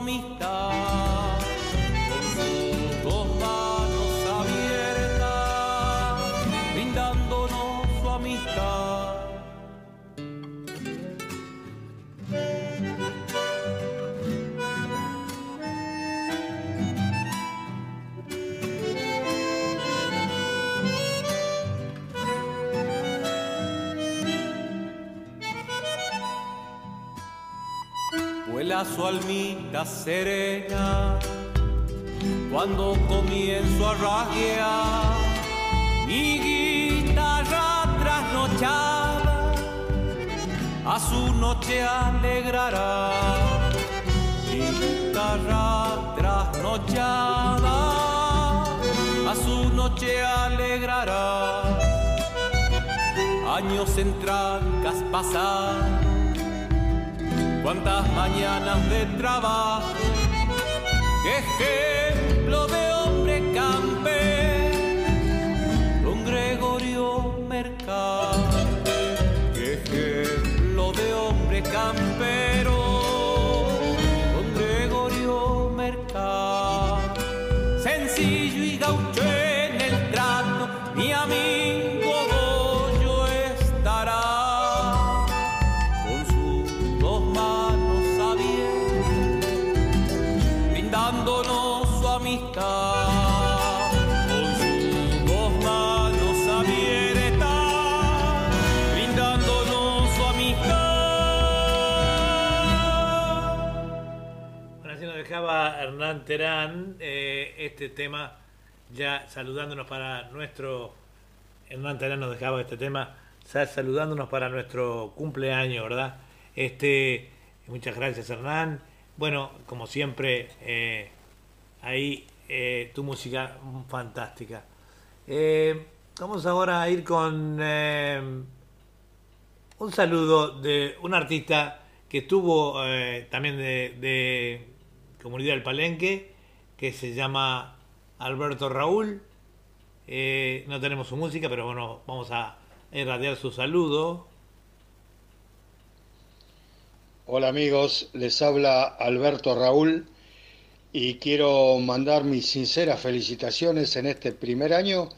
brindándonos su Su almita serena. Cuando comienzo a rasguear mi guitarra trasnochada a su noche alegrará. Mi guitarra trasnochada a su noche alegrará. Años en trancas pasadas cuántas mañanas de trabajo, qué ejemplo de hombre campe, don Gregorio Mercado, eh, este tema, ya saludándonos para nuestro. Hernán Terán nos dejaba este tema, ya saludándonos para nuestro cumpleaños, ¿verdad? Este, muchas gracias, Hernán. Bueno, como siempre, eh, ahí eh, tu música fantástica. Vamos ahora a ir con un saludo de un artista que estuvo también de Comunidad del Palenque, que se llama Alberto Raúl. Eh, no tenemos su música, pero bueno, vamos a irradiar su saludo. Hola amigos, les habla Alberto Raúl y quiero mandar mis sinceras felicitaciones en este primer año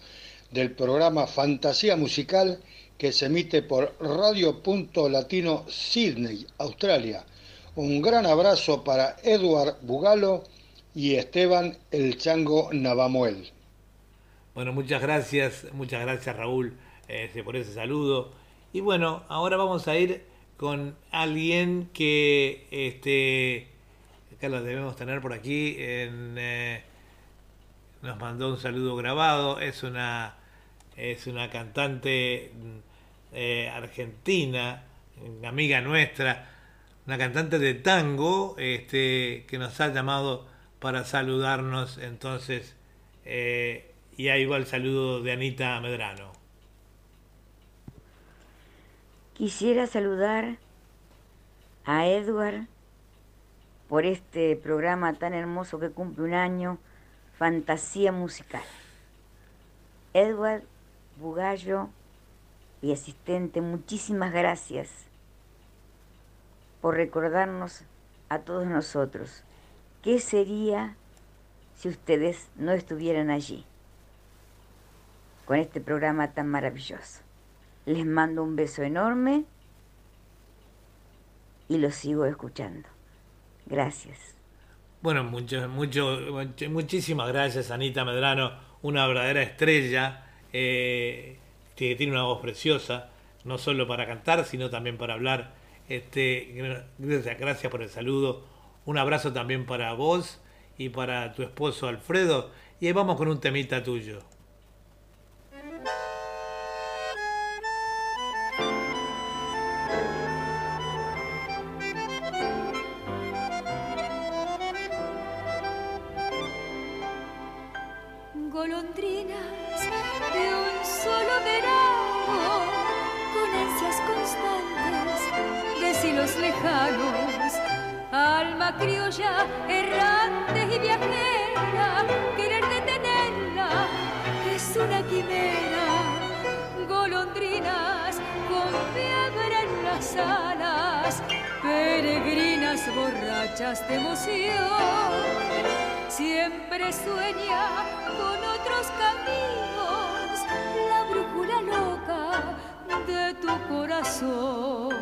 del programa Fantasía Musical que se emite por Radio Punto Latino Sydney, Australia. Un gran abrazo para Edward Bugalo y Esteban El Chango Navamuel. Bueno, muchas gracias, muchas gracias Raúl este, por ese saludo. Y bueno, ahora vamos a ir con alguien que este, acá lo debemos tener por aquí. Eh, nos mandó un saludo grabado. Es una, es una cantante eh, argentina, amiga nuestra, una cantante de tango este, que nos ha llamado para saludarnos. Entonces, eh, y ahí va el saludo de Anita Medrano. Quisiera saludar a Edward por este programa tan hermoso que cumple un año, Fantasía Musical. Edward Bugallo y asistente, muchísimas gracias por recordarnos a todos nosotros qué sería si ustedes no estuvieran allí con este programa tan maravilloso. Les mando un beso enorme y los sigo escuchando. Gracias. Bueno, mucho, mucho, muchísimas gracias, Anita Medrano, una verdadera estrella eh, que tiene una voz preciosa, no solo para cantar, sino también para hablar. Este, gracias, por el saludo. Un abrazo también para vos y para tu esposo Alfredo. Y ahí vamos con un temita tuyo. Borrachas de emoción siempre sueña con otros caminos, la brújula loca de tu corazón.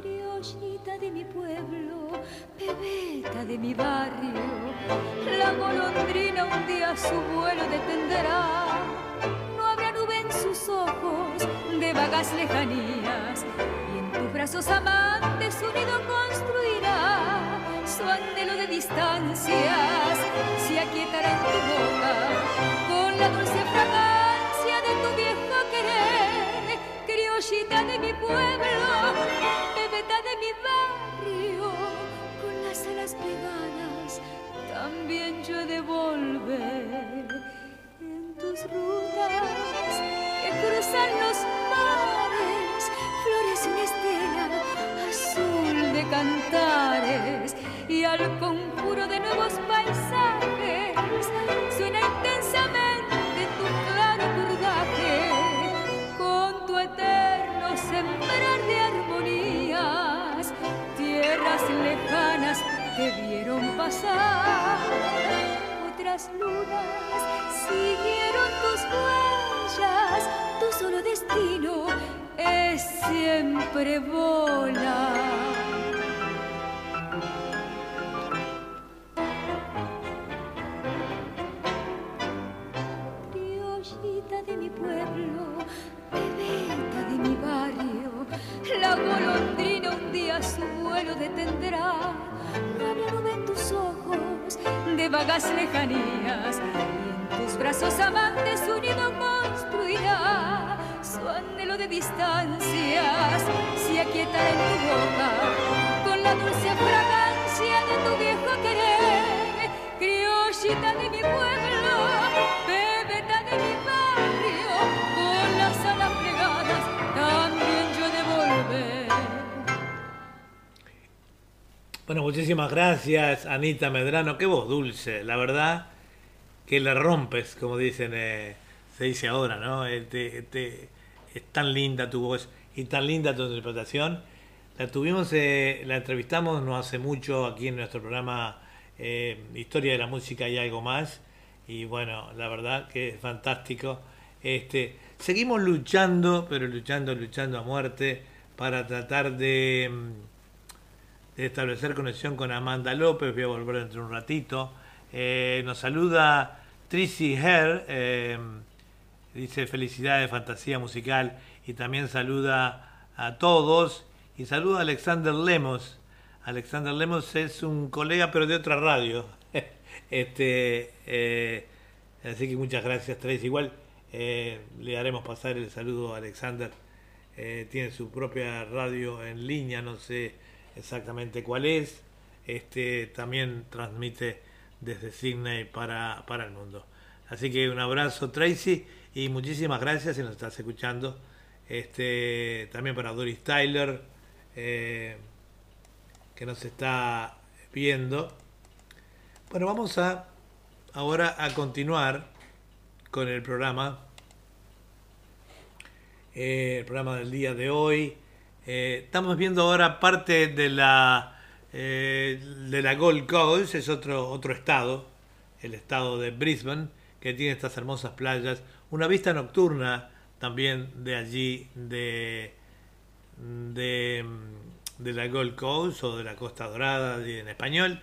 Criollita de mi pueblo, pebeta de mi barrio, la golondrina un día su vuelo detendrá. Ojos de vagas lejanías y en tus brazos amantes unido construirá su anhelo de distancias. Se aquietará en tu boca con la dulce fragancia de tu viejo querer criollita de mi pueblo bebeta de mi barrio con las alas plegadas también yo he volver en tus rutas cruzan los mares, florece una estela azul de cantares y al conjuro de nuevos paisajes suena intensamente tu claro cordaje con tu eterno sembrar de armonías, tierras lejanas te vieron pasar, otras lunas siguieron tus huellas, tu solo destino es siempre volar. Criollita de mi pueblo, bebeta de mi barrio, la golondrina un día su vuelo detendrá. Nube en tus ojos de vagas lejanías tus brazos amantes unido construirá su anhelo de distancias. Se aquietará en tu boca con la dulce fragancia de tu viejo querer. Criollita de mi pueblo bebeta de mi barrio con las alas plegadas también yo he de volver. Bueno, muchísimas gracias, Anita Medrano. Qué voz dulce, la verdad que le rompes, como dicen, eh, se dice ahora, ¿no? Eh, es tan linda tu voz y tan linda tu interpretación. La tuvimos, eh, la entrevistamos no hace mucho aquí en nuestro programa eh, Historia de la Música y algo más. Y bueno, la verdad que es fantástico. Este, seguimos luchando, pero luchando, luchando a muerte para tratar de, mm, de establecer conexión con Amanda López. Voy a volver dentro de un ratito. Eh, nos saluda Tracy Herr, eh, dice felicidades, fantasía musical y también saluda a todos y saluda a Alexander Lemos. Alexander Lemos es un colega pero de otra radio. [LAUGHS] este, eh, así que muchas gracias Tracy. Igual le haremos pasar el saludo a Alexander. Tiene su propia radio en línea, no sé exactamente cuál es. Este, también transmite desde Sydney para, para el mundo. Así que un abrazo Tracy y muchísimas gracias si nos estás escuchando. Este, también para Doris Tyler, eh, que nos está viendo. Bueno, vamos a ahora a continuar con el programa. Eh, el programa del día de hoy. Eh, estamos viendo ahora parte de la eh, de la Gold Coast, es otro, otro estado, el estado de Brisbane, que tiene estas hermosas playas, una vista nocturna también de allí, de, de, la Gold Coast o de la Costa Dorada en español,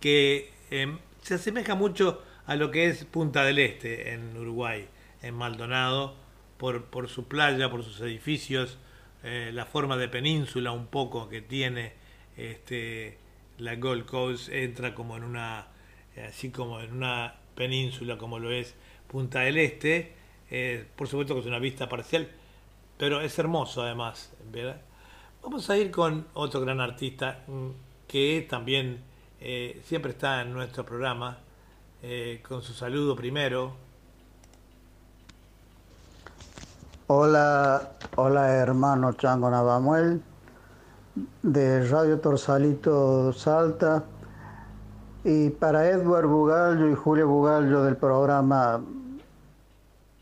que eh, se asemeja mucho a lo que es Punta del Este en Uruguay, en Maldonado, por, por su playa, por sus edificios, eh, la forma de península un poco que tiene este, la Gold Coast entra como en una, así como en una península como lo es Punta del Este, eh, por supuesto que es una vista parcial, pero es hermoso además, ¿verdad? Vamos a ir con otro gran artista mm, que también eh, siempre está en nuestro programa, eh, con su saludo primero. Hola, hola hermano Chango Navamuel de Radio Torsalito Salta y para Edward Bugallo y Julio Bugallo del programa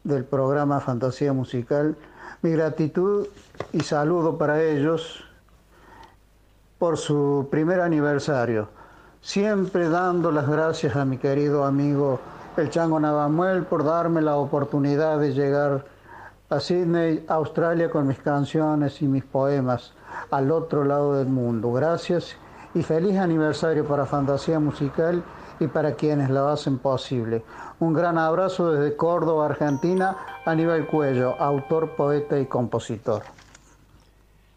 del programa Fantasía Musical, mi gratitud y saludo para ellos por su primer aniversario. Siempre dando las gracias a mi querido amigo el Chango Navamuel por darme la oportunidad de llegar a Sydney, Australia, con mis canciones y mis poemas al otro lado del mundo. Gracias y feliz aniversario para Fantasía Musical y para quienes la hacen posible. Un gran abrazo desde Córdoba, Argentina, Aníbal Cuello, autor, poeta y compositor.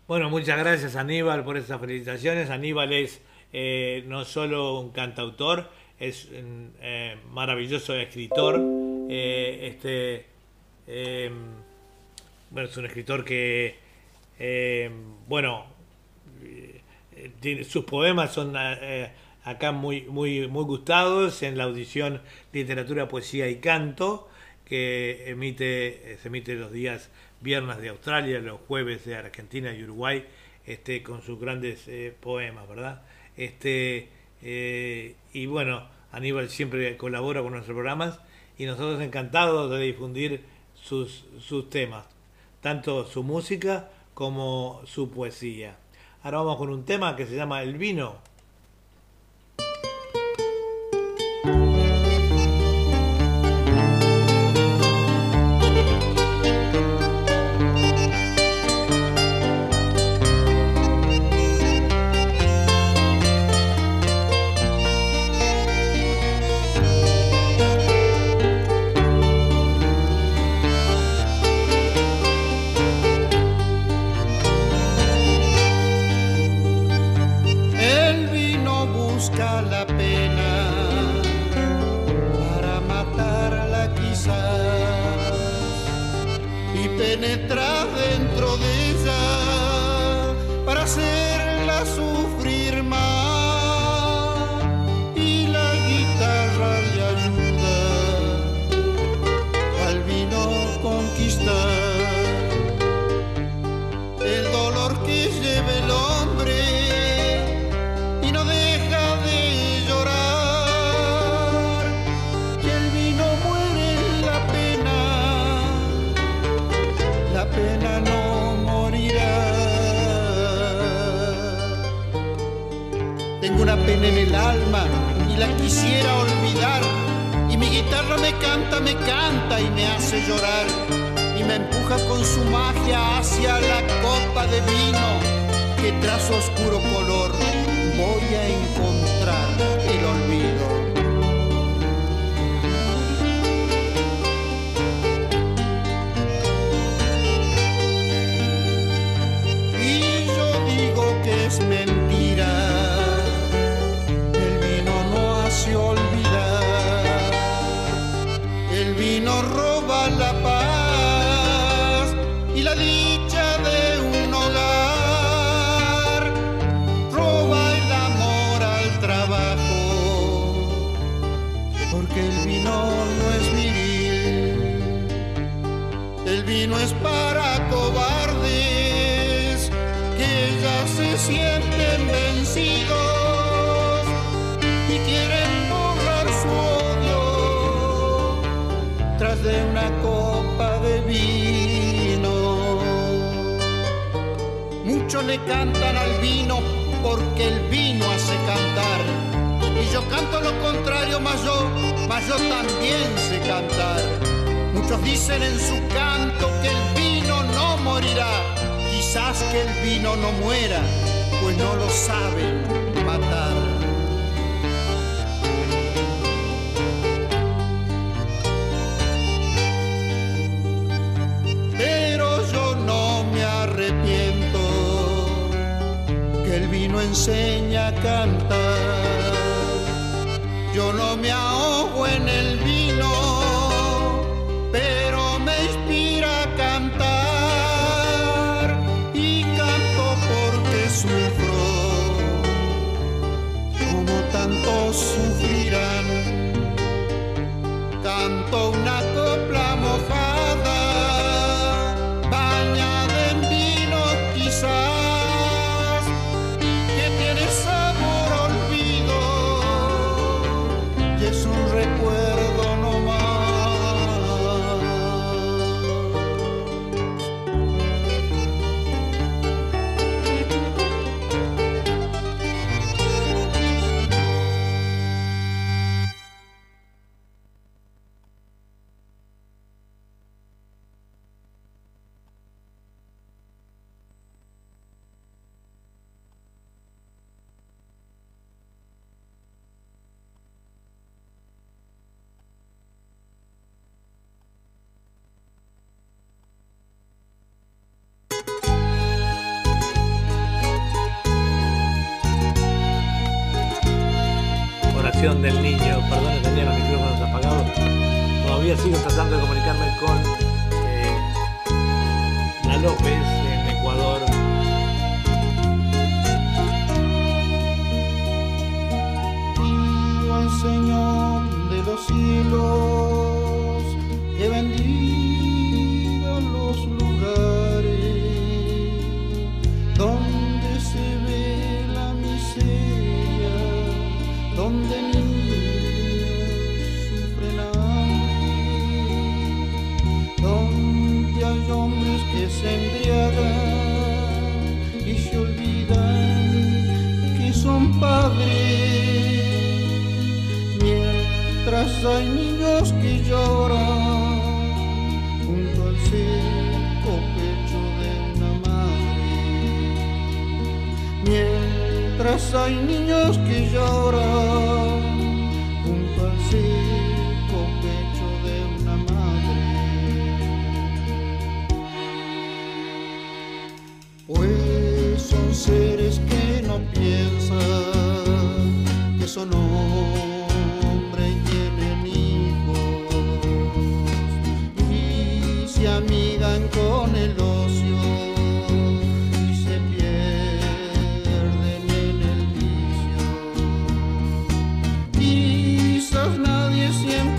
Bueno, muchas gracias Aníbal por estas felicitaciones. Aníbal es eh, no solo un cantautor, es un eh, maravilloso escritor. Eh, este, bueno, es un escritor que, bueno, tiene, sus poemas son acá muy, muy, muy gustados en la audición Literatura, Poesía y Canto, que emite, se emite los días viernes de Australia, los jueves de Argentina y Uruguay, este, con sus grandes poemas, ¿verdad? Este, eh, y bueno, Aníbal siempre colabora con nuestros programas y nosotros encantados de difundir sus, sus temas, tanto su música como su poesía. Ahora vamos con un tema que se llama El vino.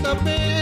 Sienta pena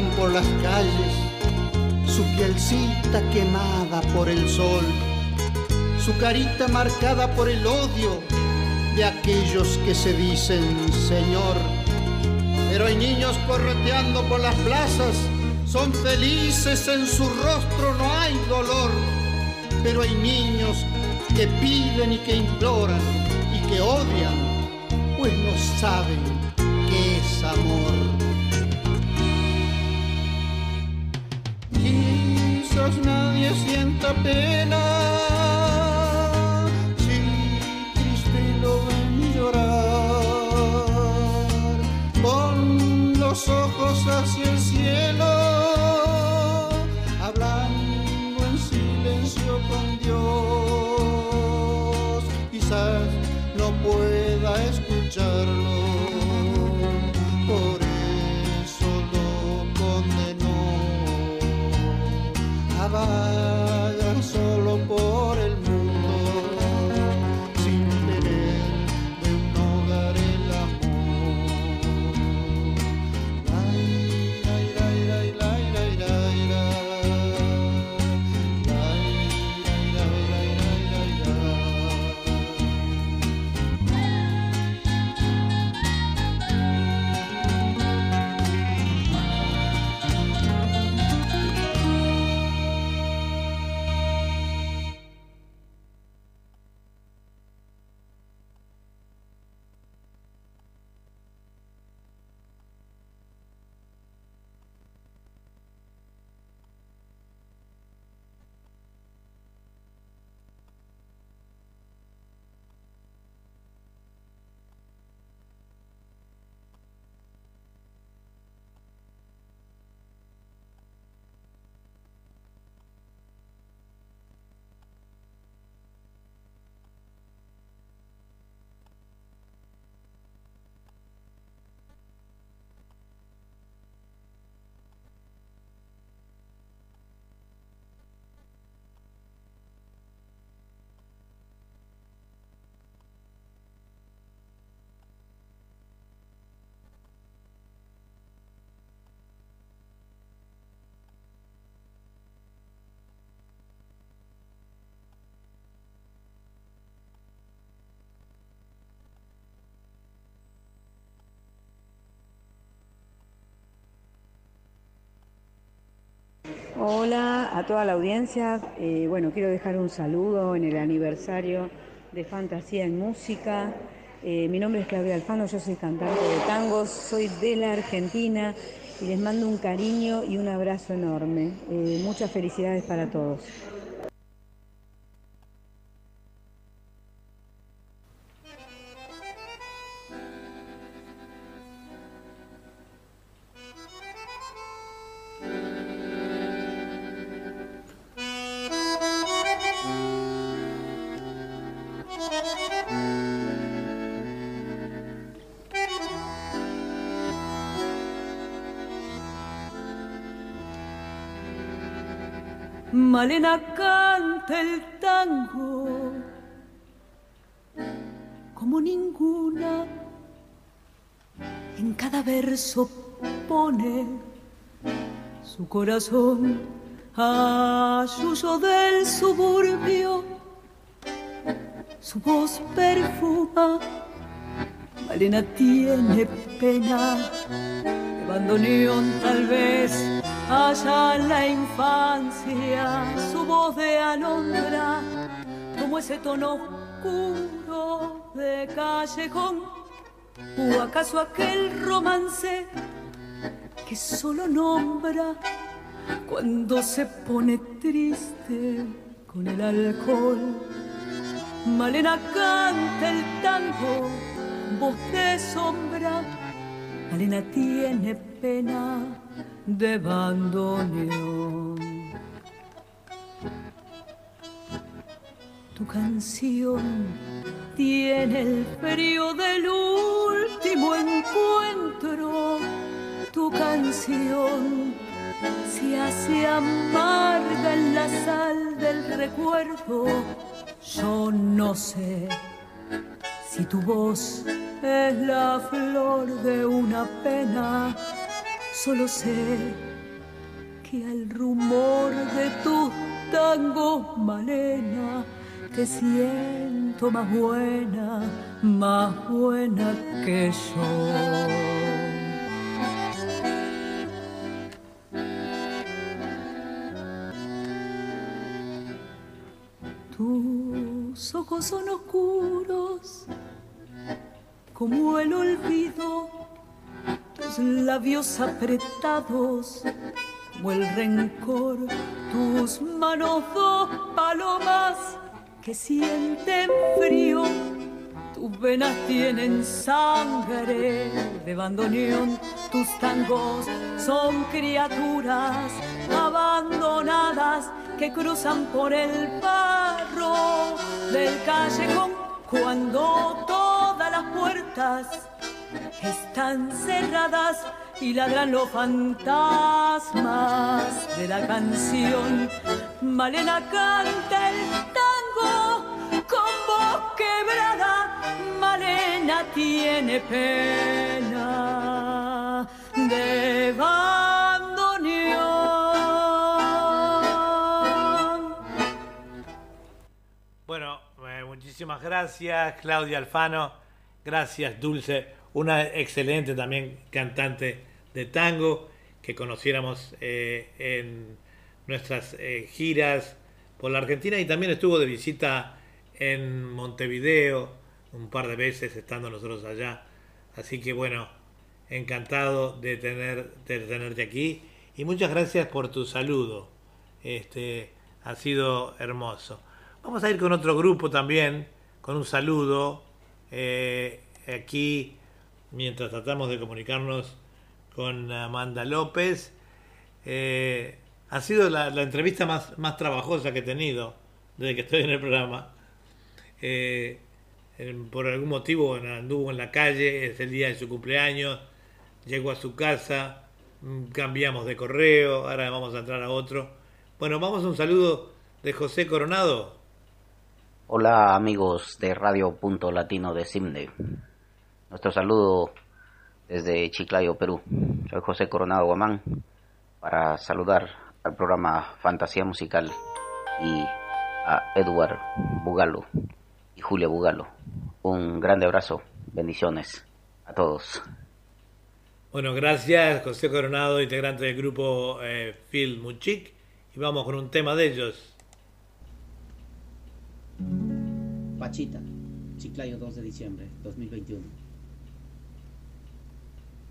por las calles, su pielcita quemada por el sol, su carita marcada por el odio de aquellos que se dicen Señor. Pero hay niños correteando por las plazas, son felices, en su rostro no hay dolor. Pero hay niños que piden y que imploran y que odian, pues no saben qué es amor. Nadie sienta pena Hola a toda la audiencia. Eh, bueno, quiero dejar un saludo en el aniversario de Fantasía en Música. Eh, mi nombre es Claudia Alfano, yo soy cantante de tangos, soy de la Argentina y les mando un cariño y un abrazo enorme. Eh, muchas felicidades para todos. Malena canta el tango como ninguna. En cada verso pone su corazón a suyo del suburbio. Su voz perfuma. Malena tiene pena de bandoneón tal vez allá en la infancia su voz de alondra como ese tono oscuro de callejón. O acaso aquel romance que solo nombra cuando se pone triste con el alcohol Malena canta el tango voz de sombra. Malena tiene pena de bandoneón. Tu canción tiene el frío del último encuentro. Tu canción se hace amarga en la sal del recuerdo. Yo no sé si tu voz es la flor de una pena, solo sé que al rumor de tus tangos, Malena, te siento más buena, más buena que yo. Tus ojos son oscuros como el olvido, tus labios apretados como el rencor, tus manos dos palomas que sienten frío, tus venas tienen sangre de bandoneón, tus tangos son criaturas abandonadas que cruzan por el barro del callejón cuando todas las puertas están cerradas y ladran los fantasmas de la canción. Malena canta el tango con voz quebrada. Malena tiene pena de bandoneón. Bueno, eh, muchísimas gracias Claudia Alfano, gracias Dulce, una excelente también cantante de tango que conociéramos eh, en nuestras eh, giras por la Argentina y también estuvo de visita en Montevideo un par de veces estando nosotros allá. Así que bueno, encantado de, tener, de tenerte aquí y muchas gracias por tu saludo. Este, ha sido hermoso. Vamos a ir con otro grupo también, con un saludo. eh, aquí, mientras tratamos de comunicarnos con Amanda López. Eh, ha sido la, entrevista más, más trabajosa que he tenido desde que estoy en el programa. Eh, por algún motivo anduvo en la calle, es el día de su cumpleaños, llegó a su casa, mm, cambiamos de correo, ahora vamos a entrar a otro. Bueno, vamos a un saludo de José Coronado. Hola amigos de Radio Punto Latino de Simde. Nuestro saludo desde Chiclayo, Perú. Soy José Coronado Guamán para saludar al programa Fantasía Musical y a Edward Bugalo y Julia Bugalo. Un grande abrazo, bendiciones a todos. Bueno, gracias José Coronado, integrante del grupo eh, Phil Muchik. Y vamos con un tema de ellos. Pachita, Chiclayo 2 de diciembre 2021. Niña cantutita, ¿por qué lloras? Flor de manantial de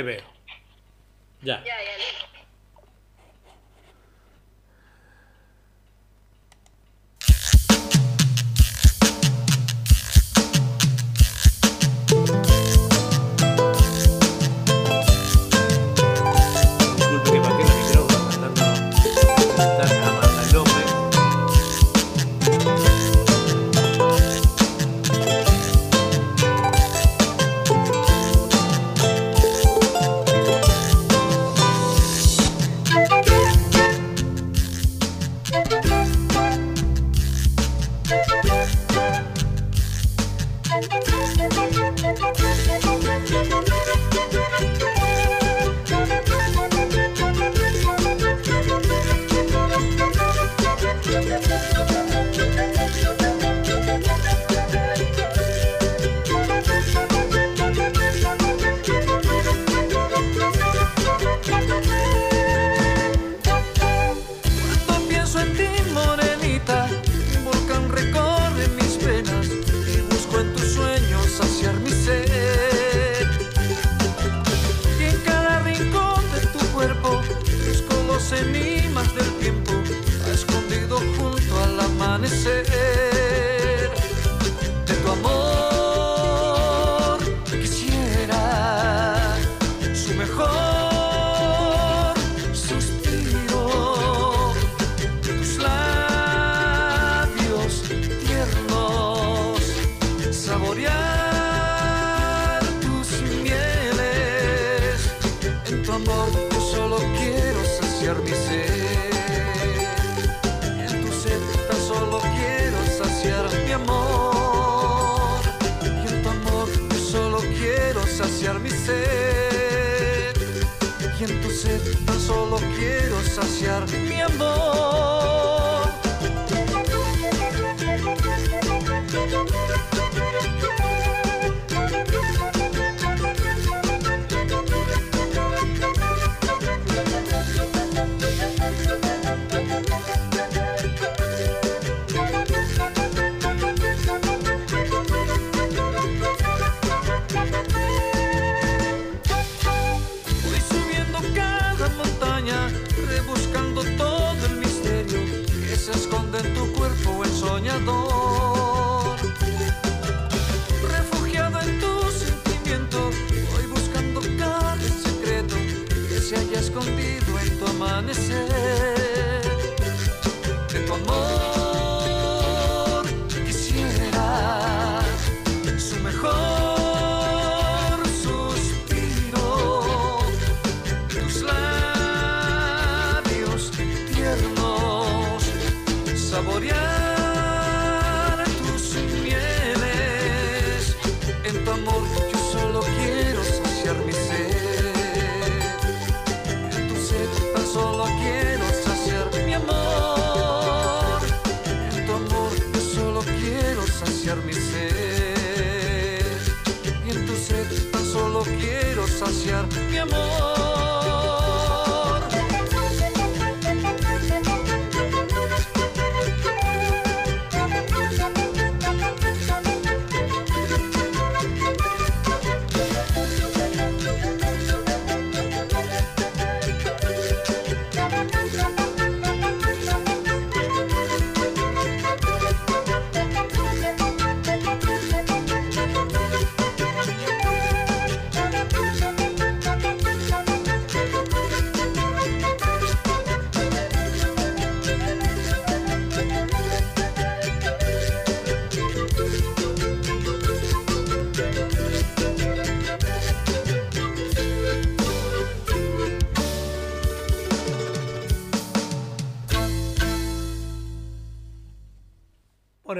ahí veo. Ya.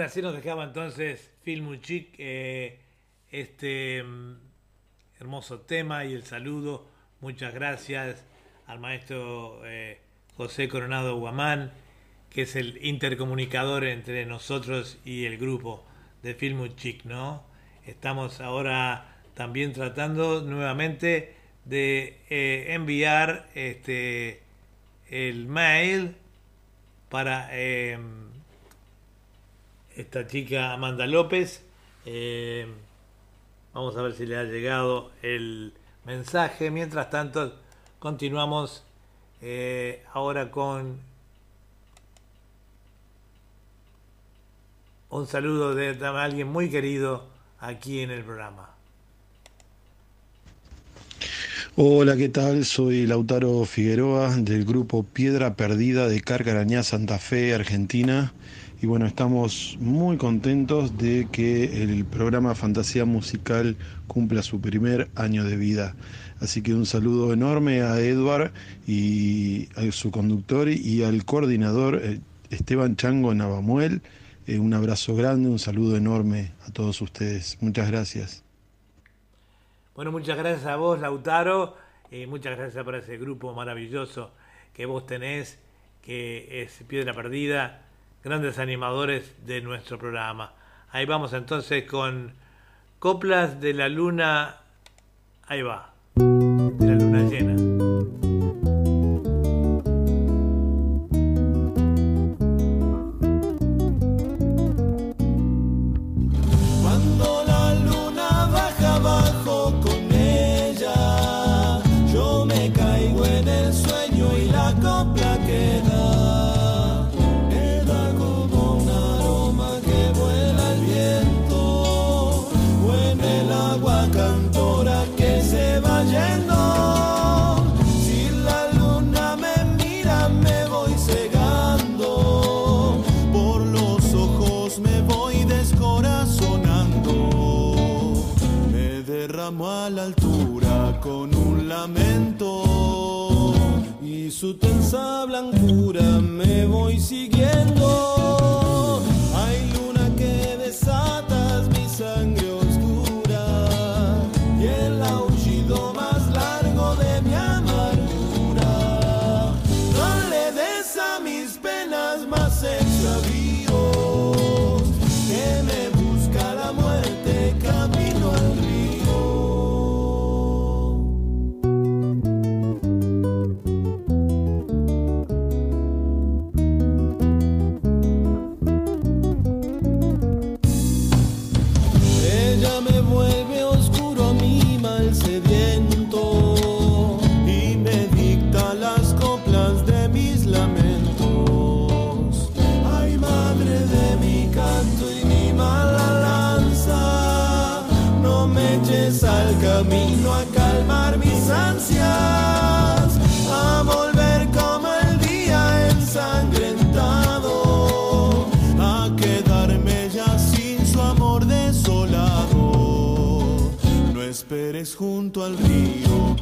Bueno, así nos dejaba entonces Phil Muchik, eh, este mm, hermoso tema y el saludo. Muchas gracias al maestro eh, José Coronado Guamán que es el intercomunicador entre nosotros y el grupo de Film Chic, ¿no? Estamos ahora también tratando nuevamente de eh, enviar este el mail para esta chica Amanda López. Eh, vamos a ver si le ha llegado el mensaje. Mientras tanto, continuamos eh, ahora con un saludo de, de alguien muy querido aquí en el programa. Hola, ¿qué tal? Soy Lautaro Figueroa del grupo Piedra Perdida de Carcarañá, Santa Fe, Argentina. Y bueno, estamos muy contentos de que el programa Fantasía Musical cumpla su primer año de vida. Así que un saludo enorme a Edward y a su conductor y al coordinador eh, Esteban Chango Navamuel. Eh, un abrazo grande, un saludo enorme a todos ustedes. Muchas gracias. Bueno, muchas gracias a vos, Lautaro. y muchas gracias por ese grupo maravilloso que vos tenés, que es Piedra Perdida, grandes animadores de nuestro programa. Ahí vamos entonces con Coplas de la Luna. Ahí va, la Luna llena. Con un lamento. Y su tensa blancura me voy siguiendo.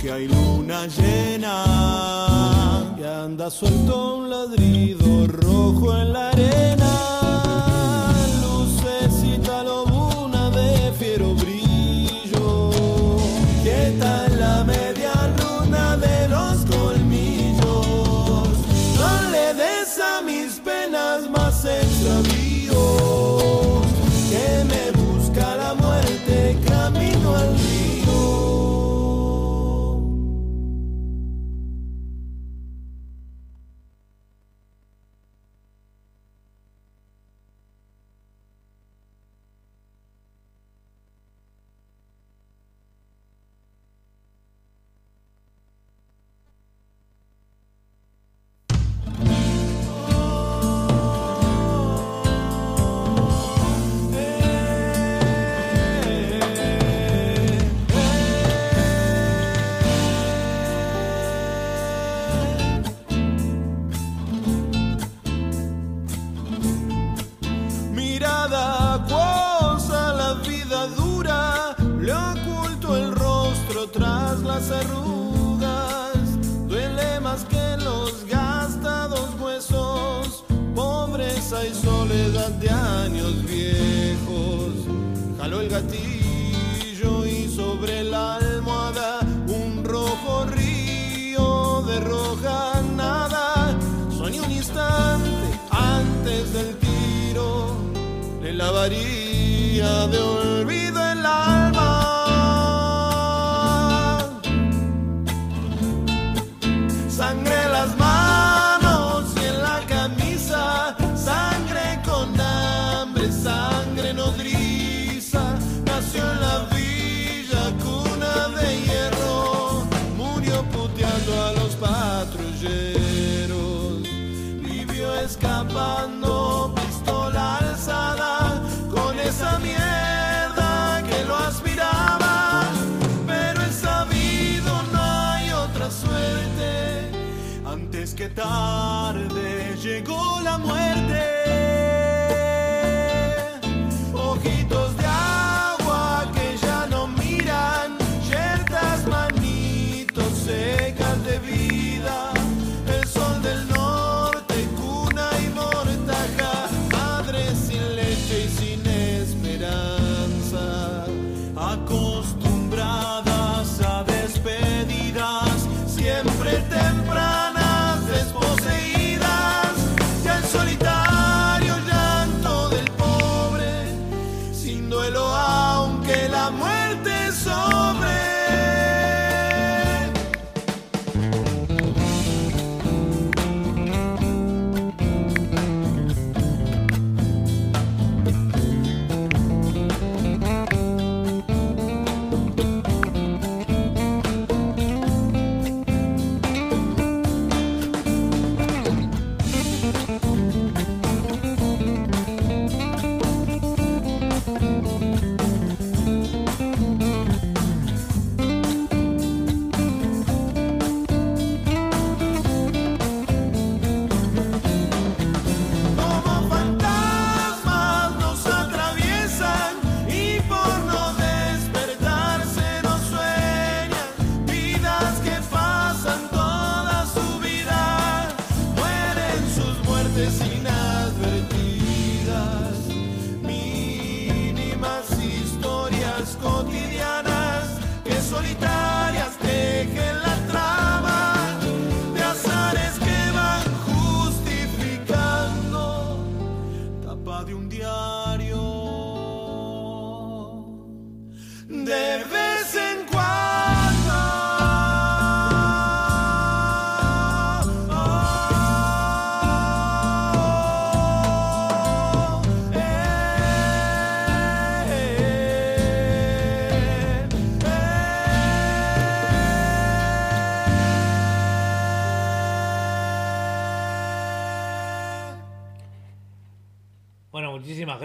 Que hay luna llena y anda suelto un ladrido rojo en la arena.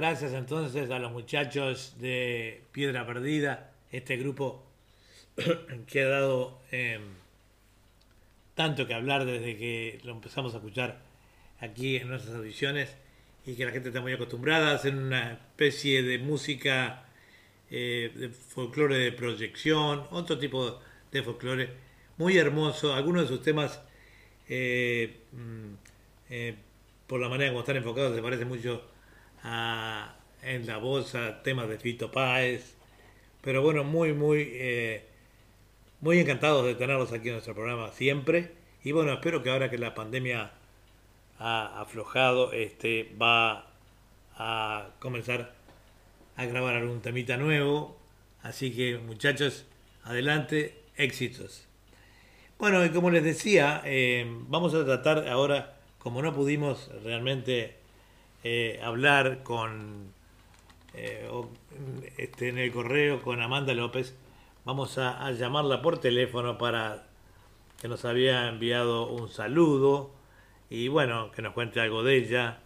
Gracias entonces a los muchachos de Piedra Perdida, este grupo [CLEARS THROAT] que ha dado eh, tanto que hablar desde que lo empezamos a escuchar aquí en nuestras audiciones y que la gente está muy acostumbrada a hacer una especie de música eh, de folclore de proyección, otro tipo de folclore muy hermoso. Algunos de sus temas, eh, mm, eh, por la manera como están enfocados, se parece mucho en la voz a temas de Fito Páez. Pero bueno, muy, muy, eh, muy encantados de tenerlos aquí en nuestro programa siempre. Y bueno, espero que ahora que la pandemia ha aflojado, este, va a comenzar a grabar algún temita nuevo. Así que muchachos, adelante, éxitos. Bueno, y como les decía, eh, vamos a tratar ahora, como no pudimos realmente eh, hablar con eh, o, este, en el correo con Amanda López, vamos a, llamarla por teléfono para que nos había enviado un saludo y bueno, que nos cuente algo de ella.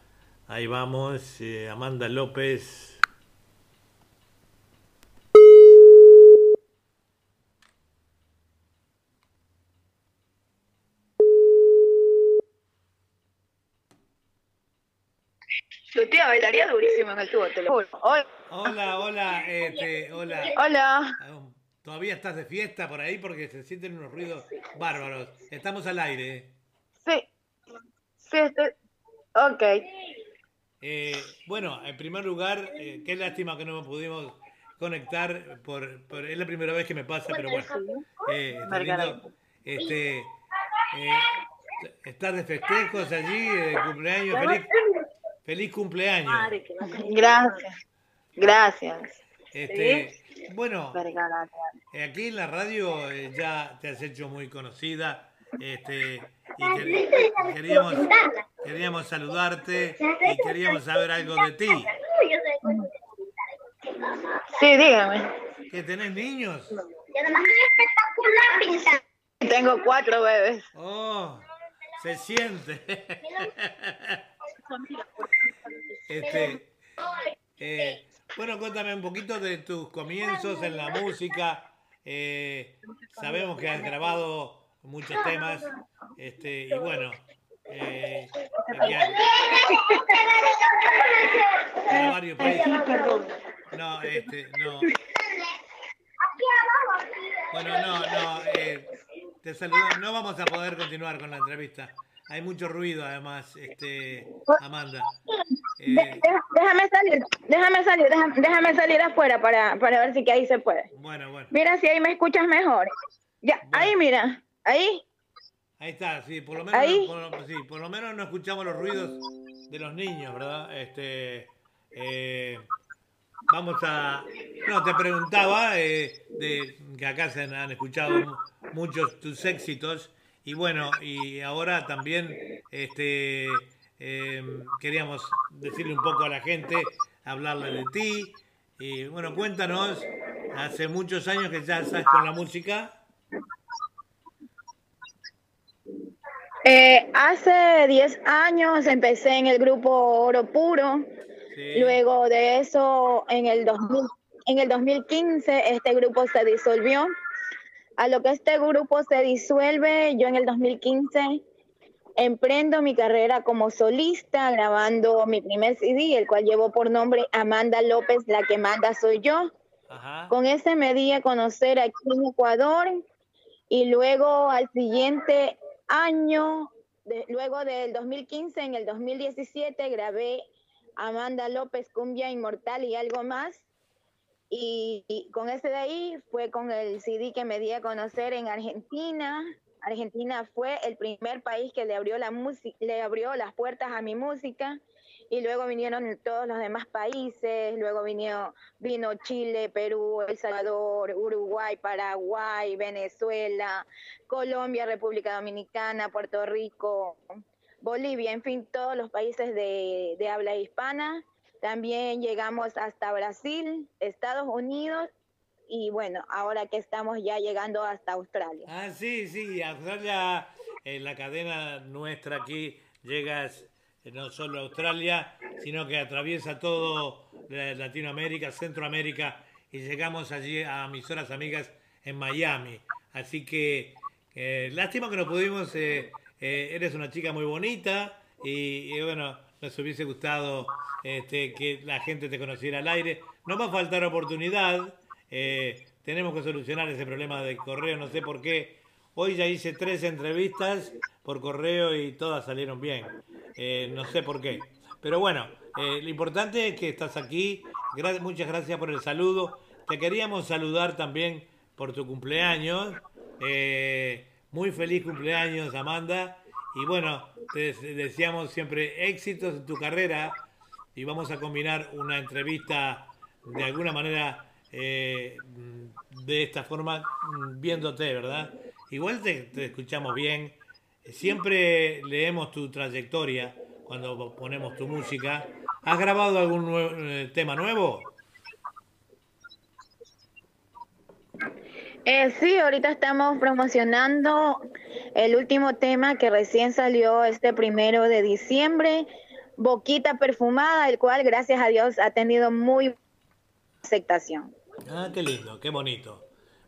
Ahí vamos, eh, Amanda López. Tía bailaría durísimo en el tubo, te lo juro. Hola. Hola, hola, este, hola. Hola. Todavía estás de fiesta por ahí porque se sienten unos ruidos bárbaros. Estamos al aire. Sí. Sí, estoy... Ok. Eh, bueno, en primer lugar, eh, qué lástima que no nos pudimos conectar. Por, por- es la primera vez que me pasa, pero bueno. Eh, está lindo. Este, eh, ¿Estás de festejos allí, de cumpleaños? Feliz, feliz cumpleaños. Gracias. Gracias. Este, Bueno, eh, aquí en la radio eh, ya te has hecho muy conocida este, y quer- queríamos, queríamos saludarte y queríamos saber algo de ti. Sí, dígame. ¿Que tenés niños? Tengo cuatro bebés. Oh, se siente. [LAUGHS] Este, eh, bueno, cuéntame un poquito de tus comienzos en la música. Eh, sabemos que has grabado muchos temas. Este, y bueno, eh, para varios países. No, este, no. Bueno, no, no, eh, te saludo. No vamos a poder continuar con la entrevista. Hay mucho ruido, además, este, Amanda. Eh, déjame salir, déjame salir, déjame, déjame salir afuera para, para ver si que ahí se puede. bueno, bueno. Mira si ahí me escuchas mejor. Ya, ahí mira, ahí. Ahí está, sí, por lo menos, Ahí. por, lo- sí, por lo menos no escuchamos los ruidos de los niños, ¿verdad? Este, eh, vamos a, no, te preguntaba eh, de que acá se han, escuchado mu- muchos tus éxitos y bueno, y ahora también, este, eh, queríamos decirle un poco a la gente, hablarle de ti y bueno, cuéntanos, hace muchos años que ya estás con la música. Eh, hace 10 años empecé en el grupo Oro Puro. Luego de eso, en el, 2000 en el 2015, este grupo se disolvió. A lo que este grupo se disuelve, yo en el 2015 emprendo mi carrera como solista, grabando mi primer CD, el cual llevó por nombre Amanda López, la que manda soy yo. Con ese me di a conocer aquí en Ecuador y luego al siguiente año, de- luego del 2015, en el 2017 grabé Amanda López, Cumbia Inmortal y algo más. Y, con ese de ahí fue con el CD que me di a conocer en Argentina. Argentina fue el primer país que le abrió la le abrió las puertas a mi música. Y luego vinieron todos los demás países, luego vino, vino Chile, Perú, El Salvador, Uruguay, Paraguay, Venezuela, Colombia, República Dominicana, Puerto Rico, Bolivia, en fin, todos los países de, de habla hispana. También llegamos hasta Brasil, Estados Unidos y bueno, ahora que estamos ya llegando hasta Australia. Ah, sí, sí, Australia, eh, la cadena nuestra aquí llegas eh, no solo a Australia, sino que atraviesa todo eh, Latinoamérica, Centroamérica y llegamos allí a mis horas amigas en Miami. Así que lástima que no pudimos, eres una chica muy bonita y bueno, nos hubiese gustado este, que la gente te conociera al aire. No va a faltar oportunidad, eh, tenemos que solucionar ese problema del correo, no sé por qué. Hoy ya hice tres entrevistas por correo y todas salieron bien. Eh, no sé por qué. Pero bueno, eh, lo importante es que estás aquí. Gra- muchas gracias por el saludo. Te queríamos saludar también por tu cumpleaños. Muy feliz cumpleaños, Amanda. Y bueno, te des- deseamos siempre éxitos en tu carrera y vamos a combinar una entrevista de alguna manera eh, de esta forma mm, viéndote, ¿verdad? Igual te, escuchamos bien. Siempre leemos tu trayectoria cuando ponemos tu música. ¿Has grabado algún eh, tema nuevo? Eh, sí, ahorita estamos promocionando el último tema que recién salió este primero de diciembre, Boquita Perfumada, el cual gracias a Dios ha tenido muy aceptación. Ah, qué lindo, qué bonito.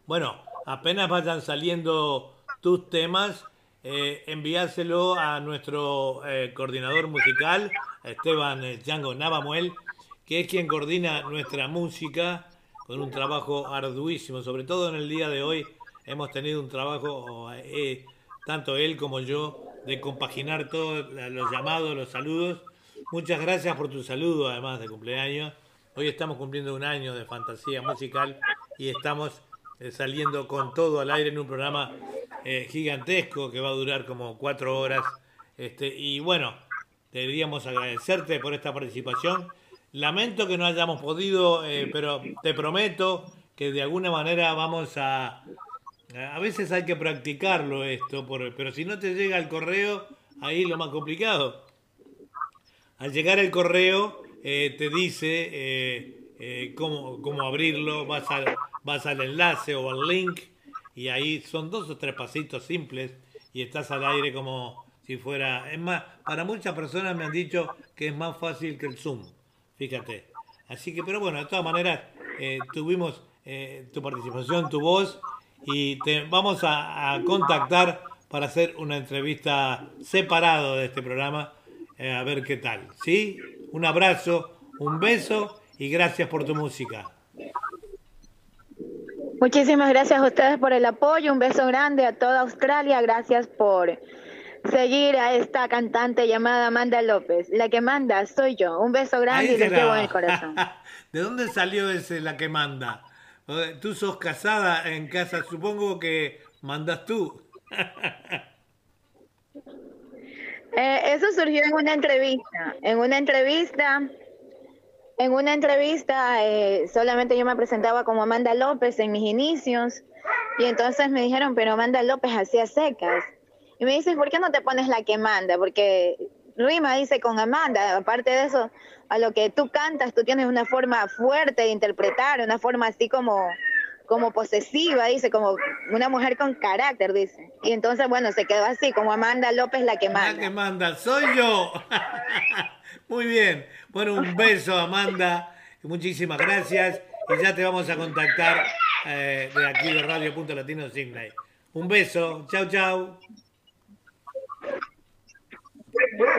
Bueno, apenas vayan saliendo tus temas, eh, enviáselo a nuestro eh, coordinador musical, Esteban eh, Django Navamuel, que es quien coordina nuestra música con un trabajo arduísimo, sobre todo en el día de hoy hemos tenido un trabajo, eh, tanto él como yo, de compaginar todos los llamados, los saludos. Muchas gracias por tu saludo, además de cumpleaños. Hoy estamos cumpliendo un año de fantasía musical y estamos eh, saliendo con todo al aire en un programa eh, gigantesco que va a durar como cuatro horas. Este, y bueno, deberíamos agradecerte por esta participación lamento que no hayamos podido, eh, pero te prometo que de alguna manera vamos a... A veces hay que practicarlo esto, por- pero si no te llega el correo, ahí es lo más complicado. Al llegar el correo, eh, te dice eh, eh, cómo, cómo abrirlo, vas al, vas al enlace o al link y ahí son dos o tres pasitos simples y estás al aire como si fuera... Es más, para muchas personas me han dicho que es más fácil que el Zoom, fíjate. Así que, pero bueno, de todas maneras, eh, tuvimos eh, tu participación, tu voz y te vamos a, contactar para hacer una entrevista separado de este programa, eh, a ver qué tal. ¿Sí? Un abrazo, un beso y gracias por tu música. Muchísimas gracias a ustedes por el apoyo, un beso grande a toda Australia, gracias por seguir a esta cantante llamada Amanda López. La que manda soy yo, un beso grande y les llevo en el corazón. [LAUGHS] ¿De dónde salió ese la que manda? Tú sos casada en casa, supongo que mandas tú. [LAUGHS] Eh, eso surgió en una entrevista. En una entrevista, en una entrevista, eh, solamente yo me presentaba como Amanda López en mis inicios. Y entonces me dijeron, pero Amanda López hacía secas. Y me dicen, ¿por qué no te pones la que manda? Porque rima dice con Amanda. Aparte de eso, a lo que tú cantas, tú tienes una forma fuerte de interpretar, una forma así como, como posesiva, dice, como una mujer con carácter, dice. Y entonces, bueno, se quedó así, como Amanda López la que manda. La que manda, soy yo. [LAUGHS] Muy bien. Bueno, un beso, Amanda. Muchísimas gracias. Y ya te vamos a contactar eh, de aquí de Radio Punto Latino Sydney. Un beso. Chau, chau.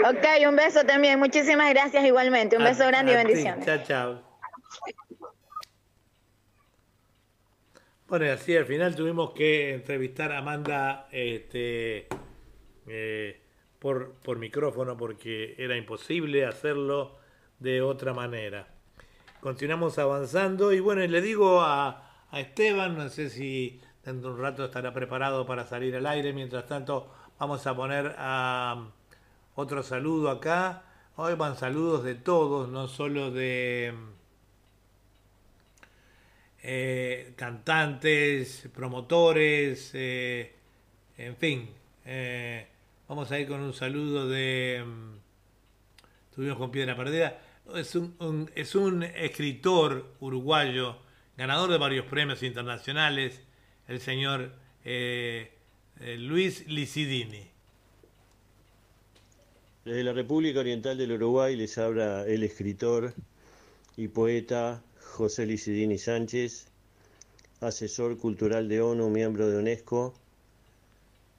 Ok, un beso también. Muchísimas gracias igualmente. Un beso grande y bendiciones. Chao, chao. Bueno, y así al final tuvimos que entrevistar a Amanda este, eh, por, por micrófono porque era imposible hacerlo de otra manera. Continuamos avanzando y bueno, le digo a, a Esteban, no sé si dentro de un rato estará preparado para salir al aire, mientras tanto vamos a poner a otro saludo acá. Hoy van saludos de todos, no solo de eh, cantantes, promotores, eh, en fin. eh, vamos a ir con un saludo de... mm, Estuvimos con Piedra Perdida. Es un, es un escritor uruguayo, ganador de varios premios internacionales, el señor Luis Licidini. Desde la República Oriental del Uruguay les habla el escritor y poeta José Licidini Sánchez, asesor cultural de ONU, miembro de UNESCO,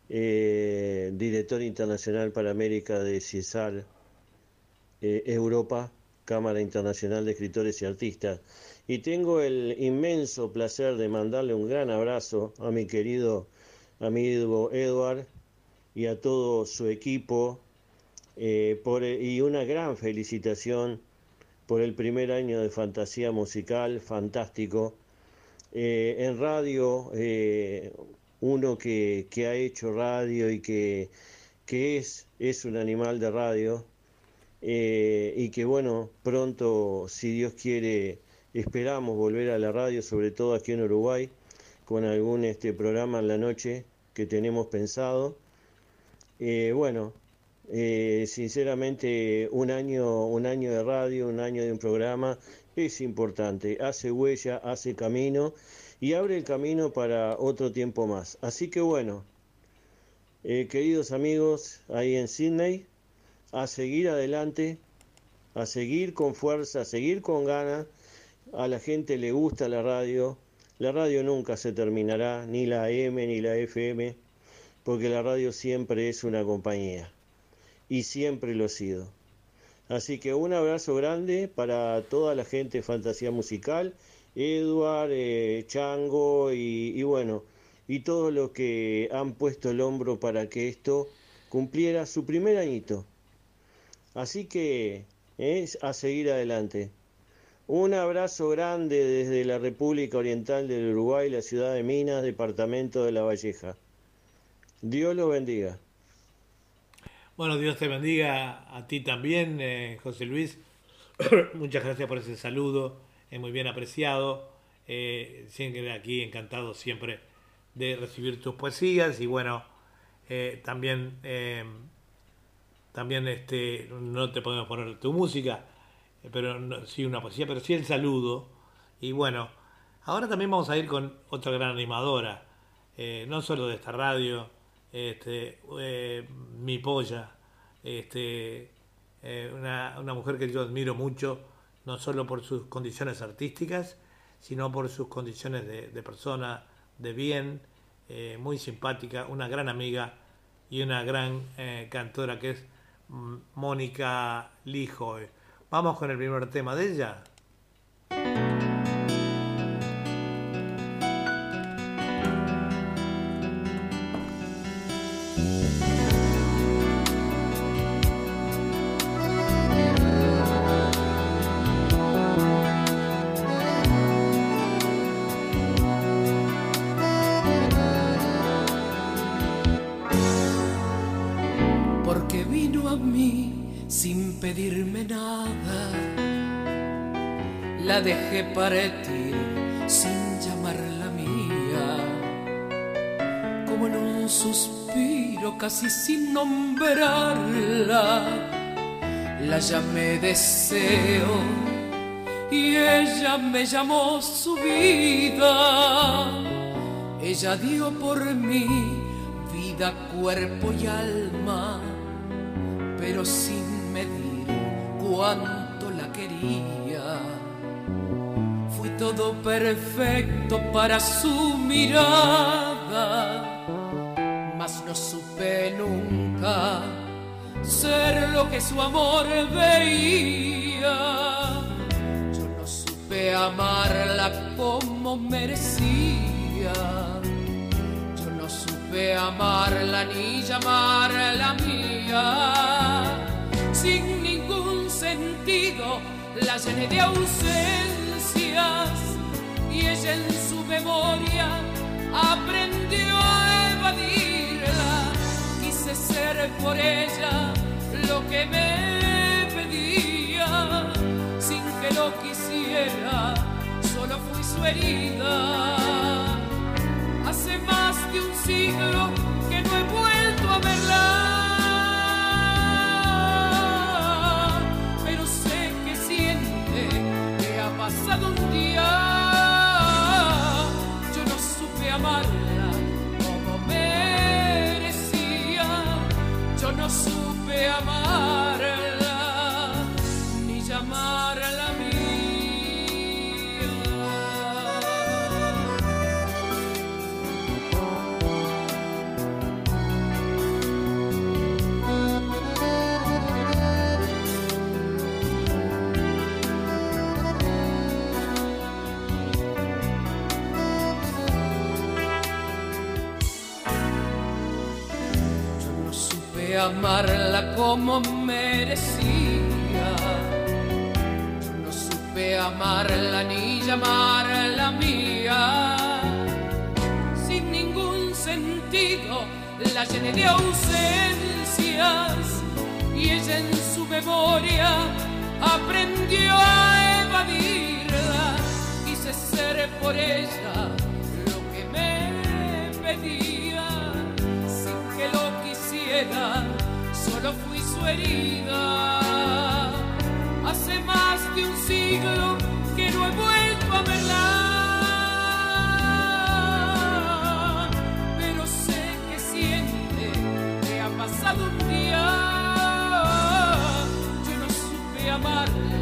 eh, director internacional para América de CIESAR, eh, Europa, Cámara Internacional de Escritores y Artistas. Y tengo el inmenso placer de mandarle un gran abrazo a mi querido amigo Edward y a todo su equipo eh, por, y una gran felicitación por el primer año de fantasía musical, fantástico. Eh, en radio, eh, uno que, que ha hecho radio y que, que es, es un animal de radio, eh, y que bueno, pronto, si Dios quiere, esperamos volver a la radio, sobre todo aquí en Uruguay, con algún este programa en la noche que tenemos pensado. Eh, bueno, eh, sinceramente un año, un año de radio, un año de un programa es importante, hace huella, hace camino y abre el camino para otro tiempo más. Así que bueno, eh, queridos amigos ahí en Sydney, a seguir adelante, a seguir con fuerza, a seguir con ganas. A la gente le gusta la radio. La radio nunca se terminará, ni la AM ni la FM, porque la radio siempre es una compañía y siempre lo ha sido. Así que un abrazo grande para toda la gente de Fantasía Musical, Edward, eh, Chango y, bueno, y todos los que han puesto el hombro para que esto cumpliera su primer añito. Así que es a seguir adelante. Un abrazo grande desde la República Oriental del Uruguay, la ciudad de Minas, departamento de La Valleja. Dios los bendiga. Bueno, Dios te bendiga a ti también, eh, José Luis. [COUGHS] Muchas gracias por ese saludo, es muy bien apreciado. Eh, siempre aquí encantado siempre de recibir tus poesías y bueno, eh, también, también este, no te podemos poner tu música, pero sí una poesía, pero sí el saludo. Y bueno, ahora también vamos a ir con otra gran animadora, no solo de esta radio, este, mi polla, este, una, una mujer que yo admiro mucho, no solo por sus condiciones artísticas, sino por sus condiciones de, persona, de bien, eh, muy simpática, una gran amiga y una gran eh, cantora que es Mónica Lijo. Vamos con el primer tema de ella. Partir sin llamarla mía, como en un suspiro casi sin nombrarla, la llamé deseo y ella me llamó su vida, ella dio por mí vida, cuerpo y alma, pero sin medir cuánto la quería todo perfecto para su mirada, mas no supe nunca ser lo que su amor veía. Yo no supe amarla como merecía. Yo no supe amarla ni llamarla mía. Sin ningún sentido la llené de ausencia y ella en su memoria aprendió a evadirla. Quise ser por ella lo que me pedía, sin que lo quisiera, solo fui su herida. Hace más de un siglo que no he vuelto a verla. Pasado un día, yo no supe amarla como merecía, yo no supe amarla amarla como merecía. no supe amarla ni llamarla mía. Sin ningún sentido la llené de ausencias y ella en su memoria aprendió a evadirla. Quise ser por ella lo que me pedía sin que lo quisiera solo fui su herida. Hace más de un siglo que no he vuelto a verla. Pero sé que siente que ha pasado un día. Yo no supe amarla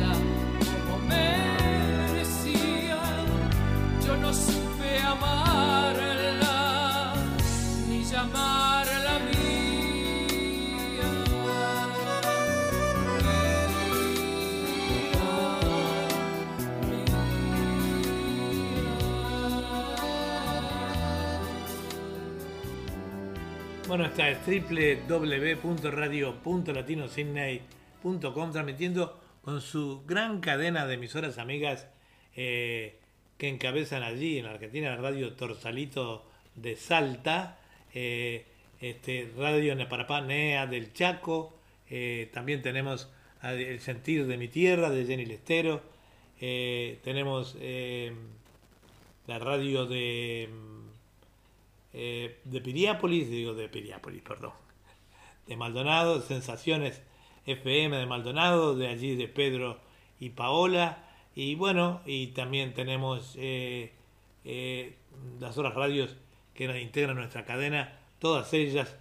Bueno, esta es www.radio.latinosidney.com transmitiendo con su gran cadena de emisoras amigas eh, que encabezan allí en Argentina, la radio Torsalito de Salta, eh, este, Radio Neparapá Nea del Chaco, eh, también tenemos El sentir de mi tierra, de Jenny Lestero. tenemos la radio de, de Piriápolis, digo de Piriápolis, perdón, de Maldonado, Sensaciones FM de Maldonado, de allí de Pedro y Paola. Y bueno, y también tenemos eh, eh, las otras radios que nos integran nuestra cadena, todas ellas,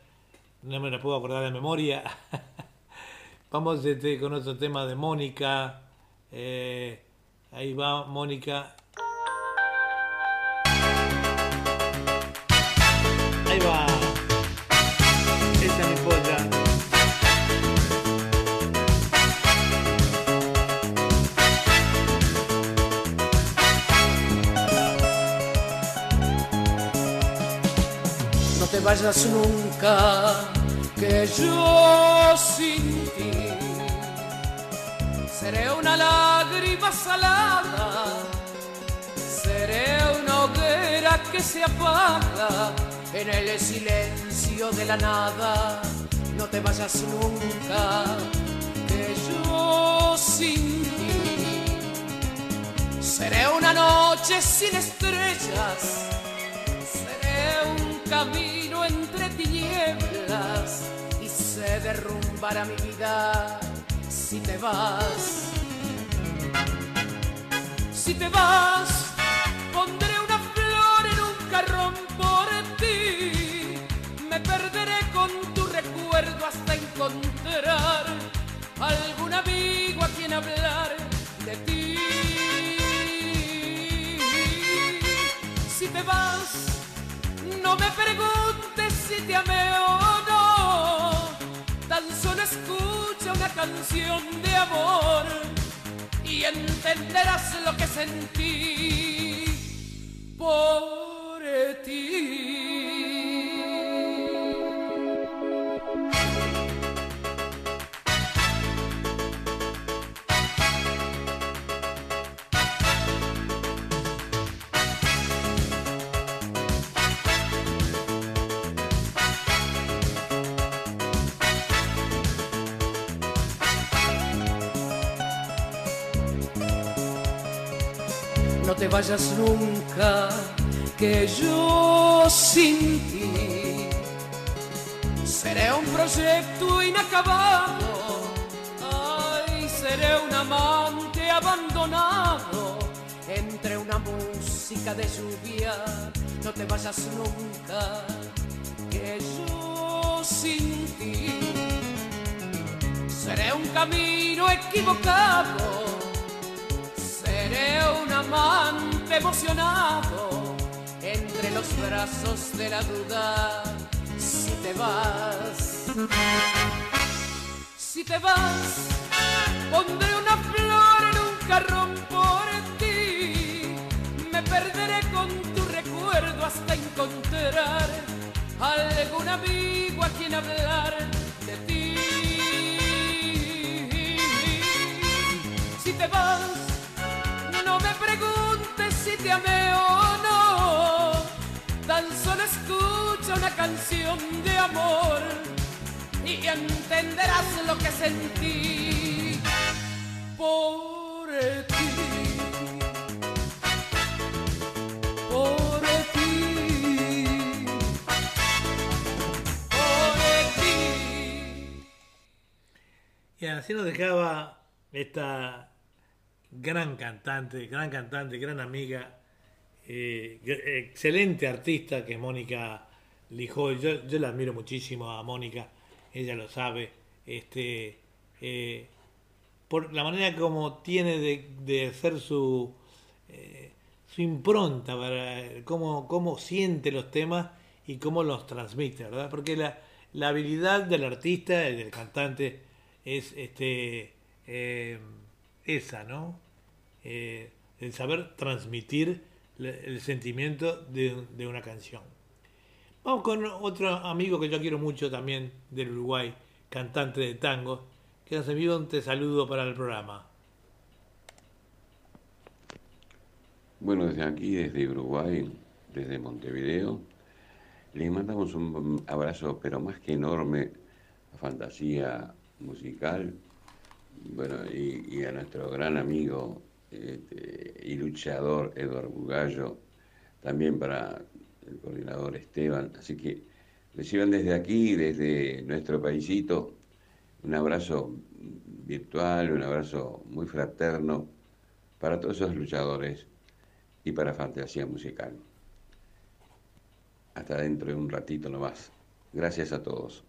no me las puedo acordar de memoria. [LAUGHS] Vamos este, con otro tema de Mónica. Eh, ahí va Mónica. Ahí. No te vayas nunca, que yo sin ti seré una lágrima salada, seré una hoguera que se apaga en el silencio de la nada. No te vayas nunca, que yo sin ti seré una noche sin estrellas, seré un camino entre tinieblas y se derrumbará mi vida si te vas. Si te vas, pondré una flor en un carrón perderé con tu recuerdo hasta encontrar algún amigo a quien hablar de ti. Si te vas, no me preguntes si te amé o no. Tan solo escucha una canción de amor y entenderás lo que sentí por ti. Vayas nunca, que yo sin ti seré un proyecto inacabado. Ay, seré un amante abandonado entre una música de lluvia. No te vayas nunca, que yo sin ti seré un camino equivocado Seré un amante emocionado entre los brazos de la duda. Si te vas, si te vas, pondré una flor en un carrón por ti. Me perderé con tu recuerdo hasta encontrar algún amigo a quien hablar me preguntes si te amé o no. Tan solo escucha una canción de amor y entenderás lo que sentí por ti. Por ti. Por ti. Y así nos dejaba esta gran cantante, gran cantante, gran amiga, eh, excelente artista que es Mónica Lijoy. Yo, yo la admiro muchísimo a Mónica, ella lo sabe. Este, eh, por la manera como tiene de, de hacer su, eh, su impronta, para cómo, cómo siente los temas y cómo los transmite, ¿verdad? Porque la, la habilidad del artista y del cantante es este esa, ¿no? Eh, el saber transmitir el sentimiento de, de una canción. Vamos con otro amigo que yo quiero mucho también del Uruguay, cantante de tango, que nos envió un te saludo para el programa. Bueno, desde aquí, desde Uruguay, desde Montevideo, les mandamos un abrazo, pero más que enorme, a Fantasía Musical Bueno, y, a nuestro gran amigo este, y luchador Eduardo Bugallo, también para el coordinador Esteban. Así que reciban desde aquí, desde nuestro paisito, un abrazo virtual, un abrazo muy fraterno para todos esos luchadores y para Fantasía Musical. Hasta dentro de un ratito nomás. Gracias a todos.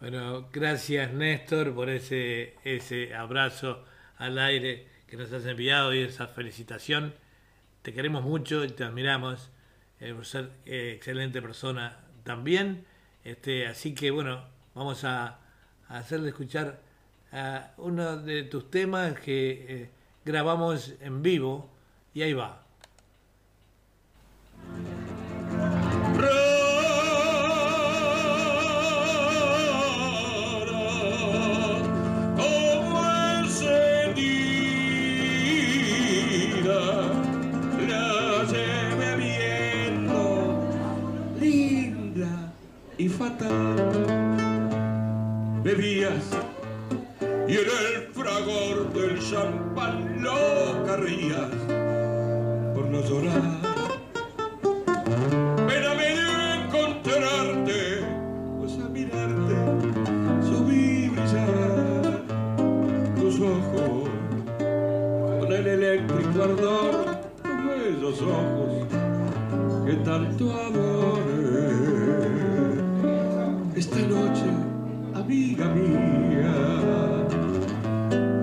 Bueno, gracias Néstor por ese, ese abrazo al aire que nos has enviado y esa felicitación. Te queremos mucho y te admiramos eh, por ser eh, excelente persona también. Este, así que bueno, vamos a, hacerle escuchar a uno de tus temas que eh, grabamos en vivo y ahí va. Bebías y en el fragor del champán lo carrías por no llorar.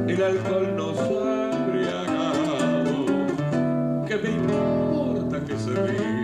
El alcohol nos ha embriagado, que me importa que se rían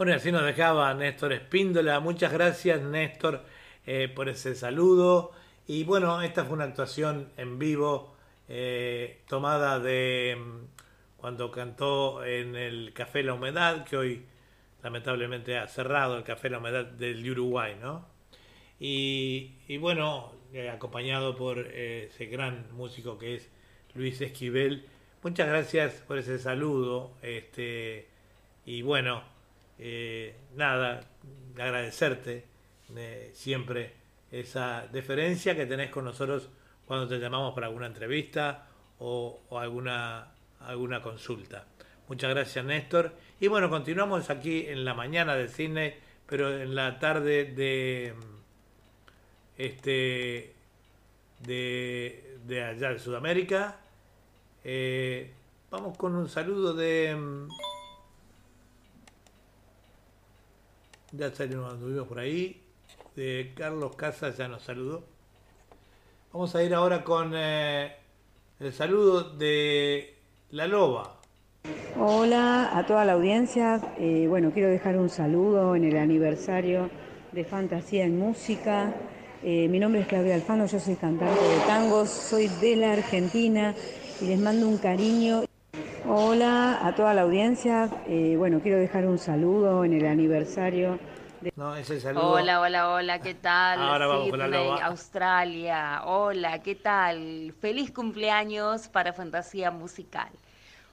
Bueno, así nos dejaba Néstor Espíndola. Muchas gracias, Néstor, eh, por ese saludo. Y bueno, esta fue una actuación en vivo eh, tomada de mm, cuando cantó en el Café La Humedad, que hoy lamentablemente ha cerrado el Café La Humedad del Uruguay, ¿no? Y, bueno, eh, acompañado por ese gran músico que es Luis Esquivel. Muchas gracias por ese saludo. Este, y bueno, eh, nada, agradecerte eh, siempre esa deferencia que tenés con nosotros cuando te llamamos para alguna entrevista o, alguna, alguna consulta. Muchas gracias Néstor. Y bueno, continuamos aquí en la mañana de cine pero en la tarde de este de, de allá de Sudamérica. Eh, vamos con un saludo de ya salimos, anduvimos por ahí. Carlos Casas ya nos saludó. Vamos a ir ahora con eh, el saludo de La Loba. Hola a toda la audiencia. Eh, bueno, quiero dejar un saludo en el aniversario de Fantasía en Música. Eh, mi nombre es Claudia Alfano, yo soy cantante de tangos, soy de la Argentina y les mando un cariño. Hola a toda la audiencia. Eh, bueno, quiero dejar un saludo en el aniversario de... No, ese saludo. Hola, hola, hola, ¿qué tal? Ahora vamos con la. Australia. Hola, ¿qué tal? Feliz cumpleaños para Fantasía Musical.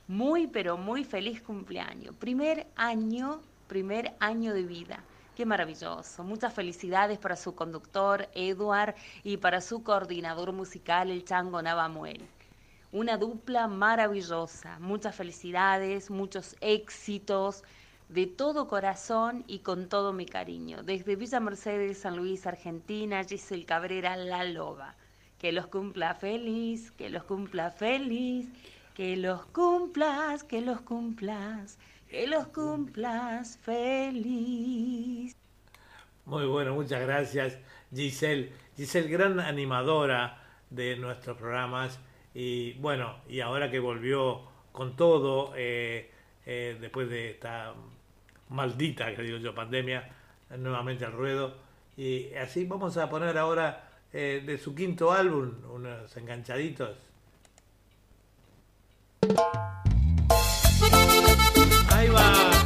Muy, pero muy feliz cumpleaños. Primer año, primer año de vida. Qué maravilloso. Muchas felicidades para su conductor, Edward, y para su coordinador musical, el Chango Navamuel. Una dupla maravillosa. Muchas felicidades, muchos éxitos, de todo corazón y con todo mi cariño. Desde Villa Mercedes, San Luis, Argentina, Giselle Cabrera, La Loba. Que los cumpla feliz, que los cumpla feliz, que los cumplas, que los cumplas, que los cumplas feliz. Muy bueno, muchas gracias Giselle. Giselle, gran animadora de nuestros programas y bueno, y ahora que volvió con todo, eh, eh, después de esta maldita, que digo yo, pandemia, nuevamente al ruedo. Y así vamos a poner ahora eh, de su quinto álbum, unos enganchaditos. Ahí va.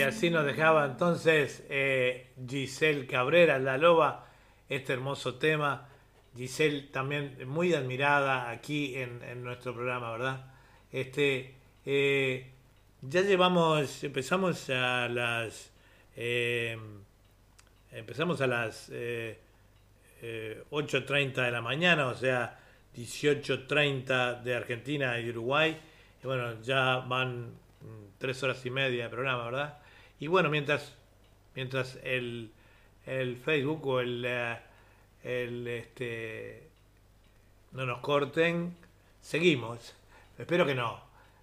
Y así nos dejaba entonces eh, Giselle Cabrera, la loba, este hermoso tema. Giselle también muy admirada aquí en, nuestro programa, ¿verdad? Este, eh, ya llevamos, empezamos a las, eh, empezamos a las eh, eh, 8.30 de la mañana, o sea, 18.30 de Argentina y Uruguay. Y bueno, ya van mm, tres horas y media de programa, ¿verdad? Y bueno, mientras, mientras el, el Facebook o el, eh, el este, no nos corten, seguimos. Espero que no,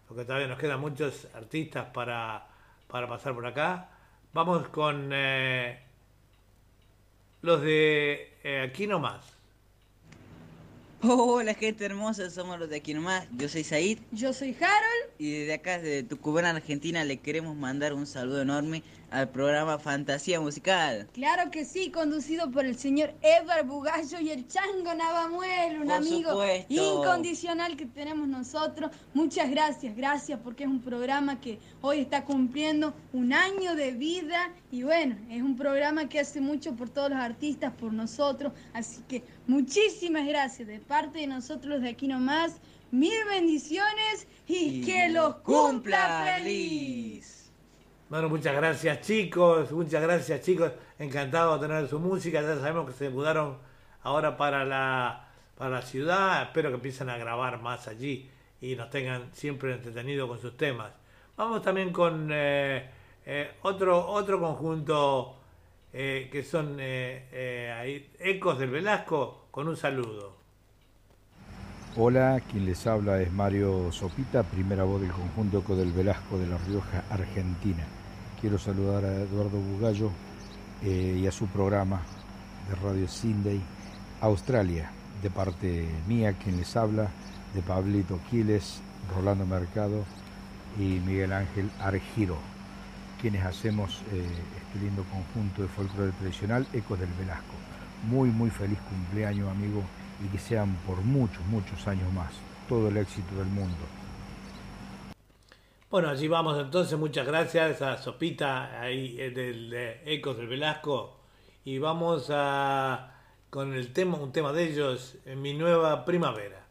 porque todavía nos quedan muchos artistas para, para pasar por acá. Vamos con eh, los de eh, aquí nomás. Hola gente hermosa, somos los de aquí nomás. Yo soy Said. Yo soy Harold. Y desde acá, desde Tucumán, Argentina, le queremos mandar un saludo enorme al programa Fantasía Musical. Claro que sí, conducido por el señor Edward Bugallo y el Chango Navamuel, un Por amigo supuesto. incondicional que tenemos nosotros. Muchas gracias, gracias porque es un programa que hoy está cumpliendo un año de vida y bueno, es un programa que hace mucho por todos los artistas, por nosotros. Así que muchísimas gracias de parte de nosotros de aquí nomás. Mil bendiciones y, que los cumpla feliz. Bueno, muchas gracias chicos, muchas gracias chicos, encantado de tener su música, ya sabemos que se mudaron ahora para la, para la ciudad, espero que empiecen a grabar más allí y nos tengan siempre entretenidos con sus temas. Vamos también con eh, eh, otro, otro conjunto eh, que son Ecos del Velasco, con un saludo. Hola, quien les habla es Mario Sopita, primera voz del conjunto Eco del Velasco de La Rioja, Argentina. Quiero saludar a Eduardo Bugallo eh, y a su programa de Radio Sydney, Australia, de parte mía, quien les habla, de Pablito Quiles, Rolando Mercado y Miguel Ángel Argiro, quienes hacemos eh, este lindo conjunto de folclore tradicional, Ecos del Velasco. Muy, muy feliz cumpleaños, amigo, y que sean por muchos, muchos años más. Todo el éxito del mundo. Bueno, allí vamos entonces, muchas gracias. A Sopita ahí eh, del de Ecos del Velasco. Y vamos a con el tema, un tema de ellos, en mi nueva primavera.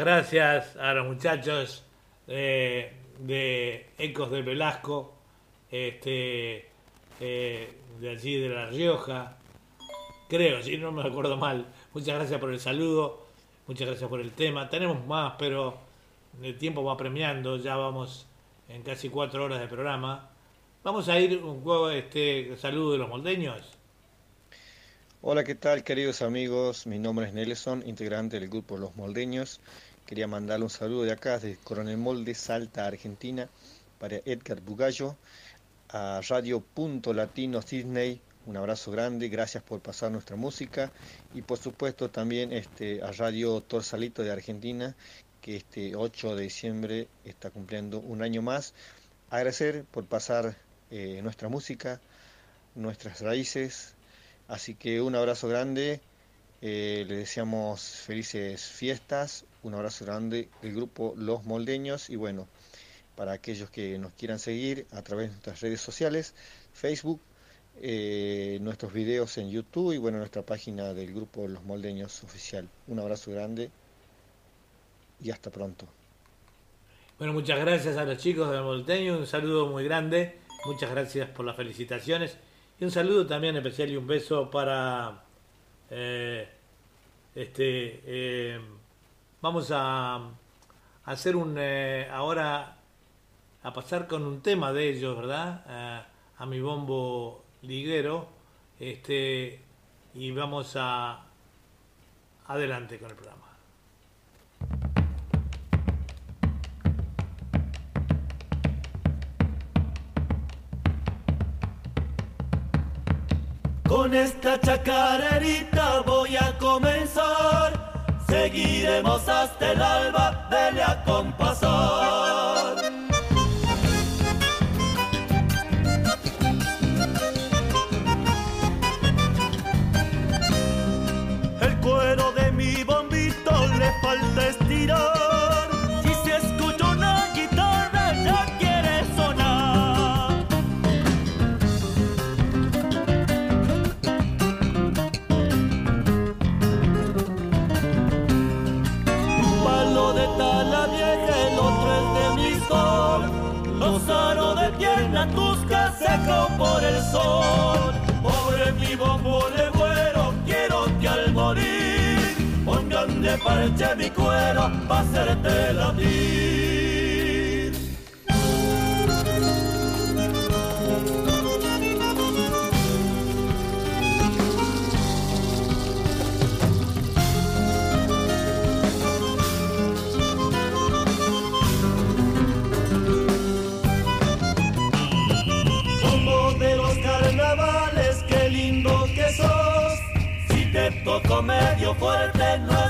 Gracias a los muchachos eh, de Ecos de Velasco, este, eh, de allí de La Rioja, creo, si no me acuerdo mal. Muchas gracias por el saludo, muchas gracias por el tema. Tenemos más, pero el tiempo va premiando, ya vamos en casi cuatro horas de programa. Vamos a ir un poco este saludo de los moldeños. Hola, ¿qué tal queridos amigos? Mi nombre es Nelson, integrante del grupo Los Moldeños. Quería mandarle un saludo de acá, de Coronel Molde, Salta, Argentina, para Edgar Bugallo, a Radio Punto Latino Sydney, un abrazo grande, gracias por pasar nuestra música y por supuesto también este, a Radio Torsalito de Argentina, que este 8 de diciembre está cumpliendo un año más. Agradecer por pasar eh, nuestra música, nuestras raíces, así que un abrazo grande, eh, le deseamos felices fiestas, un abrazo grande del grupo Los Moldeños y bueno, para aquellos que nos quieran seguir a través de nuestras redes sociales, Facebook, eh, nuestros videos en YouTube y bueno, nuestra página del grupo Los Moldeños Oficial. Un abrazo grande y hasta pronto. Bueno, muchas gracias a los chicos de Molteño, un saludo muy grande, muchas gracias por las felicitaciones y un saludo también especial y un beso para eh, este eh, vamos a, hacer un eh, ahora a pasar con un tema de ellos, ¿verdad? A, a mi bombo liguero, este y vamos a adelante con el programa. Con esta chacarerita voy a comenzar. Seguiremos hasta el alba, dele a compasar. Parche mi cuero pa' hacerte latir. Bombo de los carnavales, qué lindo que sos. Si te toco medio fuerte, no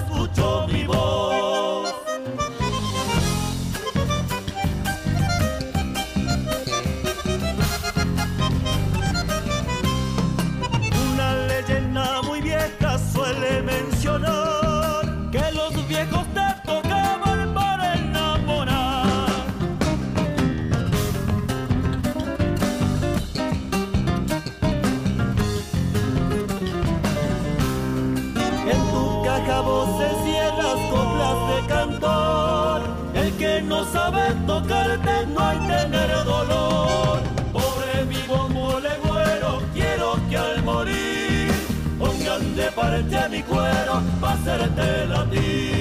que no sabe tocarte no hay tener dolor. Pobre mi bombo legüero, quiero que al morir pongan de parte mi cuero pa' hacerte latir.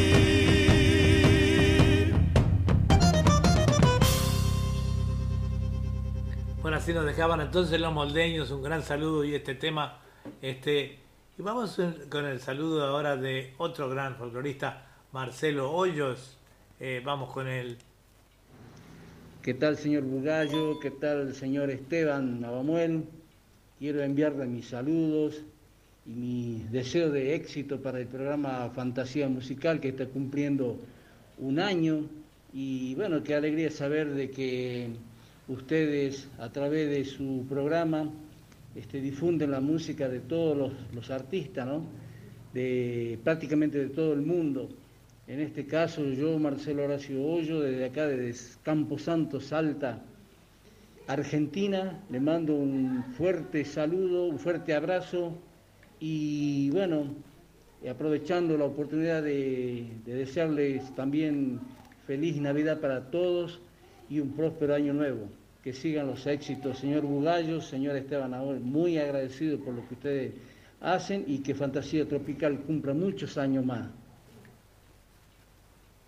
Bueno, así nos dejaban entonces los moldeños, un gran saludo y este tema, este, y vamos con el saludo ahora de otro gran folclorista, Marcelo Hoyos, Eh, vamos con él. ¿Qué tal, señor Bugallo? ¿Qué tal, señor Esteban Navamuel? Quiero enviarle mis saludos y mi deseo de éxito para el programa Fantasía Musical que está cumpliendo un año. Y bueno, qué alegría saber de que ustedes a través de su programa este, difunden la música de todos los, los artistas, ¿no? De prácticamente de todo el mundo. En este caso, yo, Marcelo Horacio Hoyo, desde acá, desde Campo Santo, Salta, Argentina, le mando un fuerte saludo, un fuerte abrazo y bueno, aprovechando la oportunidad de, de desearles también feliz Navidad para todos y un próspero año nuevo. Que sigan los éxitos, señor Bugallo, señor Esteban Aol, muy agradecido por lo que ustedes hacen y que Fantasía Tropical cumpla muchos años más.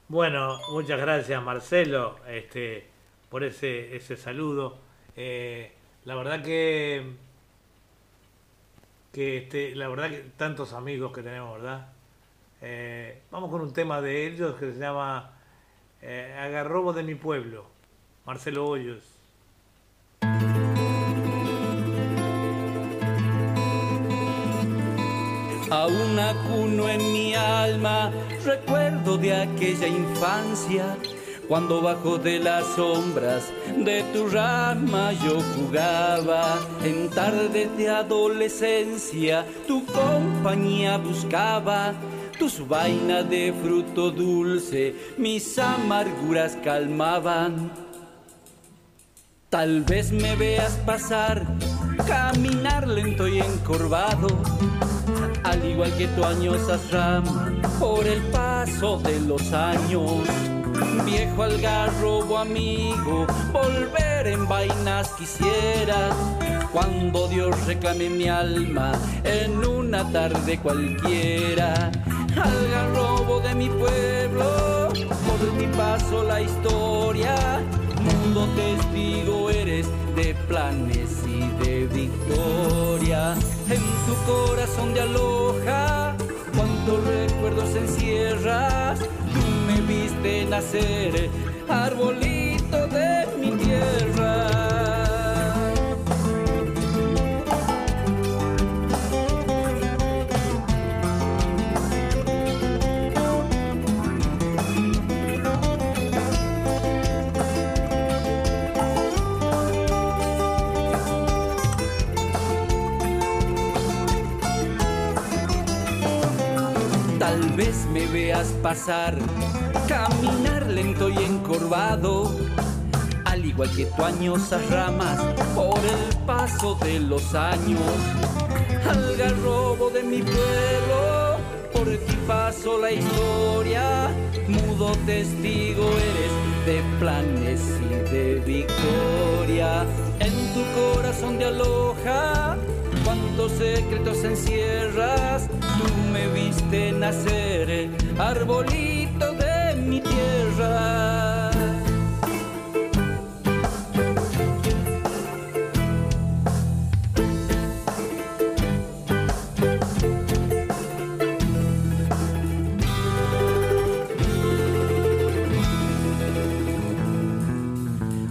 Bueno, muchas gracias Marcelo este, por ese, ese saludo. Eh, la verdad que, que este, la verdad que tantos amigos que tenemos, ¿verdad? Eh, vamos con un tema de ellos que se llama eh, Agarrobo de mi pueblo, Marcelo Hoyos. Aún acuno en mi alma recuerdo de aquella infancia cuando bajo de las sombras de tu rama yo jugaba. En tardes de adolescencia tu compañía buscaba tus vainas de fruto dulce mis amarguras calmaban Tal vez me veas pasar, caminar lento y encorvado, al igual que tu añosas ramas por el paso de los años. Viejo algarrobo amigo, volver en vainas quisiera, cuando Dios reclame mi alma en una tarde cualquiera. Algarrobo de mi pueblo, por mi paso la historia mundo testigo eres de planes y de victoria. En tu corazón de aloja, cuántos recuerdos encierras. Tú me viste nacer, arbolito de mi tierra. Vez me veas pasar, caminar lento y encorvado, al igual que tu añosas ramas por el paso de los años. Algarrobo de mi pueblo, por ti paso la historia, mudo testigo eres de planes y de victoria. En tu corazón de aloja, cuántos secretos encierras, tú me viste nacer, arbolito de mi tierra.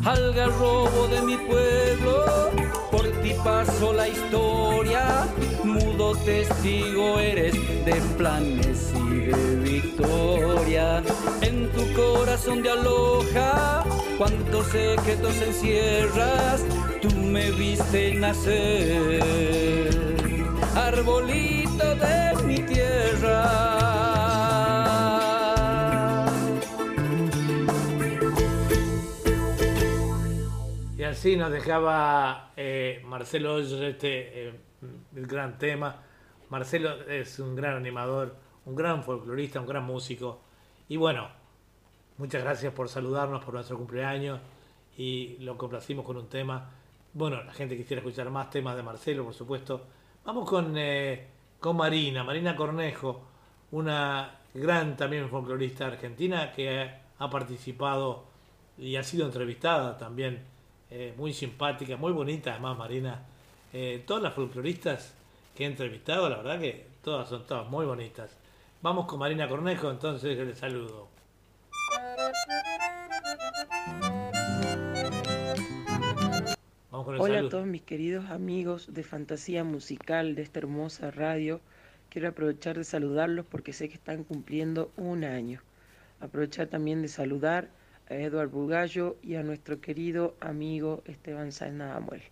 Algarrobo de mi pueblo, por ti paso la historia, testigo eres de planes y de victoria. En tu corazón de aloja, cuántos secretos encierras, tú me viste nacer, arbolito de mi tierra. Y así nos dejaba eh, Marcelo eh, el gran tema. Marcelo es un gran animador, un gran folclorista, un gran músico. Y bueno, muchas gracias por saludarnos por nuestro cumpleaños y lo complacimos con un tema. Bueno, la gente quisiera escuchar más temas de Marcelo, por supuesto. Vamos con, eh, con Marina, Marina Cornejo, una gran también folclorista argentina que ha participado y ha sido entrevistada también, eh, muy simpática, muy bonita además Marina. Eh, todas las folcloristas que he entrevistado, la verdad que todas son todas muy bonitas. Vamos con Marina Cornejo, entonces les saludo. Vamos con el Hola a todos mis queridos amigos de Fantasía Musical de esta hermosa radio. Quiero aprovechar de saludarlos porque sé que están cumpliendo un año. Aprovechar también de saludar a Eduard Bugallo y a nuestro querido amigo Esteban Sáenz Nadamuel.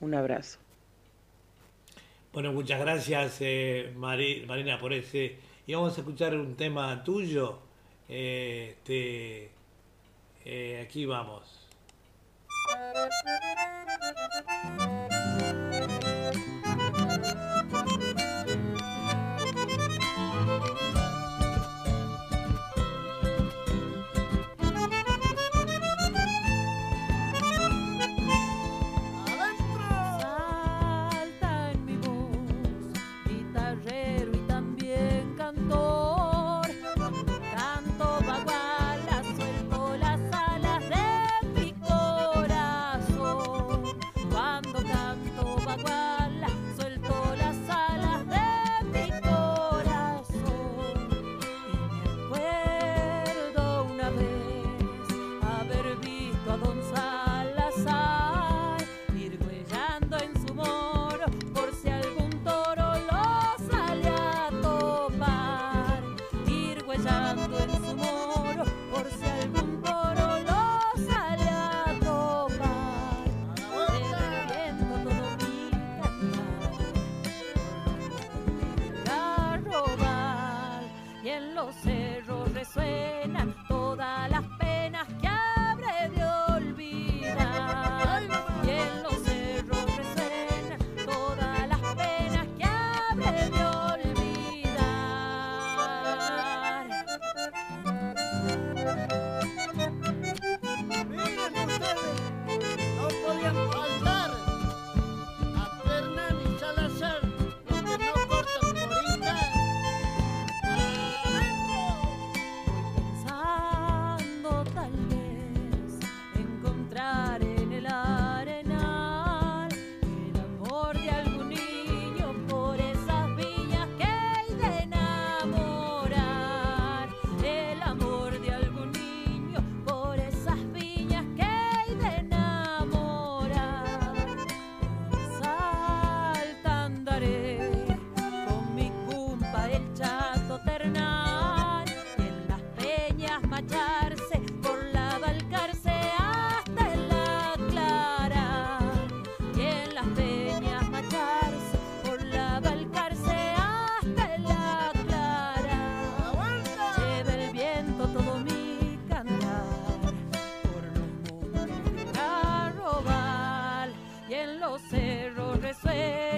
Un abrazo. Bueno, muchas gracias eh, Mari- Marina por ese. Y vamos a escuchar un tema tuyo. Eh, este, eh, aquí vamos.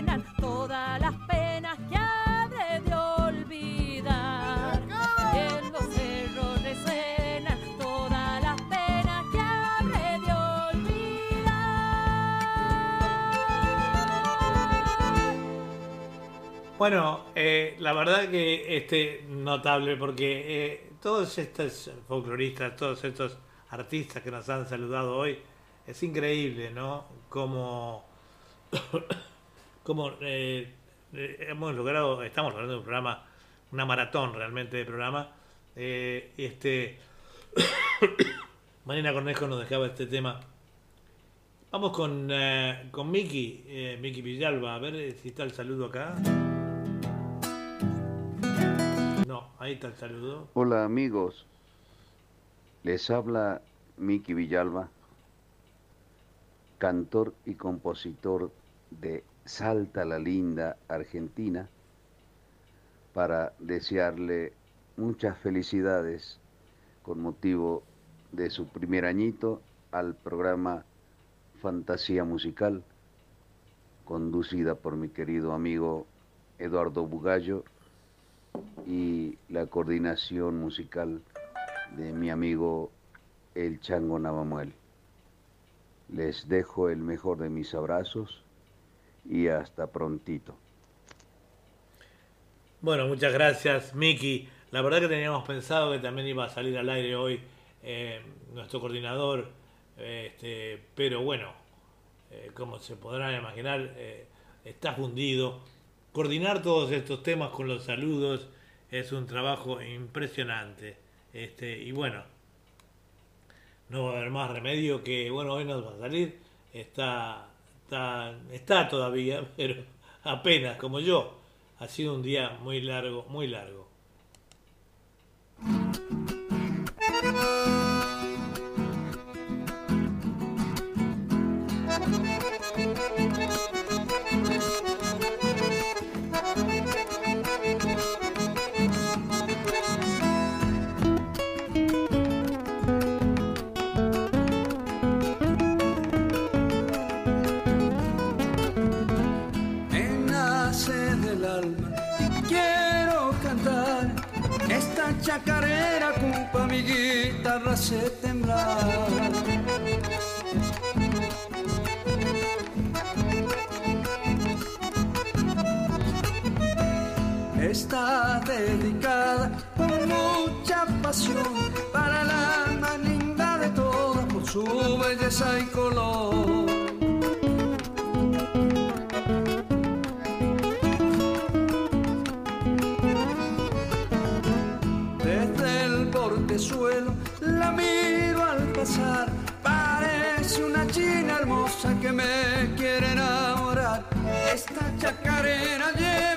Resuenan todas las penas que habré de olvidar. En los cerros resuenan todas las penas que habré de olvidar. Bueno, eh, la verdad que este notable porque eh, todos estos folcloristas, todos estos artistas que nos han saludado hoy, es increíble, ¿no? Como, como eh, eh, hemos logrado, estamos logrando un programa, una maratón realmente de programa. Eh, este [COUGHS] Marina Cornejo nos dejaba este tema. Vamos con, eh, con Miki, eh, Miki Villalba, a ver si está el saludo acá. No, ahí está el saludo. Hola amigos, les habla Miki Villalba, cantor y compositor de Salta la Linda, Argentina, para desearle muchas felicidades con motivo de su primer añito al programa Fantasía Musical, conducida por mi querido amigo Eduardo Bugallo y la coordinación musical de mi amigo El Chango Navamuel. Les dejo el mejor de mis abrazos y hasta prontito. Bueno, muchas gracias, Miki. La verdad que teníamos pensado que también iba a salir al aire hoy eh, nuestro coordinador, eh, este, pero bueno, eh, como se podrán imaginar, está fundido. Coordinar todos estos temas con los saludos es un trabajo impresionante. Este, y bueno, no va a haber más remedio que, bueno, hoy nos va a salir. Está, está, todavía, [LAUGHS] pero apenas, como yo. Ha sido un día muy largo, muy largo. Se temblar. está dedicada con mucha pasión para la más linda de todas por su belleza y color. Parece una china hermosa que me quiere enamorar. Esta chacarera lleva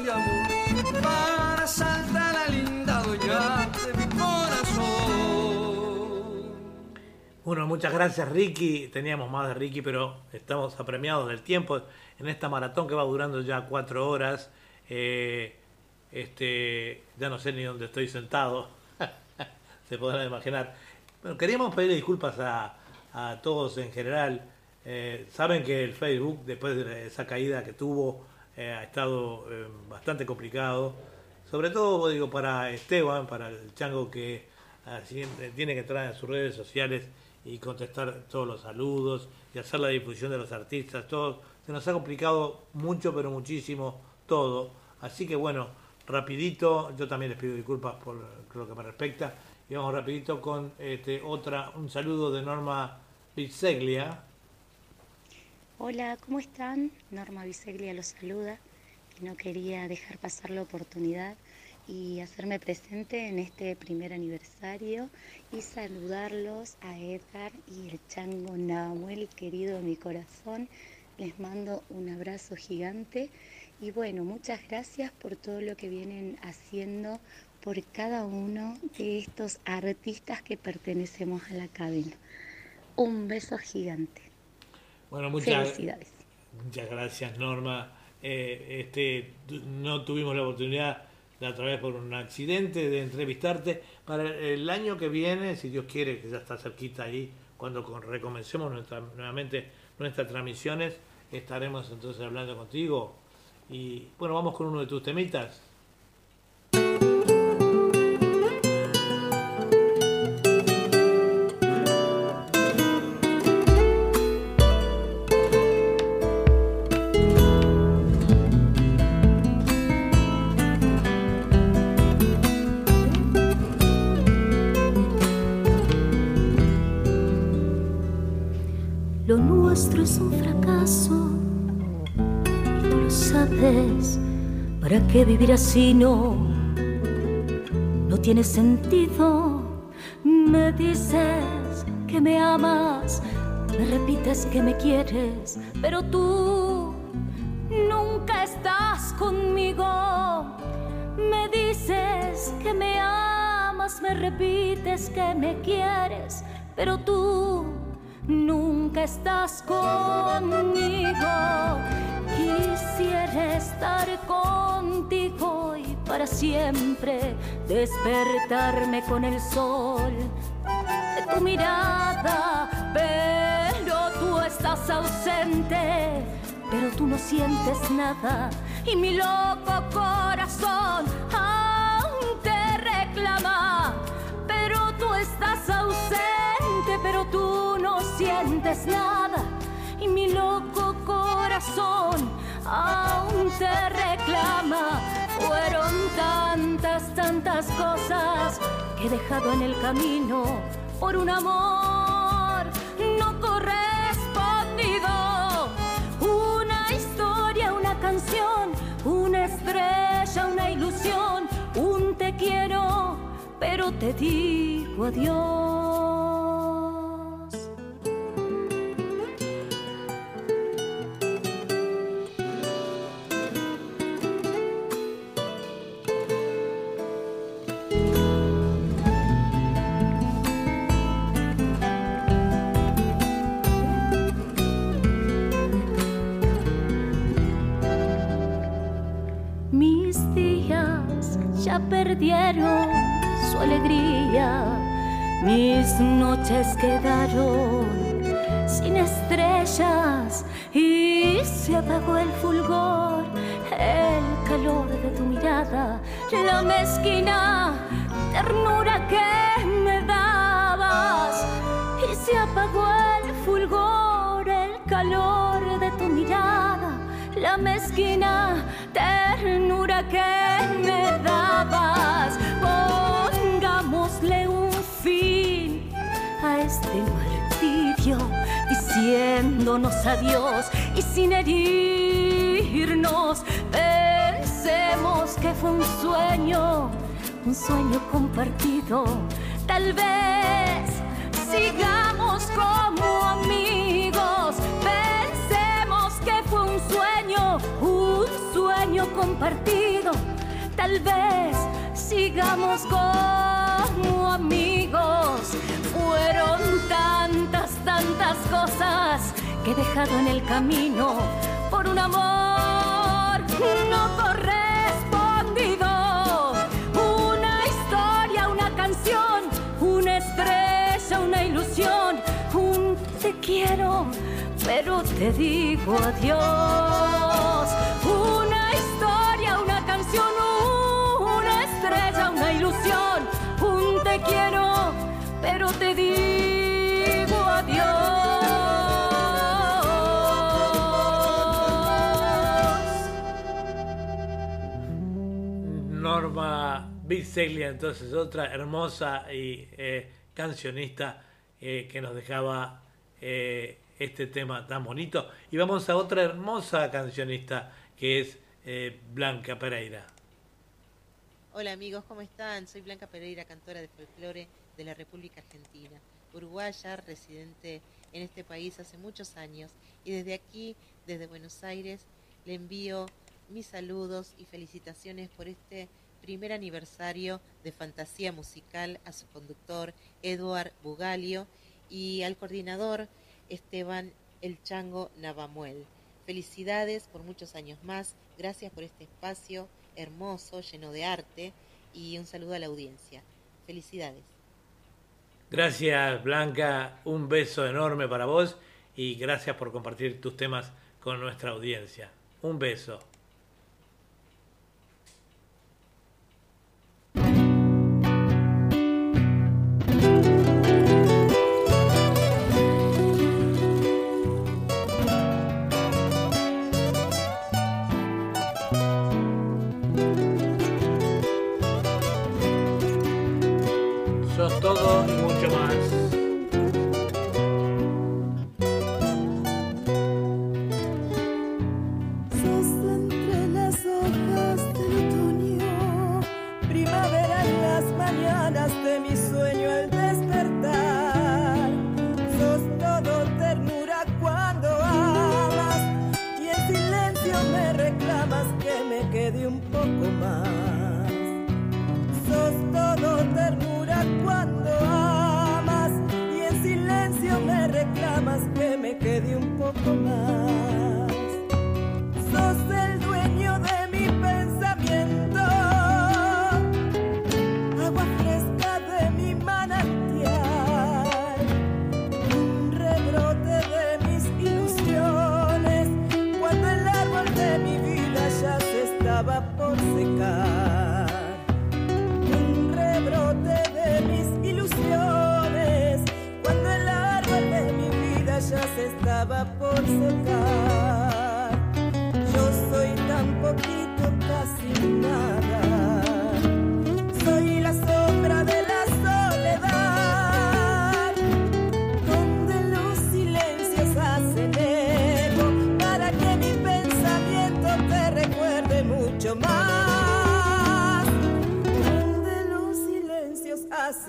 de amor para saltar la linda de mi corazón. Bueno, muchas gracias Ricky. Teníamos más de Ricky, pero estamos apremiados del tiempo en esta maratón que va durando ya cuatro horas. Eh, este, ya no sé ni dónde estoy sentado. [LAUGHS] Se podrán imaginar. Bueno, queríamos pedir disculpas a, a todos en general. Eh, saben que el Facebook, después de esa caída que tuvo, eh, ha estado eh, bastante complicado. Sobre todo, digo, para Esteban, para el chango que así, eh, tiene que entrar en sus redes sociales y contestar todos los saludos y hacer la difusión de los artistas, todo. Se nos ha complicado mucho, pero muchísimo todo. Así que bueno, rapidito, yo también les pido disculpas por lo que me respecta. Y vamos rapidito con este otra, un saludo de Norma Pizzeglia. Hola, ¿cómo están? Norma Biseglia los saluda y no quería dejar pasar la oportunidad y hacerme presente en este primer aniversario y saludarlos a Edgar y el chango Namuel, querido de mi corazón. Les mando un abrazo gigante y bueno, muchas gracias por todo lo que vienen haciendo por cada uno de estos artistas que pertenecemos a la cadena. Un beso gigante. Bueno, muchas, Felicidades. muchas gracias Norma. Eh, este, no tuvimos la oportunidad de a través por un accidente de entrevistarte. Para el año que viene, si Dios quiere, que ya está cerquita ahí, cuando con- recomencemos nuestra- nuevamente nuestras transmisiones, estaremos entonces hablando contigo. Y bueno, vamos con uno de tus temitas. Nuestro es un fracaso y tú lo sabes. ¿Para qué vivir así? No, no tiene sentido. Me dices que me amas, me repites que me quieres, pero tú nunca estás conmigo. Me dices que me amas, me repites que me quieres, pero tú nunca estás conmigo. Quisiera estar contigo y para siempre despertarme con el sol de tu mirada, pero tú estás ausente, pero tú no sientes nada. Y mi loco corazón aún te reclama, pero tú estás ausente, pero tú no sientes nada. Y mi loco corazón aún te reclama. Fueron tantas, tantas cosas que he dejado en el camino por un amor no correspondido. Una historia, una canción, una estrella, una ilusión, un te quiero, pero te digo adiós. Perdieron su alegría, mis noches quedaron sin estrellas y se apagó el fulgor, el calor de tu mirada, la mezquina ternura que me dabas y se apagó el fulgor, el calor de tu mirada, la mezquina ternura diciéndonos adiós y sin herirnos. Pensemos que fue un sueño, un sueño compartido. Tal vez sigamos como amigos. Pensemos que fue un sueño, un sueño compartido. Tal vez sigamos como amigos. Fueron tantas, tantas cosas que he dejado en el camino por un amor no correspondido. Una historia, una canción, una estrella, una ilusión, un te quiero, pero te digo adiós. Una historia, una canción, una estrella, una ilusión, un te quiero, pero te digo Norma Biseglia, entonces otra hermosa y eh, cancionista eh, que nos dejaba eh, este tema tan bonito. Y vamos a otra hermosa cancionista que es eh, Blanca Pereira. Hola amigos, ¿cómo están? Soy Blanca Pereira, cantora de folclore de la República Argentina, uruguaya, residente en este país hace muchos años y desde aquí, desde Buenos Aires, le envío mis saludos y felicitaciones por este primer aniversario de Fantasía Musical a su conductor Eduard Bugalio y al coordinador Esteban El Chango Navamuel. Felicidades por muchos años más, gracias por este espacio hermoso, lleno de arte y un saludo a la audiencia. Felicidades. Gracias Blanca, un beso enorme para vos y gracias por compartir tus temas con nuestra audiencia. Un beso.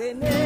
Hacen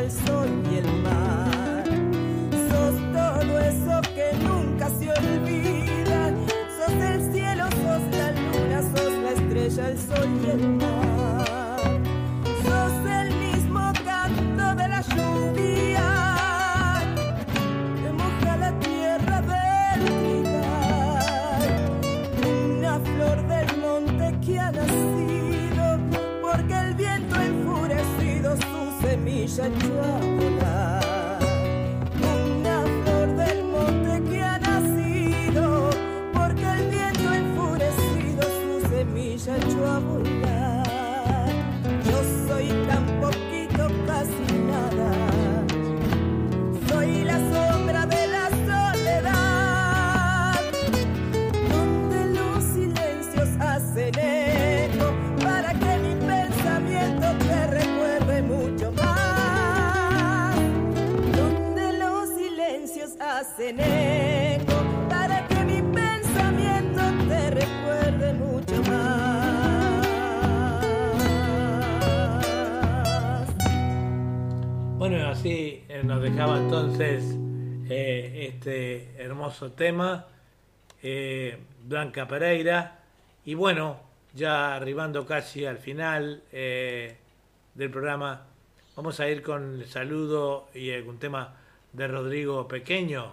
el sol hermoso tema, eh, Blanca Pereira. Y bueno, ya arribando casi al final eh, del programa, vamos a ir con el saludo y algún tema de Rodrigo Pequeño.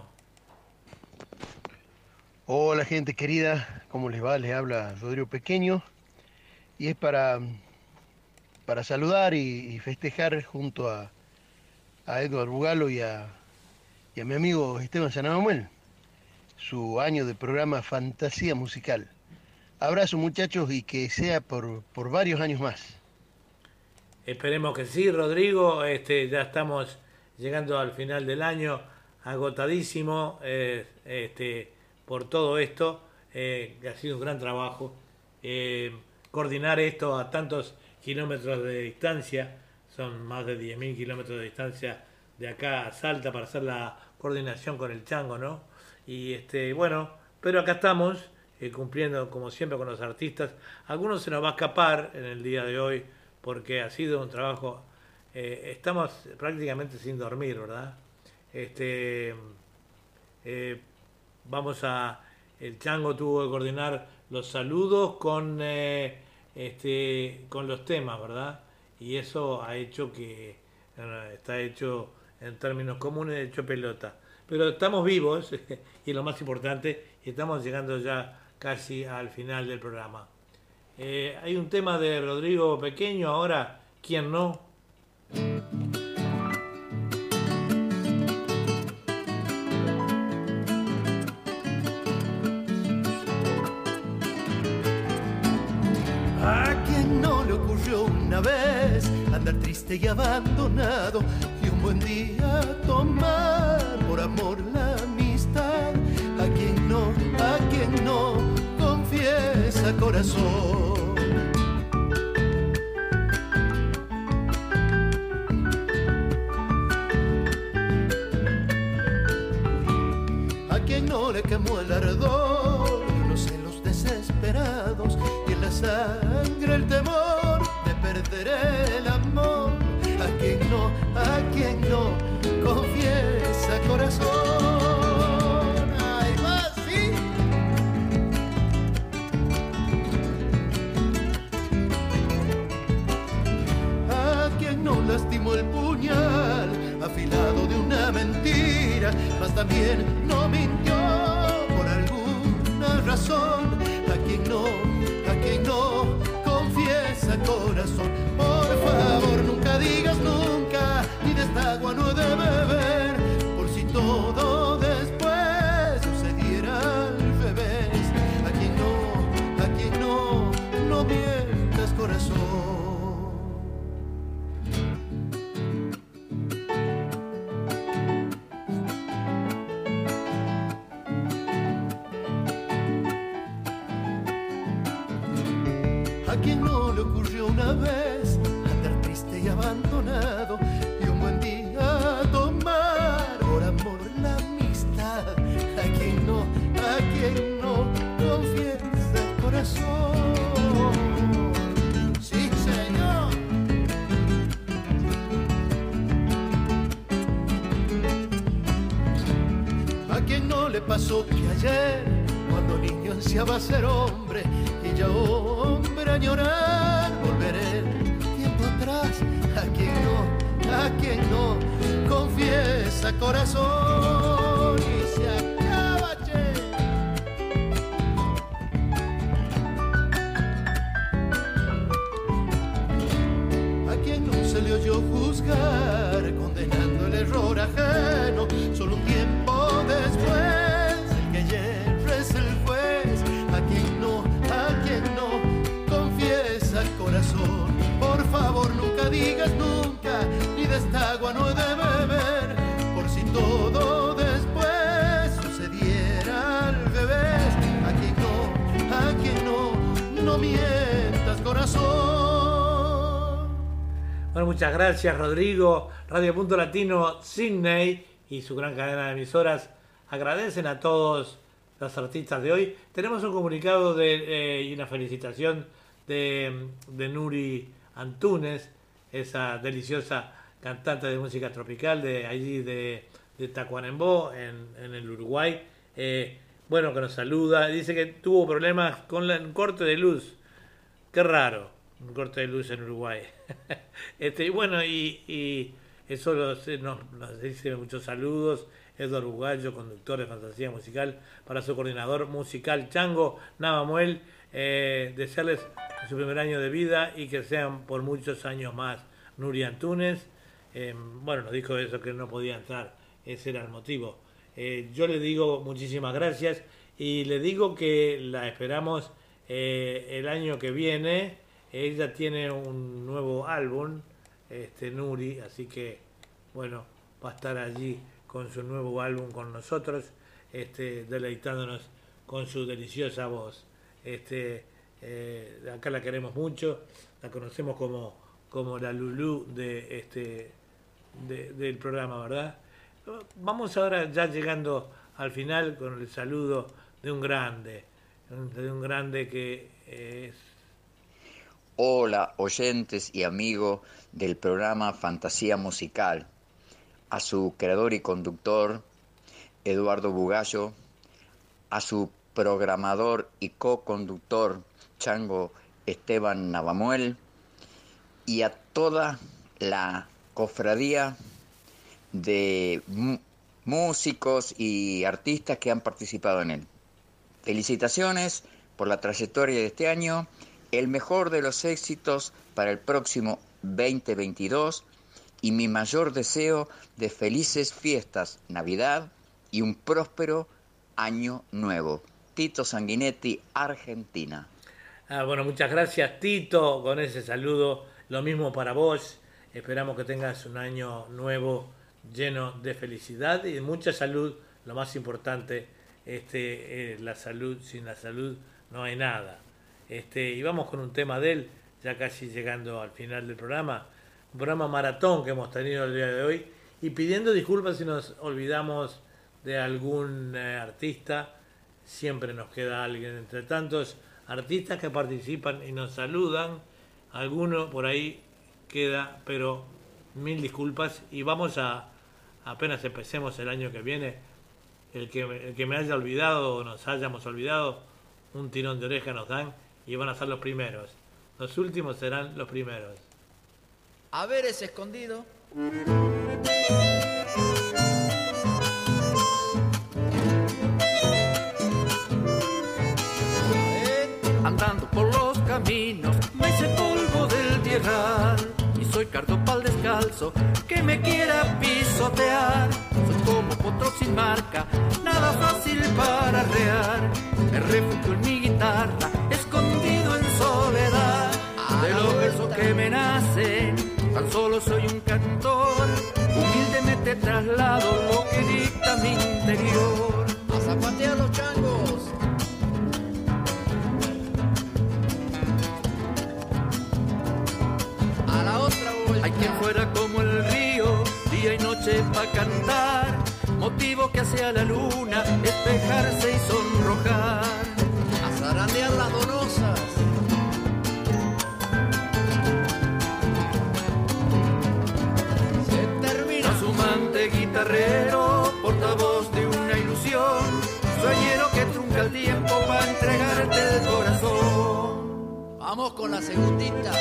Hola gente querida, ¿cómo les va? Les habla Rodrigo Pequeño y es para, para saludar y, festejar junto a, a Edward Bugalo y a, y a mi amigo Esteban Sanamamuel su año de programa Fantasía Musical. Abrazo muchachos y que sea por, por varios años más. Esperemos que sí, Rodrigo. Este, ya estamos llegando al final del año, agotadísimo eh, este, por todo esto, eh, ha sido un gran trabajo. Eh, coordinar esto a tantos kilómetros de distancia, son más de 10.000 kilómetros de distancia de acá a Salta para hacer la coordinación con el chango, ¿no? Y este, bueno, pero acá estamos eh, cumpliendo como siempre con los artistas. Algunos se nos va a escapar en el día de hoy porque ha sido un trabajo, eh, estamos prácticamente sin dormir, ¿verdad? Este, eh, vamos a, el chango tuvo que coordinar los saludos con, este, con los temas, ¿verdad? Y eso ha hecho que, está hecho en términos comunes, hecho pelota. Pero estamos vivos, [LAUGHS] y lo más importante, y estamos llegando ya casi al final del programa. Eh, hay un tema de Rodrigo Pequeño ahora, ¿quién no? A quien no le ocurrió una vez andar triste y abandonado y un buen día tomar amor la amistad. A quien no, a quien no confiesa corazón. A quien no le quemó el ardor, los celos desesperados y en la sangre el temor de perder el amor. A quien no, a quien no a quien no lastimó el puñal afilado de una mentira, más también no mintió por alguna razón. A quien no, a quien no confiesa, corazón. Por favor, nunca digas nunca, ni de esta agua no debes. Pasó que ayer, cuando niño ansiaba ser hombre y ya hombre añorar volver el tiempo atrás. A quien no, a quien no confiesa corazón y se esta agua no he de beber, por si todo después sucediera al revés, a quien no, a quien no, no mientas corazón. Bueno, muchas gracias Rodrigo. Radio Punto Latino, Sydney y su gran cadena de emisoras agradecen a todos los artistas de hoy. Tenemos un comunicado de, eh, y una felicitación de, de Nuri Antunes, esa deliciosa cantante de música tropical de allí de, Tacuarembó, en, el Uruguay. Eh, bueno, que nos saluda. Dice que tuvo problemas con la- el corte de luz. Qué raro, un corte de luz en Uruguay. [LAUGHS] este, bueno, y, eso nos, dice muchos saludos. Eduardo Uruguayo, conductor de Fantasía Musical, para su coordinador musical Chango Navamuel, eh, desearles su primer año de vida y que sean por muchos años más. Nuri Antunes, eh, bueno, nos dijo eso que no podía entrar, ese era el motivo. Eh, yo le digo muchísimas gracias y le digo que la esperamos eh, el año que viene. Ella tiene un nuevo álbum, este Nuri, así que bueno, va a estar allí con su nuevo álbum con nosotros, este, deleitándonos con su deliciosa voz. Este, eh, acá la queremos mucho, la conocemos como, como la Lulú de este de- del programa, ¿verdad? Vamos ahora ya llegando al final con el saludo de un grande, de un grande que es Hola, oyentes y amigos del programa Fantasía Musical. A su creador y conductor, Eduardo Bugallo. A su programador y co-conductor, Chango Esteban Navamuel. Y a toda la cofradía de músicos y artistas que han participado en él. Felicitaciones por la trayectoria de este año, el mejor de los éxitos para el próximo 2022 y mi mayor deseo de felices fiestas, Navidad y un próspero año nuevo. Tito Sanguinetti, Argentina. Ah, bueno, muchas gracias Tito con ese saludo. Lo mismo para vos. Esperamos que tengas un año nuevo lleno de felicidad y de mucha salud. Lo más importante, este, eh, la salud. Sin la salud no hay nada. Este, y vamos con un tema de él, ya casi llegando al final del programa. Un programa maratón que hemos tenido el día de hoy. Y pidiendo disculpas si nos olvidamos de algún eh, artista. Siempre nos queda alguien entre tantos artistas que participan y nos saludan. Alguno por ahí queda, pero mil disculpas. Y vamos a, apenas empecemos el año que viene, el que, el que me haya olvidado o nos hayamos olvidado, un tirón de oreja nos dan y van a ser los primeros. Los últimos serán los primeros. A ver ese escondido. Que me quiera pisotear. Soy como potro sin marca, nada fácil para rear. Me refugio en mi guitarra, escondido en soledad. De los versos que me nacen, tan solo soy un cantor. Humildemente traslado lo que dicta mi interior. Fuera como el río, día y noche pa' cantar. Motivo que hace a la luna despejarse y sonrojar. A zarandear las donosas. Se termina. Trasumante guitarrero, portavoz de una ilusión. Sueñero que trunca el tiempo para entregarte el corazón. Vamos con la segundita.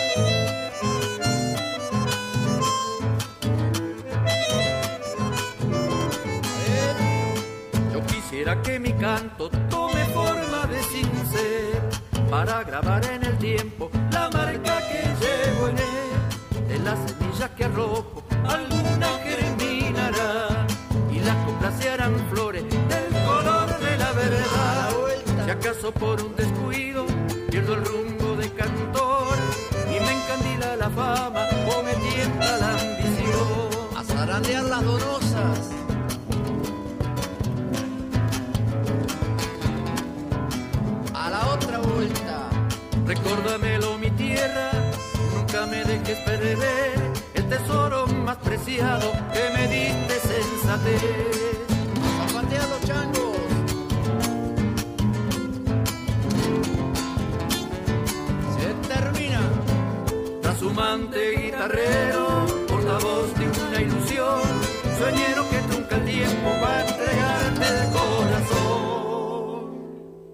Quisiera que mi canto tome forma de sincero para grabar en el tiempo la marca que llevo en él. De las semillas que arrojo, alguna germinará y las coplas se harán flores del color de la verdad. Si acaso por un descuido pierdo el rumbo de cantor y me encandila la fama o me tienta la ambición. A zarandear las donosas. Recórdamelo mi tierra, nunca me dejes perder el tesoro más preciado que me diste sensatez. Zapatea los changos. Se termina. Trasumante guitarrero, portavoz de una ilusión, sueñero que trunca el tiempo para entregarte el corazón.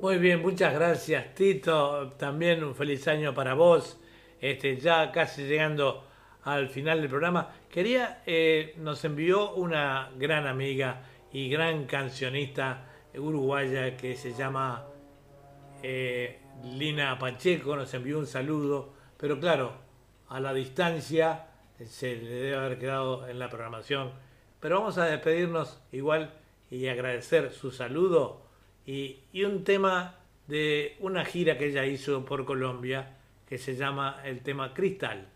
Muy bien, muchas gracias Tito. También un feliz año para vos. Este, ya casi llegando al final del programa. Quería, eh, nos envió una gran amiga y gran cancionista uruguaya que se llama eh, Lina Pacheco, nos envió un saludo, pero claro, a la distancia se le debe haber quedado en la programación. Pero vamos a despedirnos igual y agradecer su saludo y, y un tema de una gira que ella hizo por Colombia que se llama el tema Cristal.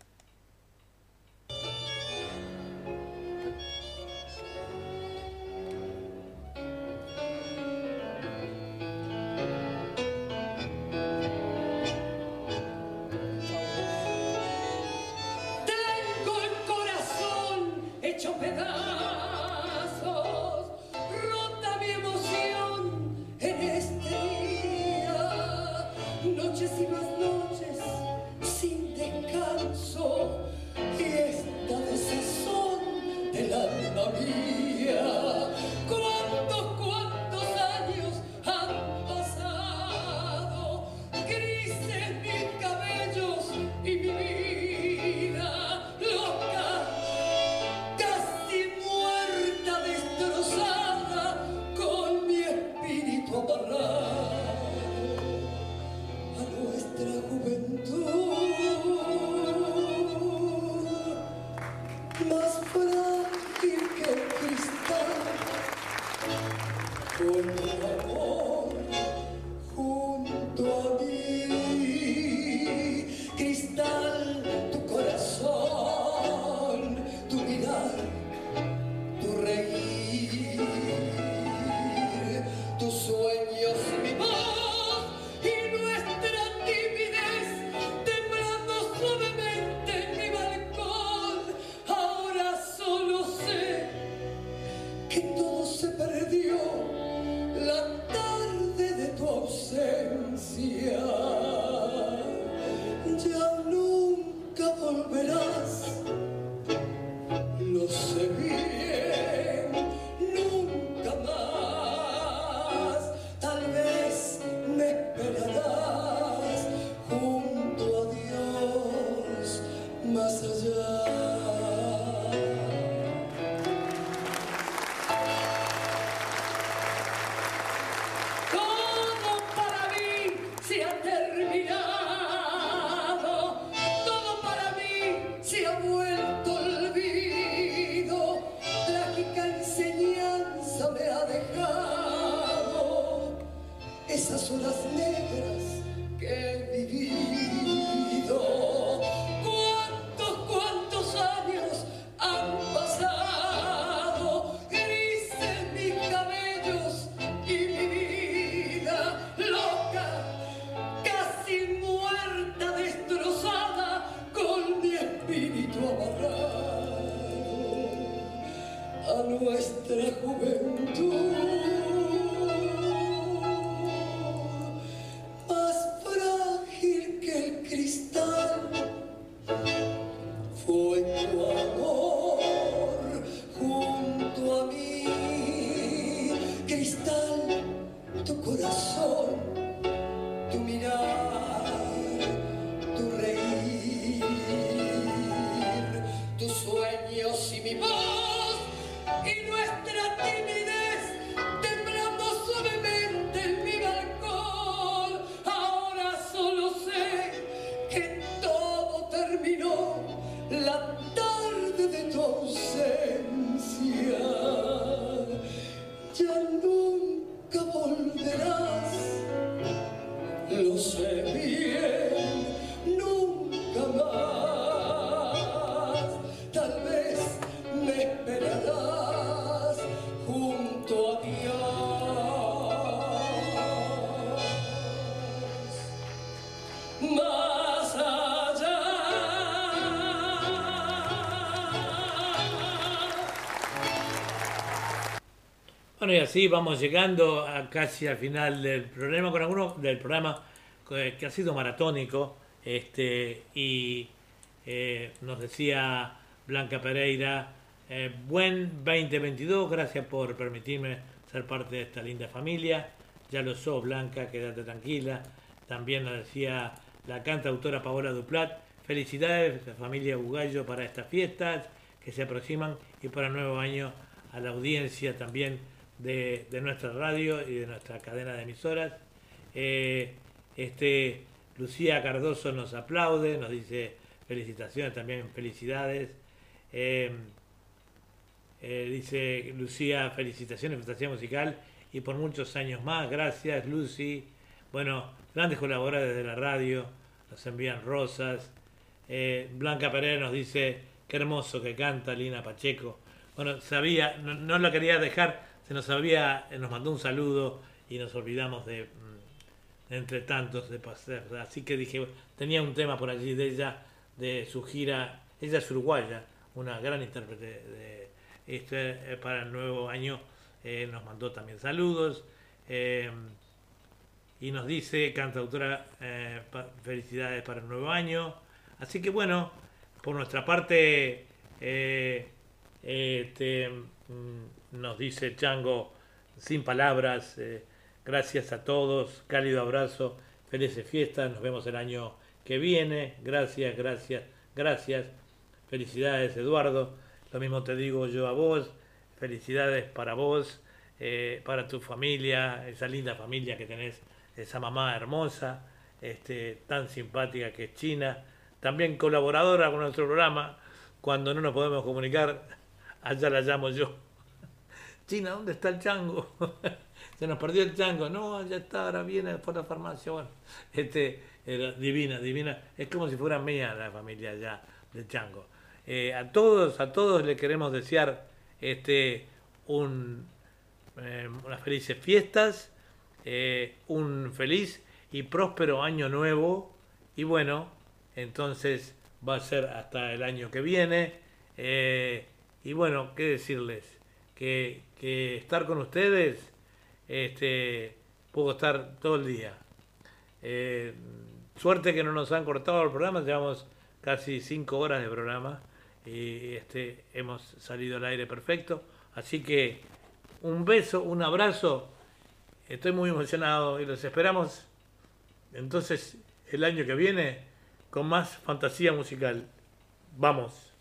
Y así vamos llegando a casi al final del programa con alguno del programa que, que ha sido maratónico. Este, y eh, nos decía Blanca Pereira, eh, buen 2022, gracias por permitirme ser parte de esta linda familia. Ya lo sos, Blanca, quédate tranquila. También nos decía la cantautora Paola Duplat, felicidades, familia Bugallo, para estas fiestas que se aproximan y para nuevo año a la audiencia también de, de nuestra radio y de nuestra cadena de emisoras. Eh, este, Lucía Cardoso nos aplaude, nos dice felicitaciones, también felicidades. Eh, eh, dice Lucía, felicitaciones, fantasía musical y por muchos años más. Gracias, Lucy. Bueno, grandes colaboradores de la radio, nos envían rosas. Eh, Blanca Pereira nos dice, qué hermoso que canta Lina Pacheco. Bueno, sabía, no, no la quería dejar, se nos había, nos mandó un saludo y nos olvidamos de, mm, entre tantos de pasar. Así que dije, tenía un tema por allí de ella, de su gira, ella es uruguaya, una gran intérprete de este, eh, para el nuevo año, eh, nos mandó también saludos. eh, y nos dice, cantautora, eh, felicidades para el nuevo año. Así que bueno, por nuestra parte, eh, este, mm, nos dice Chango, sin palabras, eh, gracias a todos, cálido abrazo, felices fiestas, nos vemos el año que viene, gracias, gracias, gracias, felicidades Eduardo, lo mismo te digo yo a vos, felicidades para vos, eh, para tu familia, esa linda familia que tenés, esa mamá hermosa, este, tan simpática que es China, también colaboradora con nuestro programa, cuando no nos podemos comunicar, [LAUGHS] allá la llamo yo. China, ¿dónde está el chango? [LAUGHS] Se nos perdió el chango. No, ya está, ahora viene por la farmacia. Bueno, este, era divina, divina. Es como si fuera mía la familia ya del chango. Eh, a todos, a todos le queremos desear este, un, eh, unas felices fiestas, eh, un feliz y próspero año nuevo. Y bueno, entonces va a ser hasta el año que viene. Eh, y bueno, qué decirles, que, estar con ustedes, este, puedo estar todo el día. Eh, suerte que no nos han cortado el programa, llevamos casi cinco horas de programa y este, hemos salido al aire perfecto. Así que un beso, un abrazo. Estoy muy emocionado y los esperamos entonces el año que viene con más fantasía musical. Vamos.